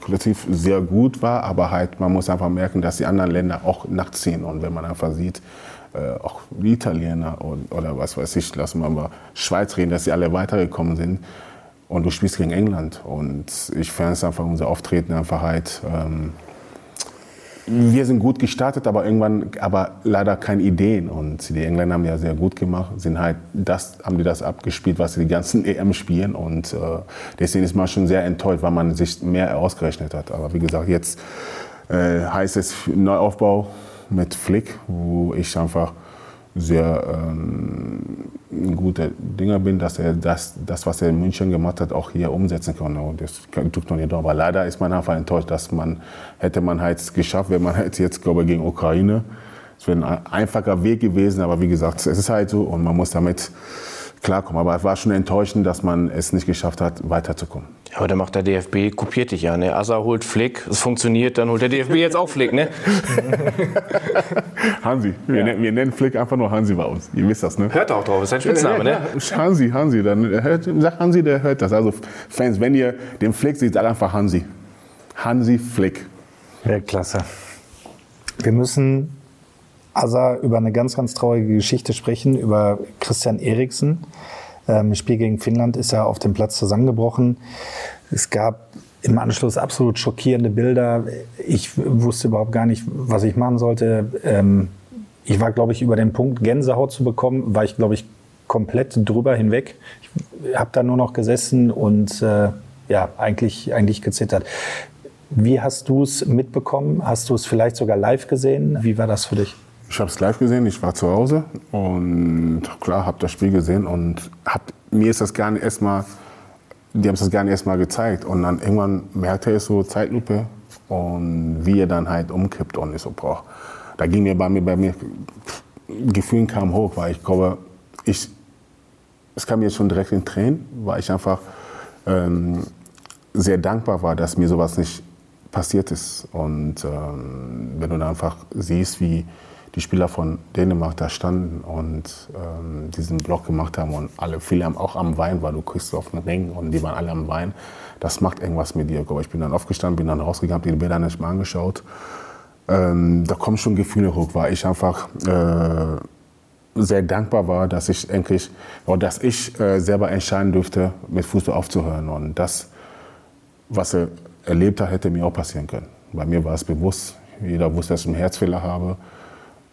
kollektiv sehr gut war, aber halt man muss einfach merken, dass die anderen Länder auch nachziehen und wenn man einfach sieht, auch die Italiener und, oder was weiß ich, lassen wir mal Schweiz reden, dass sie alle weitergekommen sind und du spielst gegen England und ich fand es einfach unser Auftreten einfach halt ähm, wir sind gut gestartet, aber irgendwann, aber leider keine Ideen. Und die Engländer haben ja sehr gut gemacht, sind halt das, haben die das abgespielt, was sie die ganzen EM spielen. Und äh, deswegen ist man schon sehr enttäuscht, weil man sich mehr ausgerechnet hat. Aber wie gesagt, jetzt äh, heißt es Neuaufbau mit Flick, wo ich einfach sehr ähm, ein guter Dinger bin, dass er das, das, was er in München gemacht hat, auch hier umsetzen kann. Und das tut man nicht. Aber leider ist man einfach enttäuscht, dass man, hätte man halt geschafft, wenn man halt jetzt, glaube ich, gegen Ukraine, es wäre ein einfacher Weg gewesen, aber wie gesagt, es ist halt so und man muss damit klarkommen. Aber es war schon enttäuschend, dass man es nicht geschafft hat, weiterzukommen. Ja, aber dann macht der DFB, kopiert dich ja. Ne? Asa holt Flick, es funktioniert, dann holt der DFB jetzt auch Flick. Ne? Hansi, wir, nennen, wir nennen Flick einfach nur Hansi bei uns. Ihr wisst das, ne? Hört auch drauf, ist sein Spitzname. Ne? Hansi, Hansi, dann hört, sagt Hansi, der hört das. Also Fans, wenn ihr den Flick seht, sagt einfach Hansi. Hansi Flick. Weltklasse. Wir müssen Asa über eine ganz, ganz traurige Geschichte sprechen, über Christian Eriksen. Ähm, Spiel gegen Finnland ist er auf dem Platz zusammengebrochen. Es gab im Anschluss absolut schockierende Bilder. Ich wusste überhaupt gar nicht, was ich machen sollte. Ähm, ich war, glaube ich, über den Punkt, Gänsehaut zu bekommen, war ich, glaube ich, komplett drüber hinweg. Ich habe da nur noch gesessen und äh, ja, eigentlich, eigentlich gezittert. Wie hast du es mitbekommen? Hast du es vielleicht sogar live gesehen? Wie war das für dich? Ich habe es live gesehen, ich war zu Hause und klar, habe das Spiel gesehen und hab, mir ist das gar nicht erstmal, die haben es das gar nicht erstmal gezeigt und dann irgendwann merkte ich so Zeitlupe und wie er dann halt umkippt und ich so, boah, da ging mir bei mir, bei mir, Gefühlen kam hoch, weil ich glaube, ich, es kam mir schon direkt in Tränen, weil ich einfach ähm, sehr dankbar war, dass mir sowas nicht passiert ist und ähm, wenn du dann einfach siehst, wie die Spieler von Dänemark da standen und ähm, diesen Block gemacht haben und alle, viele haben auch am Wein, weil du kriegst auf den Ring und die waren alle am Wein. Das macht irgendwas mit dir. Ich bin dann aufgestanden, bin dann rausgegangen, habe die Bilder nicht mal angeschaut. Ähm, da kommen schon Gefühle hoch, weil ich einfach äh, sehr dankbar war, dass ich endlich, dass ich äh, selber entscheiden durfte, mit Fußball aufzuhören. Und das, was er erlebt hat, hätte mir auch passieren können. Bei mir war es bewusst. Jeder wusste, dass ich einen Herzfehler habe.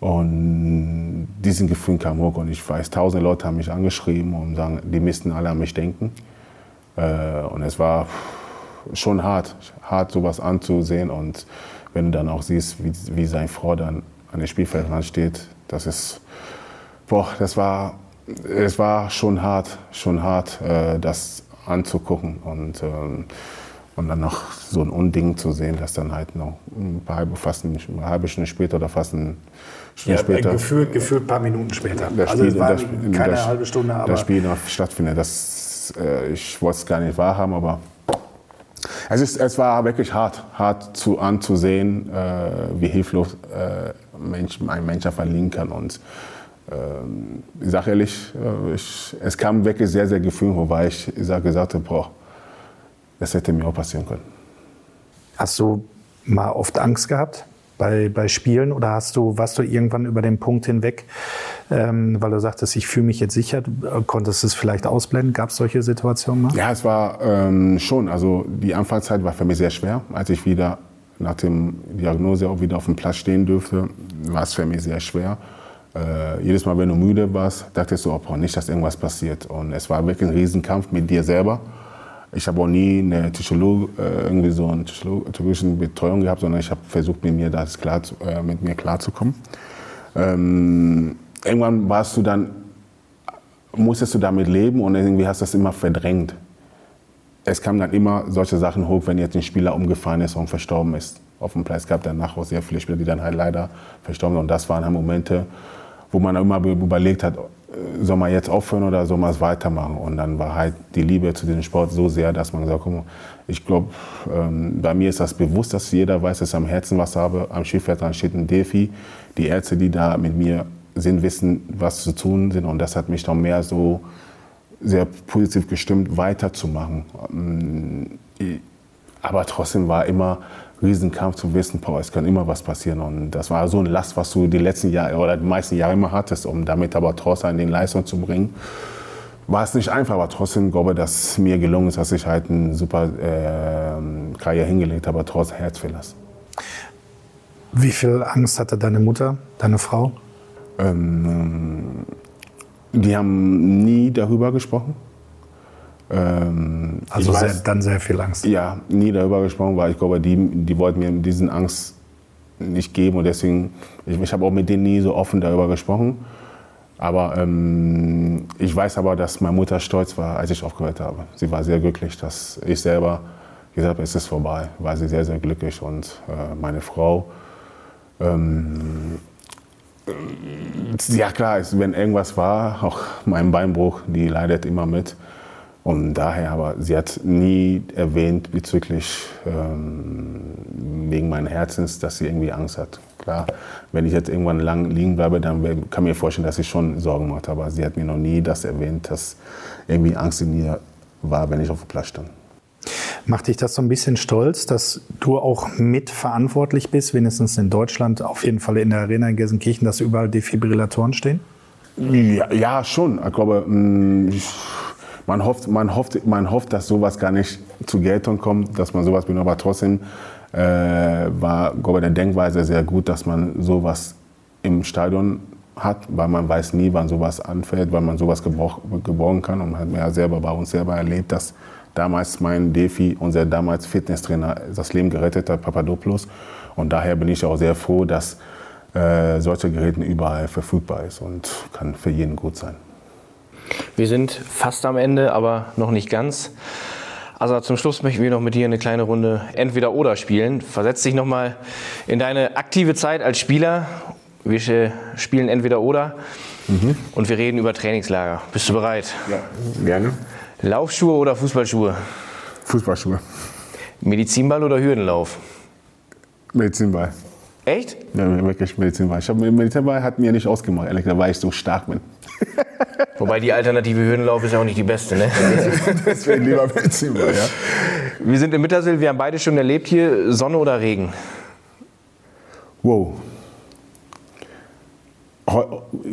Und diesen Gefühl kam hoch und ich weiß, tausende Leute haben mich angeschrieben und sagen, die müssten alle an mich denken. Äh, und es war schon hart, hart sowas anzusehen und wenn du dann auch siehst, wie, wie seine Frau dann an der Spielfeldrand steht, das ist, boah, das war, es war schon hart, schon hart, äh, das anzugucken und ähm, und dann noch so ein Unding zu sehen, dass dann halt noch ein paar halbe, fast eine halbe Stunde später oder fast Stunde später gefühlt, gefühlt ein paar Minuten später. das also es Spiel, war das, keine das, halbe Stunde, aber das Spiel noch stattfindet. Das, äh, ich wollte es gar nicht wahrhaben, aber es, ist, es war wirklich hart, hart zu, anzusehen, äh, wie hilflos äh, Mensch, ein Mensch liegen kann. Und ähm, ich sage ehrlich, äh, ich, es kam wirklich sehr, sehr Gefühl, wobei ich, ich sag, gesagt habe, boah, das hätte mir auch passieren können. Hast du mal oft Angst gehabt bei, bei Spielen oder hast du, warst du irgendwann über den Punkt hinweg, ähm, weil du sagtest, ich fühle mich jetzt sicher, konntest du es vielleicht ausblenden? Gab es solche Situationen mal? Ja, es war ähm, schon. Also die Anfangszeit war für mich sehr schwer. Als ich wieder nach der Diagnose auch wieder auf dem Platz stehen durfte, war es für mich sehr schwer. Äh, jedes Mal, wenn du müde warst, dachtest du, oh, nicht, dass irgendwas passiert. Und es war wirklich ein Riesenkampf mit dir selber. Ich habe auch nie eine Psycholog, äh, irgendwie so eine psychologische Betreuung gehabt, sondern ich habe versucht, mit mir das klar, zu- äh, mit mir klarzukommen. Ähm, irgendwann warst du dann, musstest du damit leben und irgendwie hast du das immer verdrängt. Es kamen dann immer solche Sachen hoch, wenn jetzt ein Spieler umgefallen ist und verstorben ist. Auf dem Platz gab danach auch sehr viele Spieler, die dann halt leider verstorben sind. Und das waren halt Momente, wo man immer überlegt hat, äh, soll man jetzt aufhören oder soll man es weitermachen? Und dann war halt die Liebe zu diesem Sport so sehr, dass man gesagt hat, ich glaube, ähm, bei mir ist das bewusst, dass jeder weiß, dass ich am Herzen was habe. Am Schifffeldrand steht ein Defi. Die Ärzte, die da mit mir sind, wissen, was zu tun sind. Und das hat mich dann mehr so sehr positiv gestimmt, weiterzumachen. Ähm, Aber trotzdem war immer Riesenkampf zu wissen, boah, es kann immer was passieren. Und das war so ein Last, was du die letzten Jahre oder die meisten Jahre immer hattest, um damit aber trotzdem in den Leistung zu bringen. War es nicht einfach, aber trotzdem glaube ich, dass mir gelungen ist, dass ich halt eine super äh, Karriere hingelegt habe, trotz Herzfehlers. Wie viel Angst hatte deine Mutter, deine Frau? Ähm, die haben nie darüber gesprochen. Ähm, Also sehr, weiß- dann sehr viel Angst. Ja, nie darüber gesprochen, weil ich glaube, die, die wollten mir diesen Angst nicht geben und deswegen, ich, ich habe auch mit denen nie so offen darüber gesprochen. Aber ähm, ich weiß aber, dass meine Mutter stolz war, als ich aufgehört habe. Sie war sehr glücklich, dass ich selber gesagt habe, es ist vorbei. War sie sehr, sehr glücklich und äh, meine Frau. Ähm, ja klar, wenn irgendwas war, auch mein Beinbruch, die leidet immer mit. Und daher, aber sie hat nie erwähnt bezüglich ähm, wegen meines Herzens, dass sie irgendwie Angst hat. Klar, wenn ich jetzt irgendwann lang liegen bleibe, dann kann ich mir vorstellen, dass ich schon Sorgen mache. Aber sie hat mir noch nie das erwähnt, dass irgendwie Angst in mir war, wenn ich auf dem Platz stand. Macht dich das so ein bisschen stolz, dass du auch mitverantwortlich bist, wenigstens in Deutschland, auf jeden Fall in der Arena in Gelsenkirchen, dass überall Defibrillatoren stehen? Ja, ja schon. Ich glaube, mh, ich- man hofft, man, hofft, man hofft, dass sowas gar nicht zu Geltung kommt, dass man sowas benutzt. Aber trotzdem äh, war ich, der Denkweise sehr gut, dass man sowas im Stadion hat, weil man weiß nie, wann sowas anfällt, weil man sowas gebrauch, kann. Und man hat ja selber bei uns selber erlebt, dass damals mein Defi, unser damals Fitnesstrainer, das Leben gerettet hat, Papadopoulos. Und daher bin ich auch sehr froh, dass äh, solche Geräte überall verfügbar ist und kann für jeden gut sein. Wir sind fast am Ende, aber noch nicht ganz. Also zum Schluss möchten wir noch mit dir eine kleine Runde Entweder-Oder spielen. Versetz dich nochmal in deine aktive Zeit als Spieler. Wir spielen Entweder-Oder und wir reden über Trainingslager. Bist du bereit? Ja, gerne. Laufschuhe oder Fußballschuhe? Fußballschuhe, Medizinball oder Hürdenlauf? Medizinball. Echt? Ja, wirklich Medizinball. Ich hab, Medizinball hat mir nicht ausgemacht, ehrlich gesagt, weil ich so stark bin. Wobei die alternative Hürdenlauf ist ja auch nicht die beste, ne? Deswegen lieber Medizinball, ja. Wir sind in Mittersill, wir haben beide schon erlebt hier, Sonne oder Regen? Wow.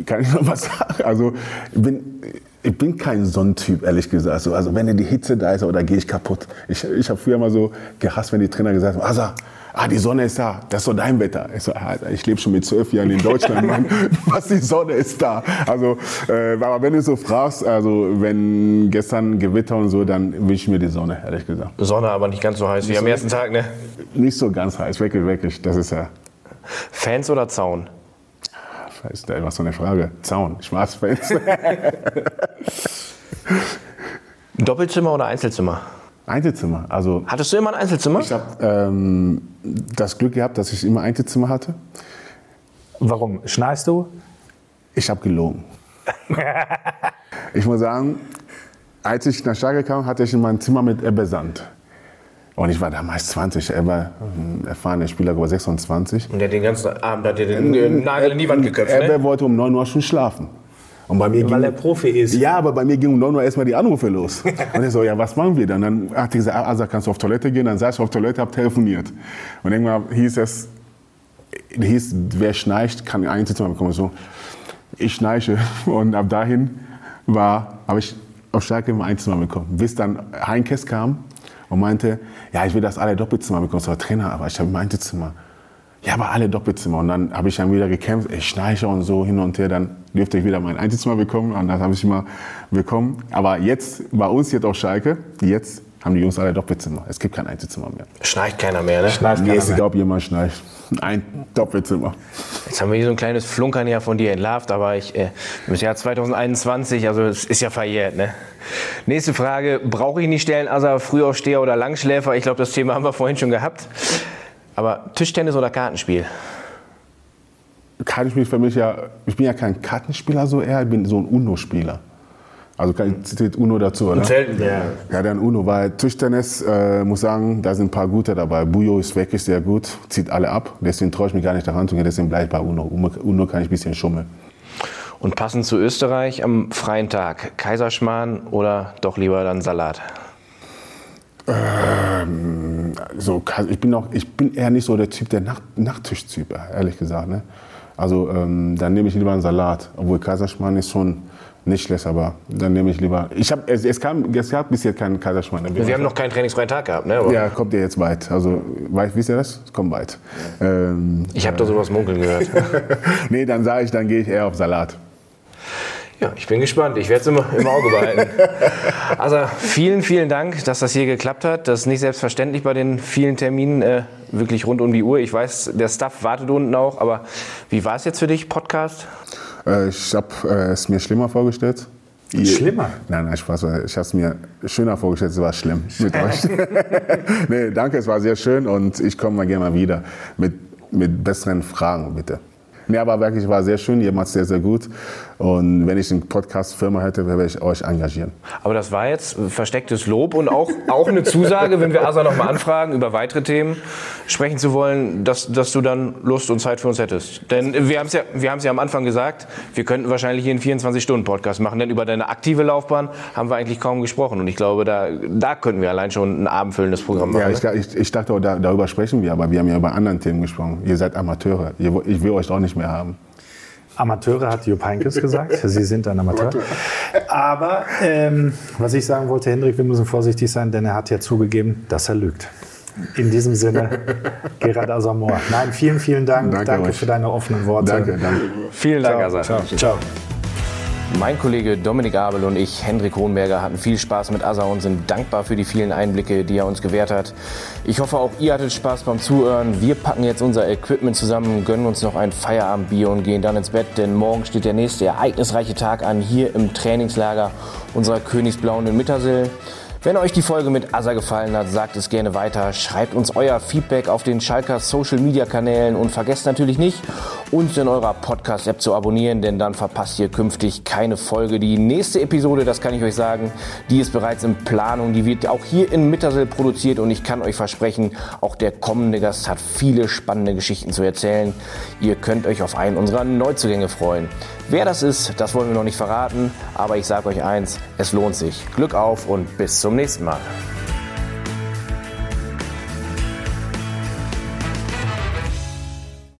Kann ich noch was sagen? Also, ich bin, ich bin kein Sonnentyp, ehrlich gesagt. Also, also wenn die Hitze da ist, oder gehe ich kaputt. Ich, ich habe früher mal so gehasst, wenn die Trainer gesagt haben, Asa, ah, die Sonne ist da, das ist so dein Wetter. Ich so, Alter, ich lebe schon mit zwölf Jahren in Deutschland, Mann. Was, die Sonne ist da. Also, äh, aber wenn du so fragst, also wenn gestern Gewitter und so, dann wünsche ich mir die Sonne, ehrlich gesagt. Sonne, aber nicht ganz so heiß wie am ersten Tag, ne? Nicht so ganz heiß, wirklich, wirklich. Das ist ja, Fans oder Zaun? das ist ja immer so eine Frage. Zaun, Schwarzfans. Doppelzimmer oder Einzelzimmer? Einzelzimmer. Also Hattest du immer ein Einzelzimmer? ich habe ähm, das Glück gehabt, dass ich immer Einzelzimmer hatte. Warum? Schnarchst du? Ich habe gelogen. ich muss sagen, als ich nach Schalke kam, hatte ich in mein Zimmer mit Ebbe Sand. Und ich war damals 20, er war ein erfahrener Spieler, aber 26. Und der hat den ganzen Abend hat dir den Nagel in die Wand geköpft, Ebbe ne? wollte um 9 Uhr schon schlafen. Und bei mir Weil ging, er Profi ist. Ja, aber bei mir ging um 9 Uhr erstmal die Anrufe los. Und er so, ja, was machen wir dann? Dann hat er gesagt, ah, also kannst du auf Toilette gehen? Dann saß ich auf Toilette, hab telefoniert. Und irgendwann hieß es, hieß, wer schnarcht, kann ein Einzelzimmer bekommen. So, ich schnarche. Und ab dahin war, habe ich auf Schalke immer Einzelzimmer bekommen. Bis dann Heinkes kam und meinte, ja, ich will, dass alle Doppelzimmer bekommen. Ich war Trainer, aber ich habe ein Einzelzimmer. Ja, aber alle Doppelzimmer. Und dann habe ich dann wieder gekämpft, ich schnarche und so hin und her. Dann dürfte ich wieder mein Einzelzimmer bekommen. Und das habe ich immer bekommen. Aber jetzt, bei uns jetzt auf Schalke, jetzt haben die Jungs alle Doppelzimmer. Es gibt kein Einzelzimmer mehr. Schnarcht keiner mehr, ne? Schnarcht Nee, keiner es mehr. glaubt jemand schnarcht. Ein Doppelzimmer. Jetzt haben wir hier so ein kleines Flunkern ja von dir entlarvt, aber ich, äh, im Jahr 2021, also es ist ja verjährt, ne? Nächste Frage, brauche ich nicht stellen, also Frühaufsteher oder Langschläfer? Ich glaube, das Thema haben wir vorhin schon gehabt. Aber Tischtennis oder Kartenspiel? Kartenspiel für mich ja, ich bin ja kein Kartenspieler so eher, ich bin so ein Uno-Spieler. Also kann- zählt Uno dazu, oder? Ja. Ja, dann Uno, weil Tischtennis, äh, muss sagen, da sind ein paar gute dabei. Bujo ist wirklich sehr gut, zieht alle ab. Deswegen traue ich mich gar nicht daran zu gehen, deswegen bleibe ich bei Uno. Uno. Uno kann ich ein bisschen schummeln. Und passend zu Österreich am freien Tag, Kaiserschmarrn oder doch lieber dann Salat? Ähm, so, ich, bin auch, ich bin eher nicht so der Typ, der Nacht, Nachttischtyp, ehrlich gesagt. Ne? Also ähm, dann nehme ich lieber einen Salat. Obwohl Kaiserschmarrn ist schon nicht schlecht, aber dann nehme ich lieber. Ich hab, es, es, kam, es gab bis jetzt keinen Kaiserschmarrn. Wir haben noch keinen trainingsfreien Tag gehabt, ne? Aber Ja, kommt ja jetzt bald. Also, wei- wisst ihr das? Es kommt bald. Ähm, Ich habe da sowas munkeln gehört. nee, dann sage ich, dann gehe ich eher auf Salat. Ja, ich bin gespannt. Ich werde es im, im Auge behalten. Also vielen, vielen Dank, dass das hier geklappt hat. Das ist nicht selbstverständlich bei den vielen Terminen, äh, wirklich rund um die Uhr. Ich weiß, der Staff wartet unten auch. Aber wie war es jetzt für dich, Podcast? Äh, ich habe äh, es mir schlimmer vorgestellt. Schlimmer? Nein, nein, Spaß. Ich habe es mir schöner vorgestellt. Es war schlimm mit euch. nee, danke, es war sehr schön und ich komme mal gerne mal wieder mit, mit besseren Fragen, bitte. Nee, aber wirklich, war sehr schön. Ihr macht es sehr, sehr gut. Und wenn ich eine Podcast-Firma hätte, würde ich euch engagieren. Aber das war jetzt verstecktes Lob und auch, auch eine Zusage, wenn wir Asa noch mal anfragen, über weitere Themen sprechen zu wollen, dass, dass du dann Lust und Zeit für uns hättest. Denn wir haben es ja, wir haben's ja am Anfang gesagt, wir könnten wahrscheinlich hier einen 24-Stunden-Podcast machen, denn über deine aktive Laufbahn haben wir eigentlich kaum gesprochen. Und ich glaube, da, da könnten wir allein schon ein abendfüllendes Programm machen. Ja, ne? ich, ich, dachte, auch, da, darüber sprechen wir, aber wir haben ja über anderen Themen gesprochen. Ihr seid Amateure. Ich will euch doch nicht mehr haben. Amateure hat Jupp Heynckes gesagt. Sie sind ein Amateur. Aber ähm, was ich sagen wollte, Hendrik, wir müssen vorsichtig sein, denn er hat ja zugegeben, dass er lügt. In diesem Sinne, Gerard Asamoah. Nein, vielen, vielen Dank. Danke Danke, für deine offenen Worte. Danke, danke. Vielen Dank, Asa. Ciao. Ciao. Mein Kollege Dominik Abel und ich, Hendrik Hohenberger, hatten viel Spaß mit Asa und sind dankbar für die vielen Einblicke, die er uns gewährt hat. Ich hoffe, auch ihr hattet Spaß beim Zuhören. Wir packen jetzt unser Equipment zusammen, gönnen uns noch ein Feierabendbier und gehen dann ins Bett, denn morgen steht der nächste ereignisreiche Tag an, hier im Trainingslager unserer Königsblauen in Mittersill. Wenn euch die Folge mit Asa gefallen hat, sagt es gerne weiter. Schreibt uns euer Feedback auf den Schalker Social Media Kanälen und vergesst natürlich nicht, uns in eurer Podcast-App zu abonnieren, denn dann verpasst ihr künftig keine Folge. Die nächste Episode, das kann ich euch sagen, die ist bereits in Planung. Die wird auch hier in Mittersill produziert und ich kann euch versprechen, auch der kommende Gast hat viele spannende Geschichten zu erzählen. Ihr könnt euch auf einen unserer Neuzugänge freuen. Wer das ist, das wollen wir noch nicht verraten, aber ich sage euch eins, es lohnt sich. Glück auf und bis zum nächsten Mal.